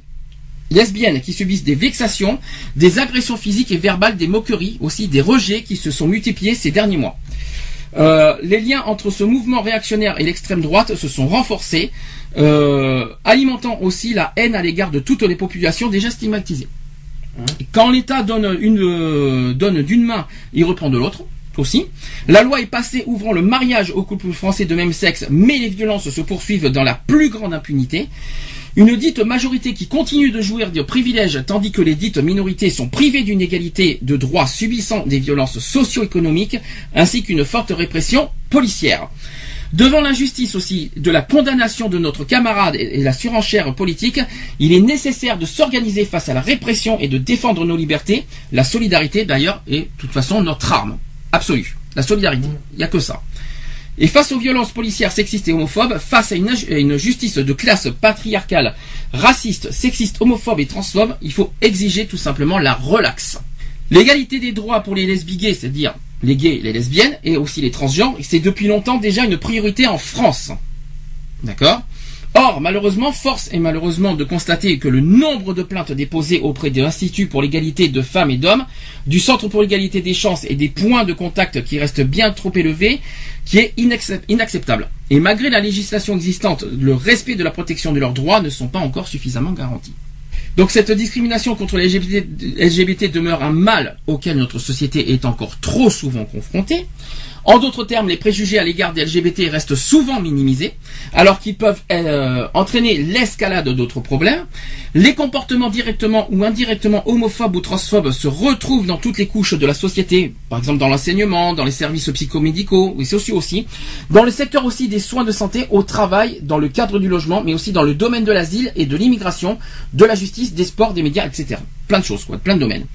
lesbiennes qui subissent des vexations, des agressions physiques et verbales, des moqueries, aussi des rejets qui se sont multipliés ces derniers mois. Euh, les liens entre ce mouvement réactionnaire et l'extrême droite se sont renforcés, euh, alimentant aussi la haine à l'égard de toutes les populations déjà stigmatisées. Hein Quand l'État donne euh, donne d'une main, il reprend de l'autre aussi. La loi est passée ouvrant le mariage aux couples français de même sexe, mais les violences se poursuivent dans la plus grande impunité. Une dite majorité qui continue de jouir de privilèges tandis que les dites minorités sont privées d'une égalité de droits subissant des violences socio-économiques ainsi qu'une forte répression policière. Devant l'injustice aussi de la condamnation de notre camarade et la surenchère politique, il est nécessaire de s'organiser face à la répression et de défendre nos libertés. La solidarité d'ailleurs est de toute façon notre arme absolue. La solidarité, il n'y a que ça. Et face aux violences policières sexistes et homophobes, face à une, justice de classe patriarcale, raciste, sexiste, homophobe et transphobe, il faut exiger tout simplement la relaxe. L'égalité des droits pour les lesbigués, c'est-à-dire les gays, les lesbiennes et aussi les transgenres, c'est depuis longtemps déjà une priorité en France. D'accord? Or, malheureusement, force est malheureusement de constater que le nombre de plaintes déposées auprès de l'Institut pour l'égalité de femmes et d'hommes, du Centre pour l'égalité des chances et des points de contact qui restent bien trop élevés, qui est inacceptable. Et malgré la législation existante, le respect de la protection de leurs droits ne sont pas encore suffisamment garantis. Donc cette discrimination contre les LGBT demeure un mal auquel notre société est encore trop souvent confrontée. En d'autres termes, les préjugés à l'égard des LGBT restent souvent minimisés, alors qu'ils peuvent euh, entraîner l'escalade d'autres problèmes. Les comportements directement ou indirectement homophobes ou transphobes se retrouvent dans toutes les couches de la société, par exemple dans l'enseignement, dans les services psychomédicaux et sociaux aussi, dans le secteur aussi des soins de santé, au travail, dans le cadre du logement, mais aussi dans le domaine de l'asile et de l'immigration, de la justice, des sports, des médias, etc. plein de choses, quoi, plein de domaines.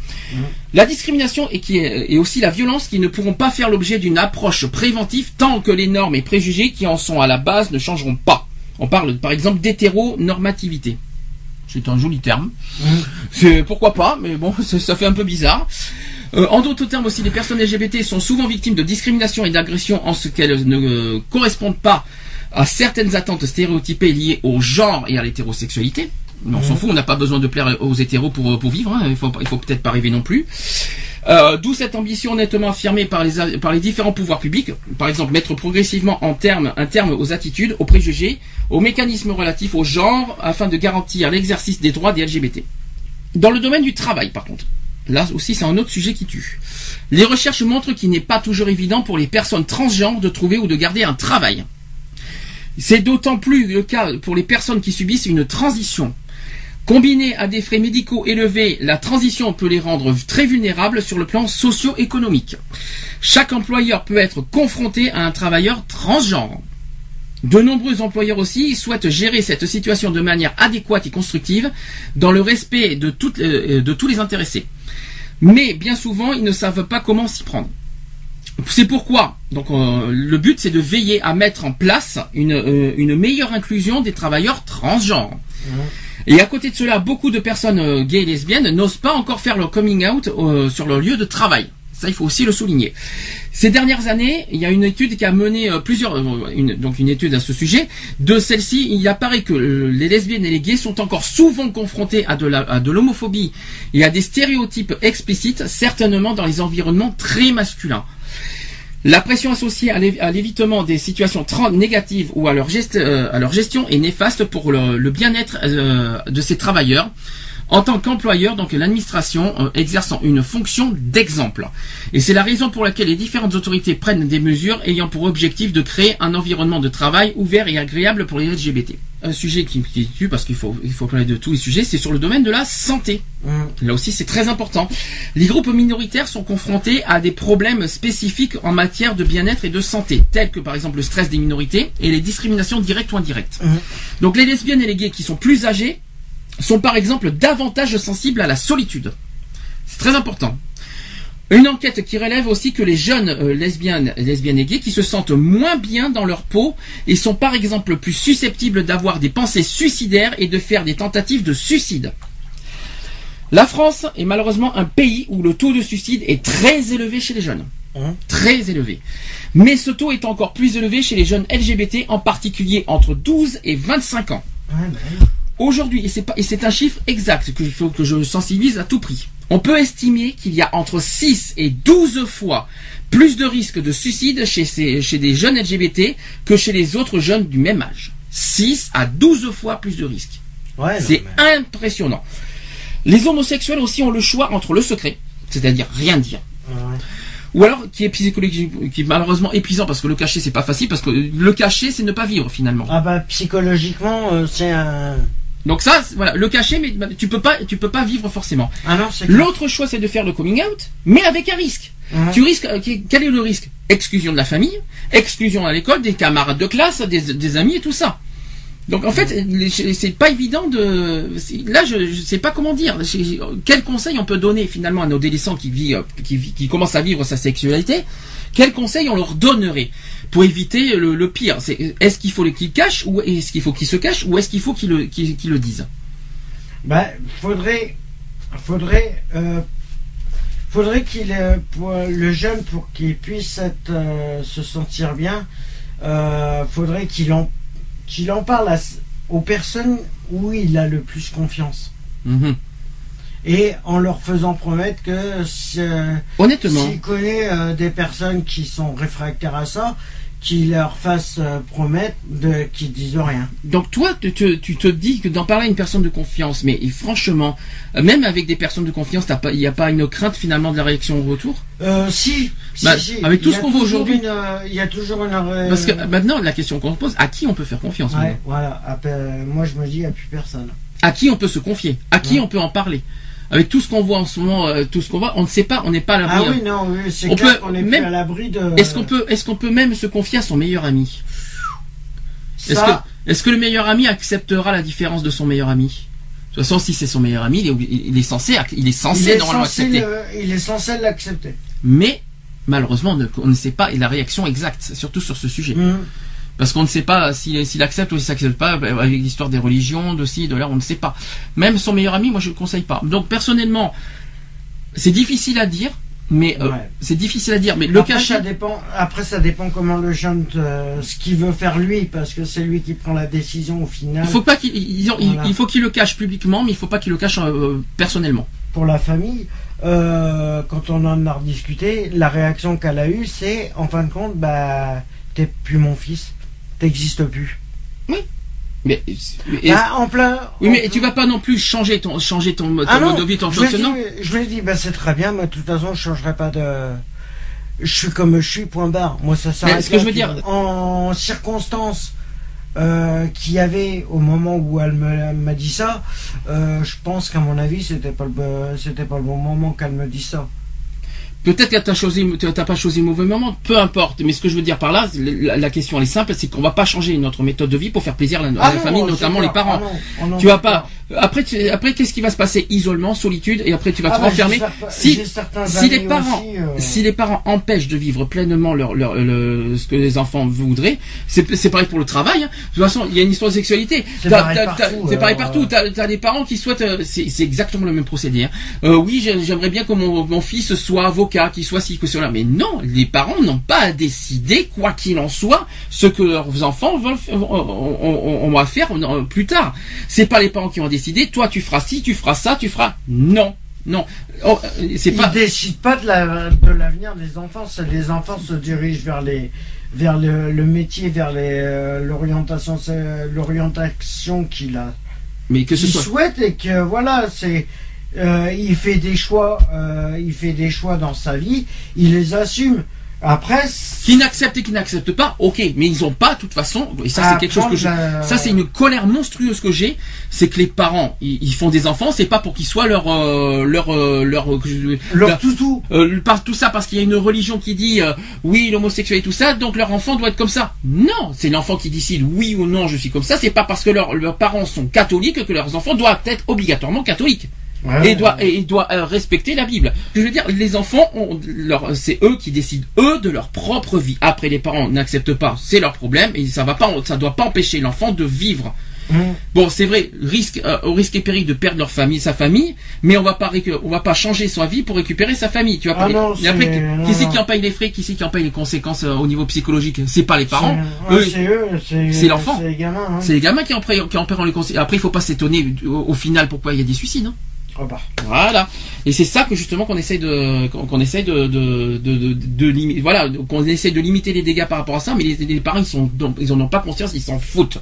La discrimination et, qui est, et aussi la violence qui ne pourront pas faire l'objet d'une approche préventive tant que les normes et préjugés qui en sont à la base ne changeront pas. On parle par exemple d'hétéronormativité. C'est un joli terme. C'est pourquoi pas, mais bon, ça ça fait un peu bizarre. Euh, en d'autres termes aussi, les personnes LGBT sont souvent victimes de discrimination et d'agression en ce qu'elles ne euh, correspondent pas à certaines attentes stéréotypées liées au genre et à l'hétérosexualité. On s'en fout, on n'a pas besoin de plaire aux hétéros pour, pour vivre, hein. il faut, il faut peut-être pas rêver non plus. Euh, D'où cette ambition nettement affirmée par les, par les différents pouvoirs publics, par exemple mettre progressivement en terme, un terme aux attitudes, aux préjugés, aux mécanismes relatifs au genre, afin de garantir l'exercice des droits des LGBT. Dans le domaine du travail, par contre, là aussi c'est un autre sujet qui tue. Les recherches montrent qu'il n'est pas toujours évident pour les personnes transgenres de trouver ou de garder un travail. C'est d'autant plus le cas pour les personnes qui subissent une transition. Combinée à des frais médicaux élevés, la transition peut les rendre très vulnérables sur le plan socio-économique. Chaque employeur peut être confronté à un travailleur transgenre. De nombreux employeurs aussi souhaitent gérer cette situation de manière adéquate et constructive, dans le respect de, toutes, euh, de tous les intéressés. Mais bien souvent, ils ne savent pas comment s'y prendre. C'est pourquoi, donc, euh, le but, c'est de veiller à mettre en place une, euh, une meilleure inclusion des travailleurs transgenres. Et à côté de cela, beaucoup de personnes euh, gays et lesbiennes n'osent pas encore faire leur coming out euh, sur leur lieu de travail. Ça, il faut aussi le souligner. Ces dernières années, il y a une étude qui a mené euh, plusieurs, donc une étude à ce sujet. De celle-ci, il apparaît que les lesbiennes et les gays sont encore souvent confrontés à de l'homophobie et à des stéréotypes explicites, certainement dans les environnements très masculins. La pression associée à l'é- à l'évitement des situations négatives ou à leur, geste- euh, à leur gestion est néfaste pour le, le bien-être euh, de ces travailleurs. En tant qu'employeur, donc l'administration euh, exerçant une fonction d'exemple. Et c'est la raison pour laquelle les différentes autorités prennent des mesures ayant pour objectif de créer un environnement de travail ouvert et agréable pour les LGBT. Un sujet qui me tue parce qu'il faut, il faut parler de tous les sujets, c'est sur le domaine de la santé. Là aussi, c'est très important. Les groupes minoritaires sont confrontés à des problèmes spécifiques en matière de bien-être et de santé, tels que par exemple le stress des minorités et les discriminations directes ou indirectes. Donc les lesbiennes et les gays qui sont plus âgés sont par exemple davantage sensibles à la solitude. C'est très important. Une enquête qui relève aussi que les jeunes euh, lesbiennes, lesbiennes et gays qui se sentent moins bien dans leur peau et sont par exemple plus susceptibles d'avoir des pensées suicidaires et de faire des tentatives de suicide. La France est malheureusement un pays où le taux de suicide est très élevé chez les jeunes. Très élevé. Mais ce taux est encore plus élevé chez les jeunes LGBT, en particulier entre 12 et 25 ans. Et pas- et c'est un chiffre exact faut que je sensibilise à tout prix. On peut estimer qu'il y a entre 6 et 12 fois plus de risques de suicide chez, ces- chez des jeunes LGBT que chez les autres jeunes du même âge. 6 à 12 fois plus de risques. Ouais, C'est mais- impressionnant. Les homosexuels aussi ont le choix entre le secret, c'est-à-dire rien dire, Ouais. ou alors qui est psychologique, qui est malheureusement épuisant parce que le cacher c'est pas facile parce que le cacher c'est ne pas vivre finalement. Ah bah psychologiquement euh, c'est un. Donc ça, voilà, le cacher, mais bah, tu peux pas, tu peux pas vivre forcément. Ah. L'autre choix, c'est de faire le coming out, mais avec un risque. Mhm. Tu risques, euh, quel est le risque? Exclusion de la famille, exclusion à l'école, des camarades de classe, des, des amis et tout ça. Donc en fait, c'est pas évident de. Là, je, je sais pas comment dire. Quel conseil on peut donner finalement à nos adolescents qui vivent, qui commencent à vivre sa sexualité? Quel conseil on leur donnerait? Pour éviter le, le pire C'est est-ce qu'il faut qu'ils cachent ou est-ce qu'il faut qu'ils se cachent ou est-ce qu'il faut qu'ils le, qu'ils le disent Bah faudrait, faudrait, euh, faudrait qu'il euh, pour le jeune pour qu'il puisse être, euh, se sentir bien, faudrait qu'il en, qu'il en parle à aux personnes où il a le plus confiance. Mhm. Et en leur faisant promettre que si, Honnêtement. s'il connaît euh, des personnes qui sont réfractaires à ça, qu'il leur fasse euh, promettre de qu'ils disent rien. Donc toi, tu te, tu te dis que d'en parler à une personne de confiance, mais franchement, euh, même avec des personnes de confiance, il n'y a pas une crainte finalement de la réaction au retour? Euh, si, Bah, si. avec tout ce qu'on voit aujourd'hui. euh, Il y a toujours une. Parce que maintenant, la question qu'on se pose, à qui on peut faire confiance Ouais, voilà. Moi, je me dis, il n'y a plus personne. À qui on peut se confier? À qui Ouais. on peut en parler? Avec tout ce qu'on voit en ce moment, euh, tout ce qu'on voit, on ne sait pas, on n'est pas à Ah l'abri. oui, non, oui, c'est On clair peut qu'on est même- plus à l'abri de. Est-ce qu'on peut, est-ce qu'on peut même se confier à son meilleur ami? Est-ce que, est-ce que le meilleur ami acceptera la différence de son meilleur ami? De toute façon, si c'est son meilleur ami, il est, obli- il est censé, il est Il censé est normalement censé accepter. le- il est censé l'accepter. Mais malheureusement, on ne, on ne sait pas la réaction exacte, surtout sur ce sujet. Mhm. Parce qu'on ne sait pas s'il accepte ou s'il accepte pas, bah, avec l'histoire des religions, de ci, de là, on ne sait pas. Même son meilleur ami, moi je ne le conseille pas. Donc personnellement, c'est difficile à dire, mais euh, Ouais. c'est difficile à dire, mais le après, ça dépend, après, ça dépend comment le jeune, euh, ce qu'il veut faire lui, parce que c'est lui qui prend la décision au final Il faut pas qu'il, il, il- Voilà. il faut qu'il le cache publiquement, mais il faut pas qu'il le cache euh, personnellement. pour la famille. Euh, quand on en a rediscuté, la réaction qu'elle a eue, c'est en fin de compte, bah, t'es plus mon fils, t'existes plus. Mais, et- Bah, en plein. oui, en mais plein- tu vas pas non plus changer ton, changer ton, ton Ah non, mode de vie, ton je lui fonctionnement. dit, je lui ai dit, bah, c'est très bien, mais de toute façon, je changerai pas de. Je suis comme je suis, point barre. Moi, ça s'arrête. ce que je veux dire-. En circonstances euh, qu'il y avait au moment où elle m'a dit ça, euh, je pense qu'à mon avis, c'était pas le, c'était pas le bon moment qu'elle me dise ça. Peut-être que t'as choisi, t'as pas choisi le mauvais moment, peu importe. Mais ce que je veux dire par là, la, la question elle est simple, c'est qu'on va pas changer notre méthode de vie pour faire plaisir à la, à la Ah non, famille, notamment les parents. Ah non, ah tu vas pas. Après, tu- après, qu'est-ce qui va se passer? Isolement, solitude, et après tu vas Ah te bah, renfermer. Si, les parents, aussi, euh, si les parents empêchent de vivre pleinement leur, leur, le- ce que les enfants voudraient, c'est c'est pareil pour le travail. hein. De toute façon, il y a une histoire de sexualité. C'est T'as- pareil t'as- partout, t'as- C'est pareil euh, partout. T'as as des parents qui souhaitent. euh, C'est c'est exactement le même procédé. hein. Euh, oui, j'ai- j'aimerais bien que mon, mon fils soit avocat, qu'il soit ci, que cela. Mais non, les parents n'ont pas à décider, quoi qu'il en soit, ce que leurs enfants f- on, on- on va faire plus tard. C'est pas les parents qui ont décidé. Toi, tu feras ci, tu feras ça, tu feras. Non, non. Oh, euh, c'est Ils pas. décident pas de la- de l'avenir des enfants. C'est les enfants se dirigent vers les vers le, le métier, vers les euh, l'orientation, c'est l'orientation qu'il a. Mais que ce qu'il soit. souhaite et que voilà, c'est euh, il fait des choix, euh, il fait des choix dans sa vie, il les assume. Après, qui n'acceptent et qui n'acceptent pas, ok, mais ils ont pas, de toute façon, et ça c'est quelque chose que je, la- ça c'est une colère monstrueuse que j'ai, c'est que les parents, ils, ils font des enfants, c'est pas pour qu'ils soient leur, euh, leur, euh, leur, euh, leur toutou. euh, par tout ça parce qu'il y a une religion qui dit euh, oui l'homosexuel et tout ça, donc leur enfant doit être comme ça. Non, c'est l'enfant qui décide oui ou non je suis comme ça. C'est pas parce que leurs parents sont catholiques que leurs enfants doivent être obligatoirement catholiques Ouais. et doit et il doit euh, respecter la Bible. Je veux dire, les enfants c'est eux qui décident eux de leur propre vie. Après, les parents n'acceptent pas, c'est leur problème et ça va pas, ça doit pas empêcher l'enfant de vivre. Mmh. Bon, c'est vrai, risque, euh, au risque et péril de perdre leur famille, sa famille, mais on va pas, on va pas changer sa vie pour récupérer sa famille. Tu vois. Ah non, et après, qui- c'est qui en paye les frais, qui c'est qui en paye les conséquences euh, au niveau psychologique? C'est pas les parents. C'est- Eux, c'est l'enfant. C'est les gamins. hein. c'est les gamins qui en paient, qui en paieront les conséquences. Après, il faut pas s'étonner au, au final pourquoi il y a des suicides. hein. Voilà. Et c'est ça que justement qu'on essaye de qu'on essaye de de de, de, de limi- voilà qu'on essaye de limiter les dégâts par rapport à ça, mais les, les parents ils sont ils en ont pas conscience, ils s'en foutent.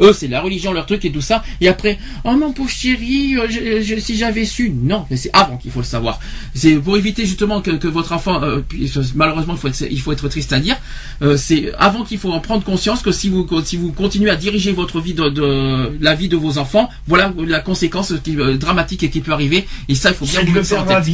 Eux c'est la religion leur truc et tout ça. Et après oh mon pauvre chéri, euh, je- je- si j'avais su, non, mais c'est avant qu'il faut le savoir. C'est pour éviter justement que, que votre enfant euh, malheureusement il faut être il faut être triste à dire, euh, c'est avant qu'il faut en prendre conscience que si vous si vous continuez à diriger votre vie de, de la vie de vos enfants, voilà la conséquence qui, euh, dramatique qui peut arriver. Et ça il faut bien vous le en tête.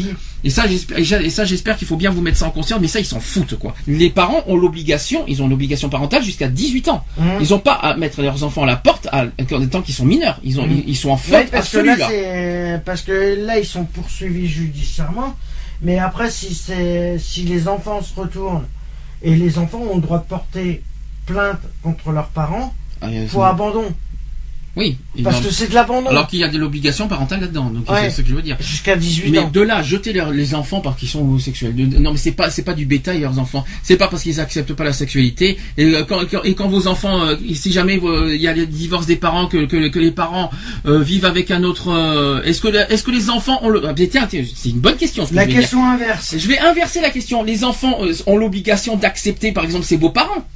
Et ça, j'espère, et j'a- et ça, j'espère qu'il faut bien vous mettre ça en conscience, mais ça, ils s'en foutent, quoi. Les parents ont l'obligation, ils ont l'obligation parentale jusqu'à 18 ans. Mmh. Ils n'ont pas à mettre leurs enfants à la porte à, en tant qu'ils sont mineurs. Ils ont, Mm. ils, ils sont en Ouais, faute parce que là, parce que là, ils sont poursuivis judiciairement. Mais après, si c'est si les enfants se retournent et les enfants ont le droit de porter plainte contre leurs parents Ah, pour abandon, oui. parce que c'est de l'abandon alors qu'il y a de l'obligation parentale là-dedans. Donc, Ouais. c'est ce que je veux dire. jusqu'à 18 Mais ans. de là, jeter les enfants parce qu'ils sont homosexuels. De- non, mais c'est pas, c'est pas du bétail leurs enfants. C'est pas parce qu'ils acceptent pas la sexualité. Et euh, quand, quand- et quand vos enfants, euh, si jamais euh, il y a le divorce des parents, que, que, que les parents euh, vivent avec un autre, est-ce que, est-ce que les enfants ont le, ah, mais tiens, tiens, c'est une bonne question. Ce que La je dire. question inverse. Je vais inverser la question. Les enfants ont l'obligation d'accepter, par exemple, ses beaux-parents.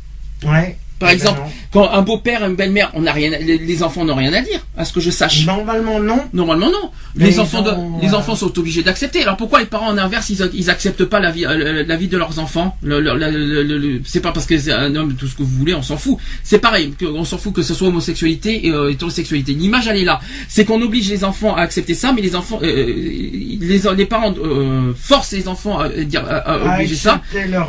Ouais. Par Eh ben exemple, quand un beau-père une belle-mère, on n'a rien, les, les enfants n'ont rien à dire, à ce que je sache. Normalement non. Normalement non. Mais les enfants, de- les enfants sont obligés d'accepter. Alors pourquoi les parents en inverse ils, ils acceptent pas la vie, euh, la vie de leurs enfants? Le- le- le- C'est pas parce que c'est un homme tout ce que vous voulez, on s'en fout. C'est pareil, on s'en fout que ce soit homosexualité et euh, hétérosexualité. L'image elle est là. C'est qu'on oblige les enfants à accepter ça, mais les enfants, euh, les, les parents euh, forcent les enfants à à, à à obliger ça. leur,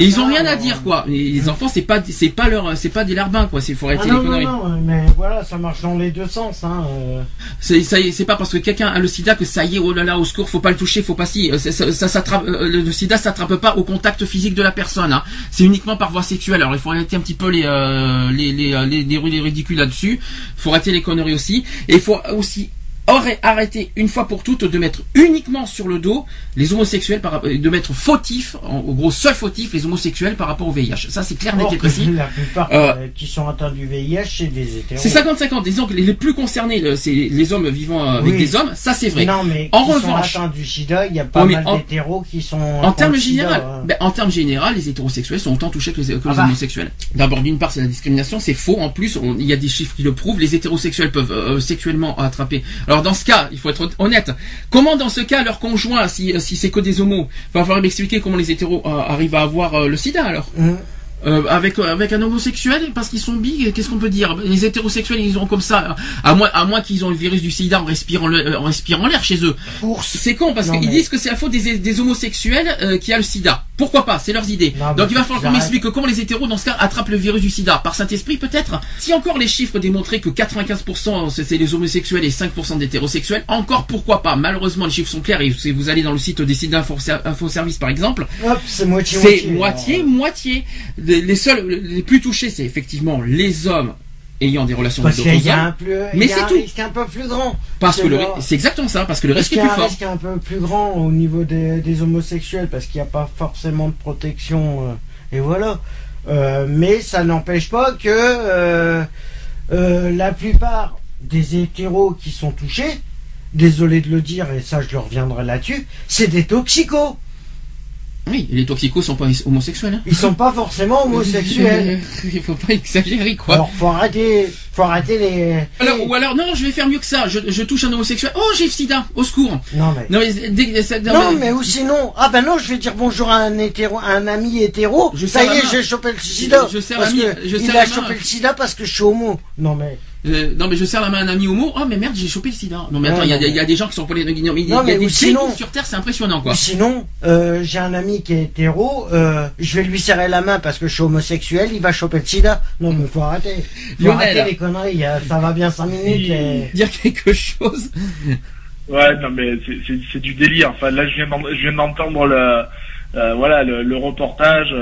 Et ils ont rien à dire quoi. Les enfants c'est pas c'est pas leur c'est pas des larbins quoi. C'est faut arrêter Ah les non, conneries. non, mais voilà, ça marche dans les deux sens. Hein. euh. C'est pas parce que quelqu'un a le sida que ça y est, oh là là, au secours, faut pas le toucher, faut pas si. euh, Ça, ça, euh, le, sida s'attrape pas au contact physique de la personne. Hein. C'est uniquement par voie sexuelle. Alors il faut arrêter un petit peu les euh, les, les, euh, les, les, les ridicules là-dessus. Faut arrêter les conneries aussi. Et il faut aussi aurait arrêté une fois pour toutes de mettre uniquement sur le dos les homosexuels par de mettre fautif en au gros seul fautif les homosexuels par rapport au VIH ça c'est clair net et précis La plupart Euh, euh, qui sont atteints du VIH, c'est des hétéros. c'est 50-50 disons que les plus concernés le- c'est les hommes vivant euh, avec Oui. des hommes ça c'est vrai Non, mais En revanche- atteints du sida, il y a pas mal d'hétéros qui sont. En termes général, hein. ben, en termes général, les hétérosexuels sont autant touchés que les, que Ah les bah. homosexuels. D'abord, d'une part, c'est la discrimination, c'est faux. En plus, il y a des chiffres qui le prouvent. Les hétérosexuels peuvent euh, sexuellement attraper. Alors, dans ce cas, il faut être honnête. Comment, dans ce cas, leur conjoint, si, si c'est que des homos, va falloir m'expliquer comment les hétéros euh, arrivent à avoir euh, le SIDA alors Hum. euh, avec avec un homosexuel parce qu'ils sont bi qu'est-ce qu'on peut dire? Les hétérosexuels ils ont comme ça à moins à moins qu'ils ont le virus du sida en respirant le, en respirant l'air chez eux c'est con parce qu'ils mais- disent que c'est la faute des, des homosexuels euh, qui a le sida. Pourquoi pas C'est leurs idées. Non, Donc il va falloir qu'on m'explique comment les hétéros dans ce cas attrapent le virus du sida par Saint-Esprit peut-être. Si encore les chiffres démontraient que 95% c'est les homosexuels et 5% d'hétérosexuels, encore pourquoi pas Malheureusement les chiffres sont clairs et si vous allez dans le site des sites d'info Info Service par exemple, c'est moitié c'est alors. moitié moitié. Les, les seuls les plus touchés c'est effectivement les hommes ayant des relations Parce avec y d'autres hommes. un, plus, Mais il y c'est un tout. risque un peu plus grand. Parce que le c'est exactement ça parce que le risque est y plus a un fort. risque un peu plus grand au niveau des, des homosexuels parce qu'il n'y a pas forcément de protection euh, et voilà. Euh, mais ça n'empêche pas que euh, la plupart des hétéros qui sont touchés, désolé de le dire et ça je le reviendrai là-dessus, c'est des toxicos. Oui, les toxicos sont pas homosexuels. Hein. Ils sont pas forcément homosexuels. Il faut pas exagérer quoi. Alors faut arrêter, faut arrêter les. Alors, ou alors, non, je vais faire mieux que ça. Je, je touche un homosexuel. Oh, j'ai le sida. Au secours. Non mais. Non, mais, dès- ça- non, Non, mais- ou sinon, ah ben non, je vais dire bonjour à un hétéro, à un ami hétéro. Je ça y est, j'ai chopé le sida. Je serre parce la que je il serre a main. chopé le sida parce que je suis homo. Non mais. Euh, non, mais je serre la main à un ami homo. Oh, mais merde, j'ai chopé le sida. Non, mais attends, Ouais, il y, a des- il y a des gens qui sont pour les. Non, mais il y a- des sinon- sur Terre, c'est impressionnant, quoi. Ou sinon, euh, j'ai un ami qui est hétéro, euh, je vais lui serrer la main parce que je suis homosexuel, il va choper le sida. Non mais faut arrêter. Faut Lionel. arrêter les conneries, euh, ça va bien 5 minutes. et- Dire quelque chose. Ouais, non, mais c'est- du délire. Enfin, là, je viens d'en- je viens d'entendre le, euh, voilà, le, le reportage.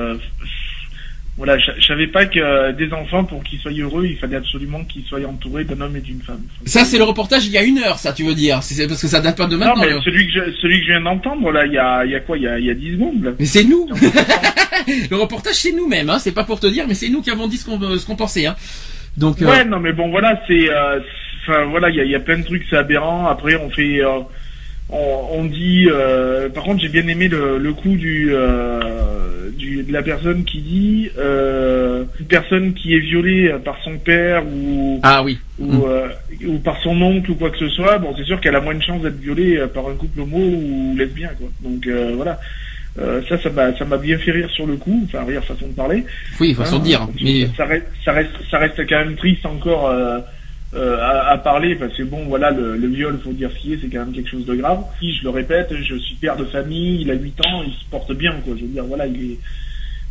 Euh, voilà, je, je savais pas que euh, des enfants, pour qu'ils soient heureux, il fallait absolument qu'ils soient entourés d'un homme et d'une femme. Ça, c'est le reportage il y a une heure, ça, tu veux dire. C'est parce que ça date pas de Non, maintenant. mais là. celui que je, celui que je viens d'entendre, là, il y a, il y a quoi Il y a, il y a 10 secondes, là? Mais c'est nous. le reportage, c'est nous-mêmes. Hein. C'est pas pour te dire, mais c'est nous qui avons dit ce qu'on ce qu'on pensait. Hein. Donc, euh, Ouais, non, mais bon, voilà, c'est, euh, enfin, voilà, il y a, y a plein de trucs, c'est aberrant. Après, on fait, euh, on, on dit, euh, par contre, j'ai bien aimé le, le coup du, euh, du, de la personne qui dit, euh, une personne qui est violée par son père ou, ah oui. ou, euh, ou par son oncle ou quoi que ce soit. Bon, c'est sûr qu'elle a moins de chances d'être violée euh, par un couple homo ou lesbien, quoi. Donc euh, voilà. Euh, ça, ça m'a, ça m'a bien fait rire sur le coup, enfin rire façon de parler. Oui, façon de dire. Hein, Mais ça reste, ça reste, ça reste quand même triste encore euh, à, à parler parce que bon, voilà, le, le viol, faut dire ce qui est, c'est quand même quelque chose de grave. Si je le répète, je suis père de famille, il a 8 ans, il se porte bien, quoi. Je veux dire, voilà, il est,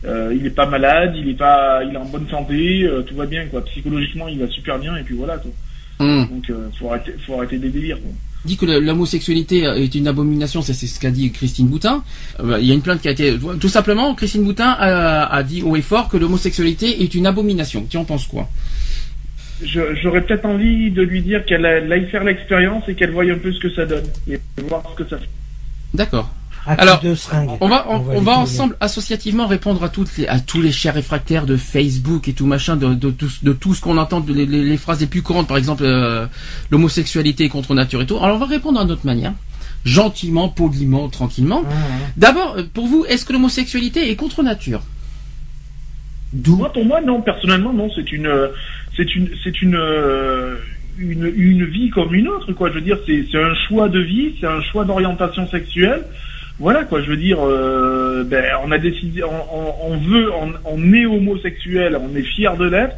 euh, il est pas malade, il est pas, il est en bonne santé, euh, tout va bien, quoi. Psychologiquement, il va super bien et puis voilà, quoi. hum. Donc, euh, faut arrêter, faut arrêter des délires, quoi. dit que l'homosexualité est une abomination, c'est ce qu'a dit Christine Boutin. Euh, Il y a une plainte qui a été tout simplement Christine Boutin a, a dit haut et fort que l'homosexualité est une abomination. Tu en penses quoi? J'aurais peut-être envie de lui dire qu'elle aille faire l'expérience et qu'elle voie un peu ce que ça donne et voir ce que ça fait. D'accord. Alors, de. On va, on, va on ensemble associativement répondre à toutes les, à tous les chers réfractaires de Facebook et tout machin, de, de, tout, de tout ce qu'on entend, de les, les- les phrases les plus courantes, par exemple euh, l'homosexualité est contre nature et tout. Alors on va répondre à notre manière, gentiment, poliment, tranquillement. Ouais. D'abord, euh, pour vous, est-ce que l'homosexualité est contre nature? D'où? Moi, pour moi, non. Personnellement, non. C'est une, euh, c'est une, c'est une, euh, une, une vie comme une autre, quoi. Je veux dire, c'est c'est un choix de vie, c'est un choix d'orientation sexuelle. Voilà, quoi. Je veux dire, euh, ben, on a décidé, on, on, on veut, on, on est homosexuel, on est fier de l'être.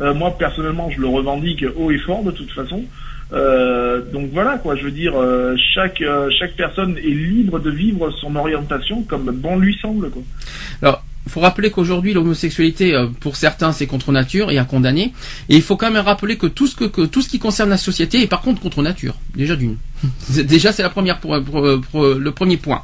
Euh, moi, personnellement, je le revendique haut et fort, de toute façon. Euh, donc voilà, quoi. Je veux dire, euh, chaque euh, chaque personne est libre de vivre son orientation comme bon lui semble, quoi. Alors, faut rappeler qu'aujourd'hui l'homosexualité, euh, pour certains, c'est contre nature et à condamner. Et il faut quand même rappeler que tout ce que, que tout ce qui concerne la société est par contre contre nature. Déjà d'une. C'est- Déjà, c'est la première pour, pour- pour- le premier point.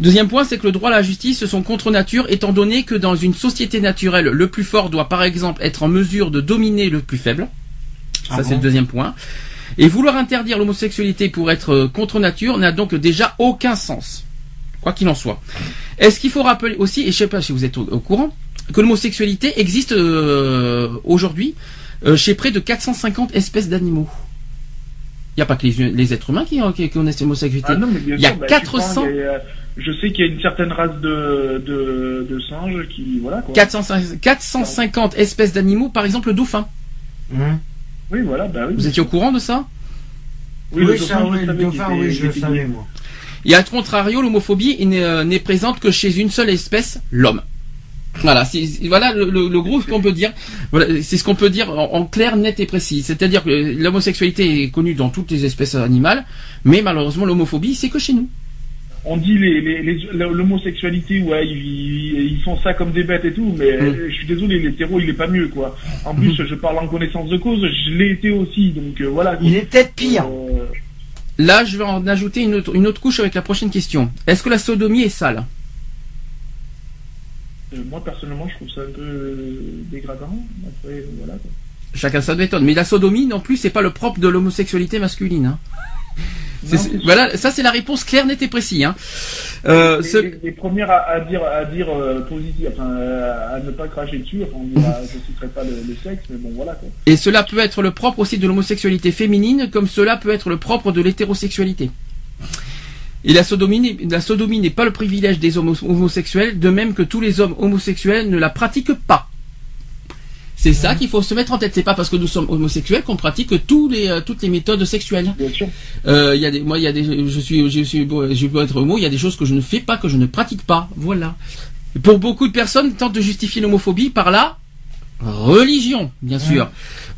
Deuxième point, c'est que le droit à la justice sont contre nature, étant donné que dans une société naturelle, le plus fort doit par exemple être en mesure de dominer le plus faible. Ça, Ah c'est bon le deuxième point. Et vouloir interdire l'homosexualité pour être euh, contre nature n'a donc déjà aucun sens. Quoi qu'il en soit. Est-ce qu'il faut rappeler aussi, et je sais pas si vous êtes au, au courant, que l'homosexualité existe euh, aujourd'hui euh, chez près de 450 espèces d'animaux? Il n'y a pas que les, les êtres humains qui, qui connaissent l'homosexualité. Ah non, mais bien Il y a sûr, bah, je 400 comprends, il y a- je sais qu'il y a une certaine race de, de, de singes qui, voilà, quoi. 400 450 espèces d'animaux, par exemple le dauphin. Hum. Oui, voilà, bah oui. Vous étiez au courant de ça? Oui, le ça, dauphin, oui, le dauphin, oui, je le savais, moi. Et à contrario, l'homophobie n'est euh, n'est présente que chez une seule espèce, l'homme. Voilà, voilà le, le- le gros ce qu'on peut dire. Voilà, c'est ce qu'on peut dire en, en clair, net et précis. C'est-à-dire que l'homosexualité est connue dans toutes les espèces animales, mais malheureusement l'homophobie, c'est que chez nous. On dit les, les, les- l'homosexualité, ouais, ils, font ça comme des bêtes et tout, mais Mm. je suis désolé, l'hétéro, il est pas mieux, quoi. En plus, je parle en connaissance de cause, je l'ai été aussi, donc euh, voilà. Il est peut-être pire. Euh, Là, je vais en ajouter une autre, une autre couche avec la prochaine question. Est-ce que la sodomie est sale? Euh, moi, personnellement, je trouve ça un peu euh, dégradant. Après, euh, voilà, quoi. Chacun sa méthode. Mais la sodomie, non plus, c'est pas le propre de l'homosexualité masculine. hein. Voilà, ça c'est la réponse claire, nette et précise. Hein. Euh, les, ce- les- les premières à, à dire, à dire euh, positif, enfin, euh, à ne pas cracher dessus, enfin, on dira, je citerai pas le, le sexe, mais bon, voilà, quoi. Et cela peut être le propre aussi de l'homosexualité féminine, comme cela peut être le propre de l'hétérosexualité. Et la sodomie, n'est- la sodomie n'est pas le privilège des homos- homosexuels, de même que tous les hommes homosexuels ne la pratiquent pas. C'est ça qu'il faut se mettre en tête. C'est pas parce que nous sommes homosexuels qu'on pratique tous les, euh, toutes les méthodes sexuelles. Bien sûr. Euh, il y a des, moi, il y a des, je suis, je suis, beau- je peux être homo. Il y a des choses que je ne fais pas, que je ne pratique pas. Voilà. Pour beaucoup de personnes, tentent de justifier l'homophobie par la religion, bien sûr.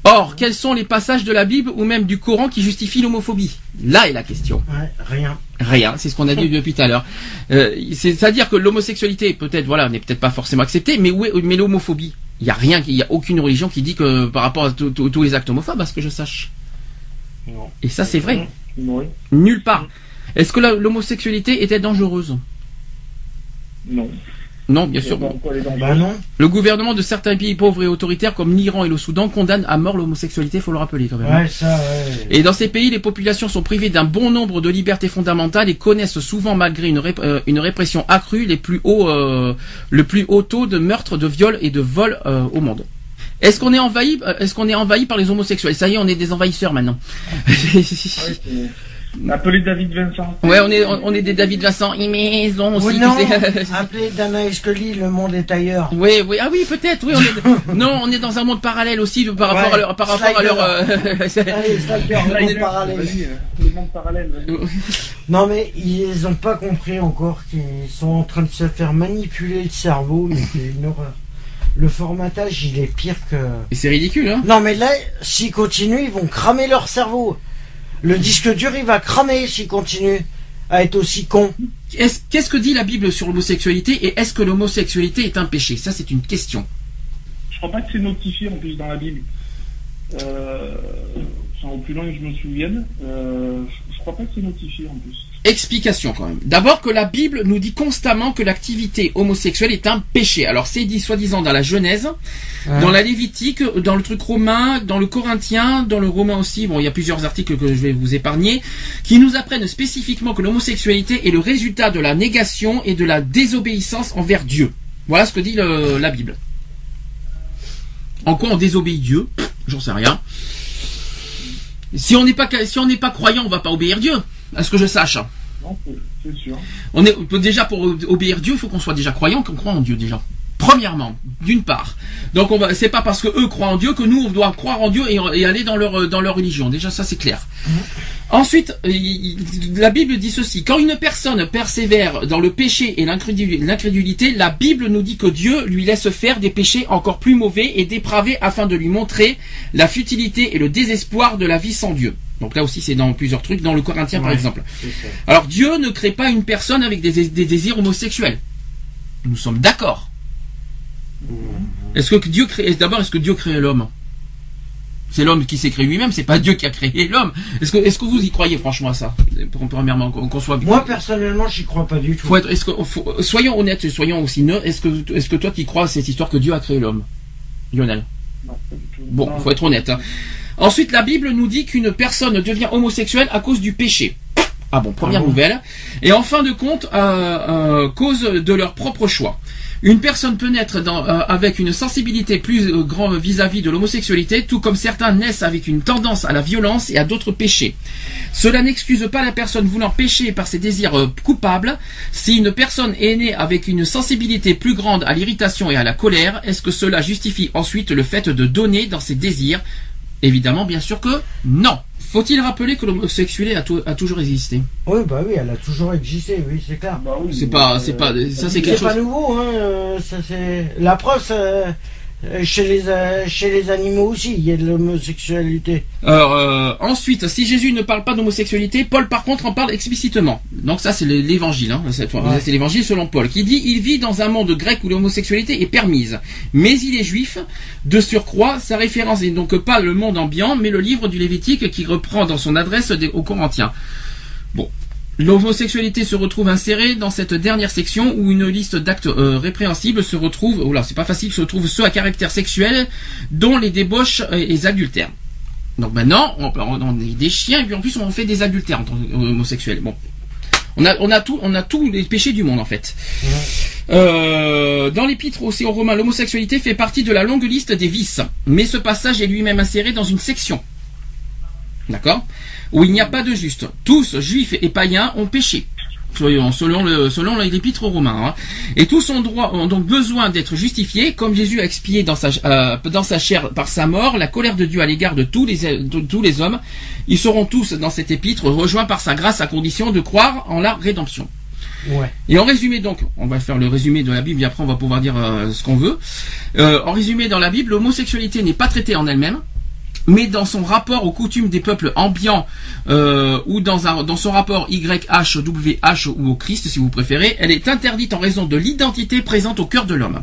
Or, quels sont les passages de la Bible ou même du Coran qui justifient l'homophobie? Là est la question. Ouais, rien. Rien, c'est ce qu'on a dit depuis tout à l'heure. Euh, C'est-à-dire que l'homosexualité, peut-être, voilà, n'est peut-être pas forcément acceptée, mais où est, mais l'homophobie? Il y a rien, il y a aucune religion qui dit que par rapport à tous- les actes homophobes, à ce que je sache. Non. Et ça, c'est vrai. Oui. Nulle part. Est-ce que l'homosexualité était dangereuse? Non. Non, bien sûr. Bon, Bah non. Le gouvernement de certains pays pauvres et autoritaires comme l'Iran et le Soudan condamnent à mort l'homosexualité, faut le rappeler quand même. Ouais, ça, ouais. Et dans ces pays, les populations sont privées d'un bon nombre de libertés fondamentales et connaissent souvent, malgré une, rép- euh, une répression accrue, les plus hauts, euh, le plus haut taux de meurtres, de viols et de vols euh, au monde. Est-ce qu'on est envahi euh, Est-ce qu'on est envahi par les homosexuels? Ça y est, on est des envahisseurs maintenant. Ouais, c'est- Appelez David Vincent. ouais, on est on, on est des David Vincent. Mais ils ont aussi. Oui, tu non. sais. Appelez Dana et Scully, le monde est ailleurs. Oui, oui, ah oui, peut-être, oui. On est, non, on est dans un monde parallèle aussi par rapport Ouais, à leur, par rapport à leur. euh, Allez, Stalker, le monde parallèle. Vas-y, euh, le monde parallèle. vas-y. Non mais ils ont pas compris encore qu'ils sont en train de se faire manipuler le cerveau, mais c'est une horreur. Le formatage, il est pire que... Et c'est ridicule, hein. Non mais là, s'ils continuent, ils vont cramer leur cerveau. Le disque dur, il va cramer s'ils continuent à être aussi. Est-ce- Qu'est-ce que dit la Bible sur l'homosexualité et est-ce que l'homosexualité est un péché? Ça, c'est une question. Je crois pas que c'est notifié en plus dans la Bible. Euh, enfin, au plus loin que je me souvienne, euh, je- je crois pas que c'est notifié en plus. Explication quand même. D'abord que la Bible nous dit constamment que l'activité homosexuelle est un péché. Alors c'est dit soi-disant dans la Genèse, dans la Lévitique, dans le truc romain, dans le Corinthien, dans le romain aussi. Bon, il y a plusieurs articles que je vais vous épargner qui nous apprennent spécifiquement que l'homosexualité est le résultat de la négation et de la désobéissance envers Dieu. Voilà ce que dit le- la Bible. En quoi on désobéit Dieu? J'en sais rien. Si on n'est pas si on n'est pas croyant, on va pas obéir Dieu, à ce que je sache. Non, c'est- c'est sûr. On est déjà pour obéir Dieu, il faut qu'on soit déjà croyant, qu'on croit en Dieu déjà. Premièrement, d'une part. Donc on va, c'est pas parce que eux croient en Dieu que nous on doit croire en Dieu et, et aller dans leur dans leur religion. Déjà ça c'est clair. Ensuite, il- il- la Bible dit ceci quand une personne persévère dans le péché et l'incrédul- l'incrédulité, la Bible nous dit que Dieu lui laisse faire des péchés encore plus mauvais et dépravés afin de lui montrer la futilité et le désespoir de la vie sans Dieu. Donc là aussi c'est dans plusieurs trucs, dans le Corinthien par exemple. Alors Dieu ne crée pas une personne avec des, des désirs homosexuels. Nous sommes d'accord. Est-ce que Dieu crée d'abord est-ce que Dieu crée l'homme? C'est l'homme qui s'est créé lui-même, c'est pas Dieu qui a créé l'homme. Est-ce que est-ce que vous y croyez franchement à ça? Pour- Premièrement qu'on qu'on soit Moi, personnellement, j'y crois pas du tout. faut être, est-ce que, faut- soyons honnêtes, soyons aussi neutres. Est-ce que, est-ce que toi, tu crois à cette histoire que Dieu a créé l'homme, Lionel Non, pas du tout. Bon, Non. faut être honnête. hein. Ensuite, la Bible nous dit qu'une personne devient homosexuelle à cause du péché. Ah bon, première Ah bon nouvelle. Et en fin de compte, euh, euh, cause de leur propre choix. Une personne peut naître dans, euh, avec une sensibilité plus euh, grande vis-à-vis de l'homosexualité, tout comme certains naissent avec une tendance à la violence et à d'autres péchés. Cela n'excuse pas la personne voulant pécher par ses désirs coupables. Si une personne est née avec une sensibilité plus grande à l'irritation et à la colère, est-ce que cela justifie ensuite le fait de donner dans ses désirs Évidemment, bien sûr que non. Faut-il rappeler que l'homosexualité a, tou- a toujours existé? Oui, bah oui, elle a toujours existé, oui, c'est clair. Bah oui, C'est pas, euh, c'est pas, ça c'est quelque C'est pas chose. nouveau, hein. euh, Ça c'est la preuve. Euh, Chez les euh, chez les animaux aussi, il y a de l'homosexualité. Alors, euh, ensuite, si Jésus ne parle pas d'homosexualité, Paul par contre en parle explicitement. Donc ça c'est le- l'évangile, hein, cette fois. Ouais. c'est l'évangile selon Paul, qui dit il vit dans un monde grec où l'homosexualité est permise, mais il est juif. De surcroît, sa référence n'est donc pas le monde ambiant, mais le livre du Lévitique qui reprend dans son adresse aux Corinthiens. Bon. L'homosexualité se retrouve insérée dans cette dernière section où une liste d'actes euh, répréhensibles se retrouve, oh là, c'est pas facile, se retrouve ceux à caractère sexuel, dont les débauches et les adultères. Donc maintenant, on, est des chiens et puis en plus on fait des adultères en tant qu'homosexuels. Bon, on a, on a tout, on a tous les péchés du monde en fait. Euh, dans l'épître aussi aux Romains, l'homosexualité fait partie de la longue liste des vices, mais ce passage est lui-même inséré dans une section. D'accord? Où il n'y a pas de juste. Tous, juifs et païens, ont péché. Soyons, selon le, selon l'épître aux Romains. hein. Et tous ont droit, ont donc besoin d'être justifiés, comme Jésus a expié dans sa, euh, dans sa chair par sa mort la colère de Dieu à l'égard de tous les, de tous les hommes. Ils seront tous dans cet épître rejoints par sa grâce à condition de croire en la rédemption. Ouais. Et en résumé donc, on va faire le résumé de la Bible et après on va pouvoir dire euh, ce qu'on veut. Euh, en résumé dans la Bible, l'homosexualité n'est pas traitée en elle-même, mais dans son rapport aux coutumes des peuples ambiants euh, ou dans, un, dans son rapport YHWH ou au Christ si vous préférez, elle est interdite en raison de l'identité présente au cœur de l'homme.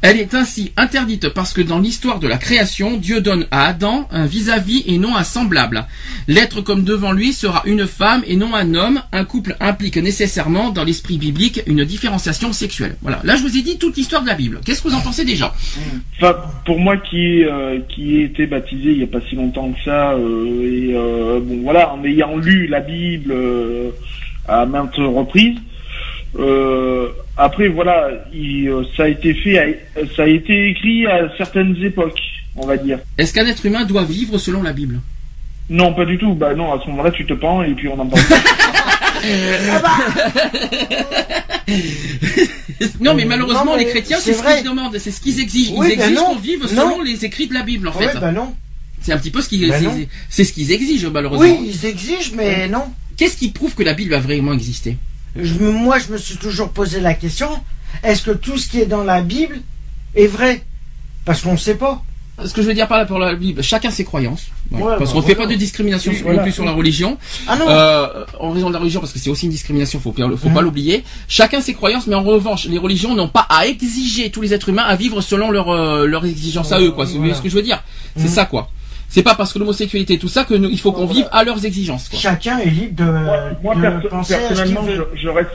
Elle est ainsi interdite parce que dans l'histoire de la création, Dieu donne à Adam un vis-à-vis et non un semblable. L'être comme devant lui sera une femme et non un homme. Un couple implique nécessairement, dans l'esprit biblique, une différenciation sexuelle. Voilà. Là, je vous ai dit toute l'histoire de la Bible. Qu'est-ce que vous en pensez déjà? Pour moi qui euh, qui ai été baptisé il y a pas si longtemps que ça euh, et euh, bon voilà en ayant lu la Bible à maintes reprises euh, après voilà il, euh, ça a été fait à- ça a été écrit à certaines époques on va dire Est-ce qu'un être humain doit vivre selon la Bible? Non pas du tout bah non à ce moment-là tu te pends et puis on en parle pas. Non, mais malheureusement, Non, mais les chrétiens, c'est ce qu'ils demandent, c'est ce qu'ils exigent. Ils Oui, ben exigent qu'on vive non. selon les écrits de la Bible, en Ouais, fait. bah non. C'est un petit peu ce qu'ils, Ben c'est ce qu'ils exigent, malheureusement. Oui, ils exigent, mais non. Qu'est-ce qui prouve que la Bible a vraiment existé? Je moi, je me suis toujours posé la question est-ce que tout ce qui est dans la Bible est vrai? Parce qu'on ne sait pas. Ce que je veux dire par là pour la Bible, chacun ses croyances. Ouais, Ouais, parce bah, qu'on ne fait pas de discrimination Oui, sur- voilà. non plus sur la religion. Ah non Euh, en raison de la religion, parce que c'est aussi une discrimination, faut, faut pas Mhm. l'oublier. Chacun ses croyances, mais en revanche, les religions n'ont pas à exiger tous les êtres humains à vivre selon leur, euh, leurs exigences à eux, quoi. C'est Voilà. ce que je veux dire. C'est Mhm. ça, quoi. C'est pas parce que l'homosexualité tout ça que nous, il faut qu'on Voilà. vive à leurs exigences, quoi. Chacun est libre de, moi, moi, de perso- penser à ce qu'il personnellement veut. je, je, res-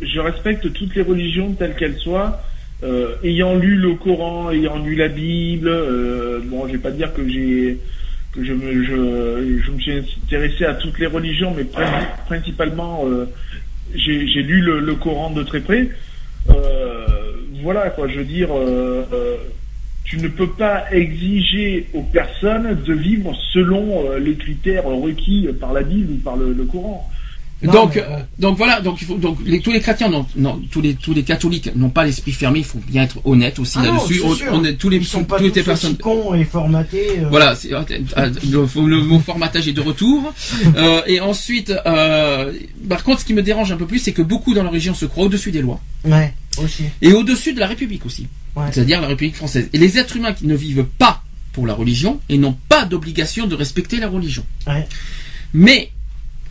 je respecte toutes les religions telles qu'elles soient euh, ayant lu le Coran, ayant lu la Bible, euh, bon, je vais pas dire que j'ai que je me je, je me suis intéressé à toutes les religions, mais prin- principalement euh, j'ai j'ai lu le, le Coran de très près. Euh, voilà quoi, je veux dire, euh, euh, tu ne peux pas exiger aux personnes de vivre selon euh, les critères requis par la Bible ou par le, le Coran. Non, donc, mais euh, donc voilà, donc il faut, donc les, tous les chrétiens, non, non, tous les tous les catholiques n'ont pas l'esprit fermé. Il faut bien être honnête aussi Ah là-dessus. On, est tous les Ils sont pas toutes tous les personnes. cons et formatés. euh, Voilà, le, le mot formatage est de retour. Euh, et ensuite, euh, par contre, ce qui me dérange un peu plus, c'est que beaucoup dans la région se croient au-dessus des lois Ouais, aussi. et au-dessus de la République aussi. Ouais. C'est-à-dire la République française. Et les êtres humains qui ne vivent pas pour la religion et n'ont pas d'obligation de respecter la religion. Ouais. Mais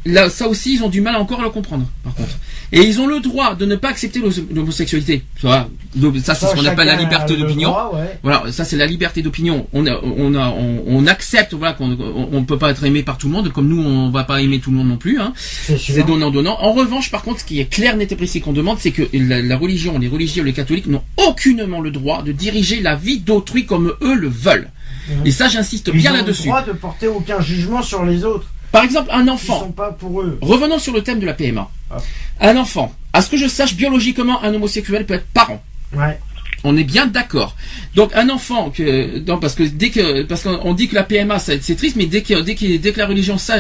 là, ça aussi, ils ont du mal encore à le comprendre, par contre. Et ils ont le droit de ne pas accepter l'hom- l'homosexualité. Le- Ça, c'est ce qu'on appelle la liberté le d'opinion. ouais. Voilà, ça c'est la liberté d'opinion. On, a, on, a, on, on accepte voilà qu'on on, on peut pas être aimé par tout le monde, comme nous on va pas aimer tout le monde non plus. Hein. C'est donnant donnant. En revanche, par contre, ce qui est clair, net et précis qu'on demande, c'est que la, la religion, les religieux, les catholiques n'ont aucunement le droit de diriger la vie d'autrui comme eux le veulent. Mhm. Et ça, j'insiste Ils bien ont le là-dessus. droit de porter aucun jugement sur les autres. Par exemple, un enfant. sont pas pour eux. Revenons sur le thème de la PMA. Ah. Un enfant. À ce que je sache, biologiquement, un homosexuel peut être parent. Ouais. On est bien d'accord. Donc un enfant que non parce que dès que parce qu'on on dit que la PMA c'est triste mais dès que dès que dès que la religion sa-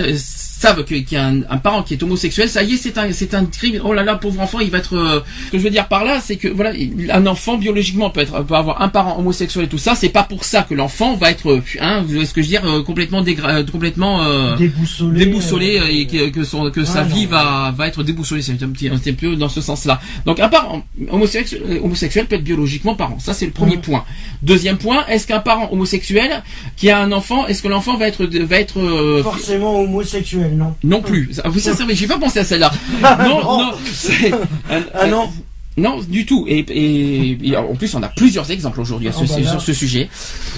savent qu'il y a un, un parent qui est homosexuel ça y est c'est un c'est un crime oh là là pauvre enfant il va être euh, ce que je veux dire par là c'est que voilà il- un enfant biologiquement peut être peut avoir un parent homosexuel et tout ça c'est pas pour ça que l'enfant va être euh, hein, ce que je veux dire euh, complètement dégra- euh, complètement euh, Déboussolé. déboussolé euh, et que, que, son, que sa non. vie va, va être déboussolée. C'est un petit, un petit peu dans ce sens-là. Donc un parent homosexuel, homosexuel peut être biologiquement parent. Ça c'est le premier point. Deuxième point, est-ce qu'un parent homosexuel qui a un enfant, est-ce que l'enfant va être va être euh, Forcément homosexuel, non non plus. Ça- Vous ça, j'ai pas pensé à celle-là. non, Non. non. c'est- un- Ah non non, du tout. Et, et, et en plus, on a plusieurs exemples aujourd'hui Oh, bah sur ce sujet.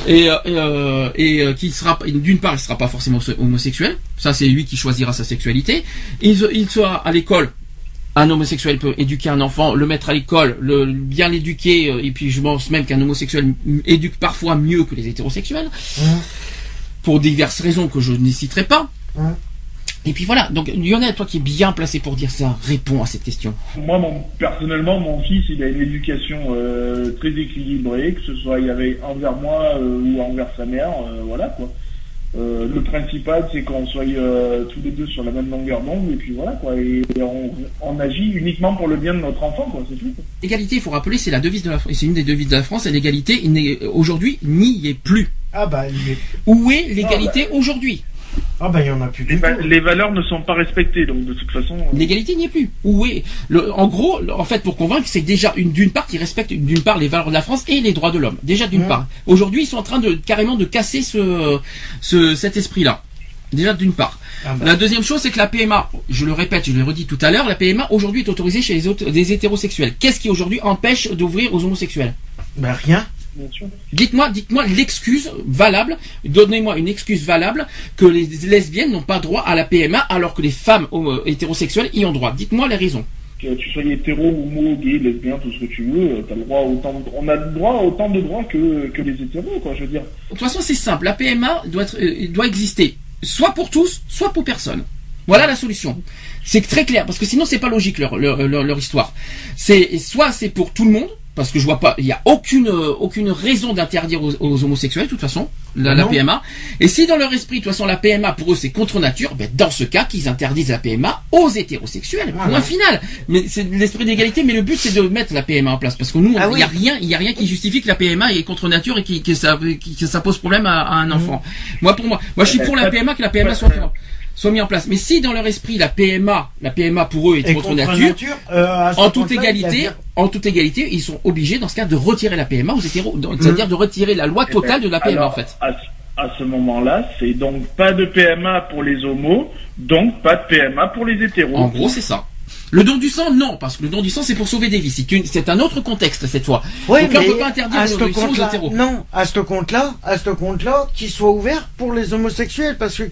Et, euh, et, euh, et, euh, qui sera, d'une part, il sera pas forcément homosexuel. Ça, c'est lui qui choisira sa sexualité. Il, se- il sera à l'école. Un homosexuel peut éduquer un enfant, le mettre à l'école, le, bien l'éduquer, et puis je pense même qu'un homosexuel éduque parfois mieux que les hétérosexuels, Hein, pour diverses raisons que je ne citerai pas. hein. Et puis voilà, donc Lionel, toi qui es bien placé pour dire ça, réponds à cette question. Moi, mon, personnellement, mon fils, il a une éducation euh, très équilibrée, que ce soit il y avait envers moi euh, ou envers sa mère, euh, voilà quoi. Euh, le principal, c'est qu'on soit euh, tous les deux sur la même longueur d'onde, et puis voilà quoi. Et, et on, on agit uniquement pour le bien de notre enfant, quoi, c'est tout. quoi. L'égalité, il faut rappeler, c'est la devise de la France, c'est une des devises de la France, et l'égalité, il n'est- aujourd'hui, n'y est plus. Ah bah il est... Où est l'égalité aujourd'hui? Ah bah il y en a plus Les, du va- tout. les valeurs ne sont pas respectées, donc de toute façon. euh, L'égalité n'y est plus. Le, En gros, le- en fait, pour convaincre, c'est déjà une d'une part qui respecte d'une part les valeurs de la France et les droits de l'homme. Déjà d'une Mhm. part. Aujourd'hui, ils sont en train de carrément de casser ce, ce cet esprit-là. Déjà d'une part. Ah bah, La deuxième chose, c'est que la PMA, je le répète, je l'ai redit tout à l'heure, la PMA aujourd'hui est autorisée chez les autres, des hétérosexuels. Qu'est-ce qui aujourd'hui empêche d'ouvrir aux homosexuels? Bah rien. Dites-moi, dites-moi l'excuse valable, donnez-moi une excuse valable que les lesbiennes n'ont pas droit à la PMA alors que les femmes homo- hétérosexuelles y ont droit. Dites-moi les raisons. Que tu sois hétéro, homo, gay, lesbien, tout ce que tu veux, euh, le droit autant de- on a le droit à autant de droits que, que les hétéros, quoi, je veux dire. De toute façon, c'est simple. La PMA doit, être, euh, doit exister soit pour tous, soit pour personne. Voilà la solution. C'est très clair parce que sinon c'est pas logique leur, leur, leur, leur histoire. C'est soit c'est pour tout le monde parce que je vois pas, il y a aucune euh, aucune raison d'interdire aux, aux homosexuels de toute façon la. PMA. Et si dans leur esprit de toute façon la PMA pour eux c'est contre nature, ben dans ce cas qu'ils interdisent la PMA aux hétérosexuels. Voilà. Point final. Mais c'est l'esprit d'égalité, mais le but c'est de mettre la PMA en place parce que nous Ah il y a oui. rien, il y a rien qui justifie que la PMA est contre nature et qui, que ça qui- que ça pose problème à, à un enfant. Moi pour moi, moi je suis pour la PMA que la PMA soit soit mis en place. Mais si dans leur esprit la PMA, la PMA pour eux est contre, nature, euh, en toute égalité, en toute égalité, ils sont obligés dans ce cas de retirer la PMA aux hétéros, c'est-à-dire de retirer la loi totale de la PMA Alors, en fait. À, à ce moment-là, c'est donc pas de PMA pour les homos, donc pas de PMA pour les hétéros. En gros, c'est ça. Le don du sang, non, parce que le don du sang, c'est pour sauver des vies. C'est une- C'est un autre contexte cette fois. Ouais, Donc là, on mais peut pas interdire à le don du sang non, à ce compte-là, à ce compte-là, qu'il soit ouvert pour les homosexuels, parce que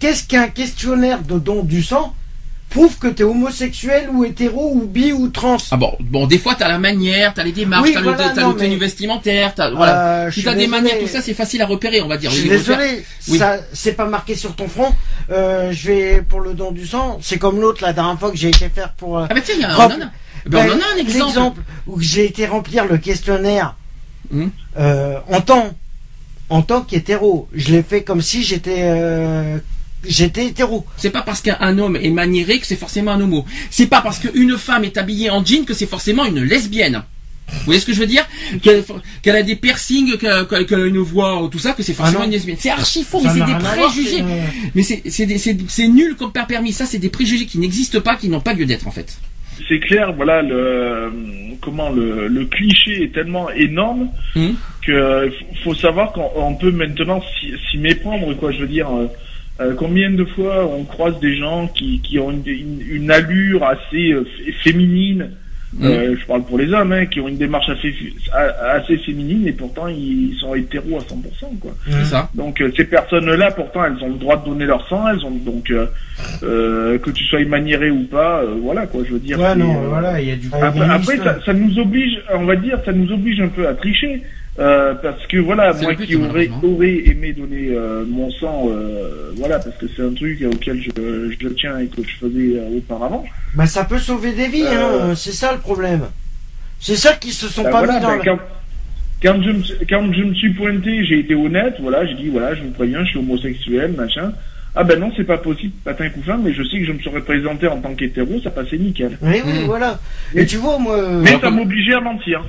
qu'est-ce qu'un questionnaire de don du sang prouve que t'es homosexuel ou hétéro ou bi ou trans Ah bon, bon, des fois t'as la manière, t'as les démarches, Oui, t'as voilà, le, t'as non, le tenue mais- vestimentaire, voilà. Euh, suis t'as des manières, tout ça, c'est facile à repérer, on va dire. Je suis désolé, Oui. ça c'est pas marqué sur ton front. Euh, je vais pour le don du sang, c'est comme l'autre la dernière fois que j'ai été faire pour. euh, Ah bah tiens, il y a- en a. Ben, on en a un Ben, exemple. Où j'ai été remplir le questionnaire Hum. euh, en tant en tant qu'hétéro. Je l'ai fait comme si j'étais j'étais hétéro. C'est pas parce qu'un homme est maniéré que c'est forcément un homo. C'est pas parce qu'une femme est habillée en jean que c'est forcément une lesbienne. Vous voyez ce que je veux dire Qu'elle a des piercings, qu'elle a une voix, ou tout ça, que c'est forcément Ah non. une lesbienne. C'est archi faux, mais c'est des voir, préjugés. c'est, euh, Mais c'est nul comme père permis. Ça, c'est des préjugés qui n'existent pas, qui n'ont pas lieu d'être en fait. C'est clair, voilà, le, comment le, le cliché est tellement énorme Hum. que euh, faut savoir qu'on on peut maintenant s'y s'y méprendre, quoi. Je veux dire, euh, combien de fois on croise des gens qui, qui ont une, une, une allure assez euh, fé- féminine? euh, je parle pour les hommes, hein, qui ont une démarche assez, assez féminine et pourtant ils sont hétéros à 100%, quoi. C'est ça. Donc euh, ces personnes-là, pourtant, elles ont le droit de donner leur sang, elles ont donc euh, euh, que tu sois maniéré ou pas, euh, voilà quoi. Je veux dire. Ouais, non, euh, voilà, il y a du. après, après, ça, ça nous oblige, on va dire, ça nous oblige un peu à tricher. Euh, parce que voilà, moi but, qui aurais, aurais aimé donner euh, mon sang, euh, voilà, parce que c'est un truc auquel je, je tiens et que je faisais euh, auparavant. Bah, ça peut sauver des vies, Euh, hein. C'est ça le problème. C'est ça qu'ils se sont Bah, pas voilà, mis dans bah, le. quand, quand je me, suis- quand je me suis pointé, j'ai été honnête, voilà, j'ai dit voilà, je vous préviens, je suis homosexuel, machin. Ah ben non, c'est pas possible, patin couffin, mais je sais que je me serais présenté en tant qu'hétéro, ça passait nickel. Oui, oui, Mm. voilà. Mais tu vois, moi. Mais ça m'obligeait à mentir.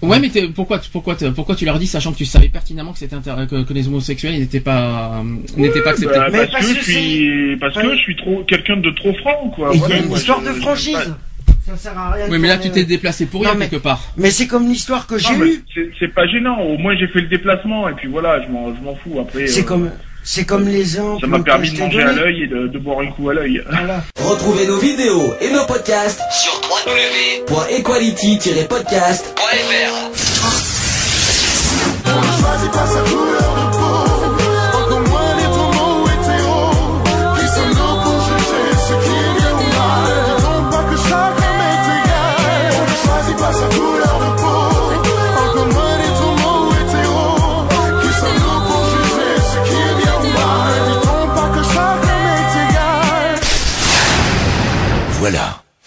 Ouais, mais t'es- pourquoi, pourquoi, pourquoi tu leur dis, sachant que tu savais pertinemment que c'était inter- que, que les homosexuels n'étaient pas, euh, n'étaient pas acceptés. Bah, Mais parce, parce que que je suis, parce Ouais. que je suis trop quelqu'un de trop franc, quoi. il y Voilà, a une histoire de franchise. Ça sert à rien. Oui, mais là, tu t'es déplacé pour Non, rien mais- quelque part. Mais c'est comme l'histoire que j'ai eue. c'est- pas gênant. Au moins, j'ai fait le déplacement et puis voilà, je m'en, je m'en fous. Après, C'est euh, comme, c'est comme les exemples. ça m'a permis de manger à l'œil et de, de boire un coup à l'œil. Voilà. Retrouvez nos vidéos et nos podcasts sur www.equality-podcast.fr.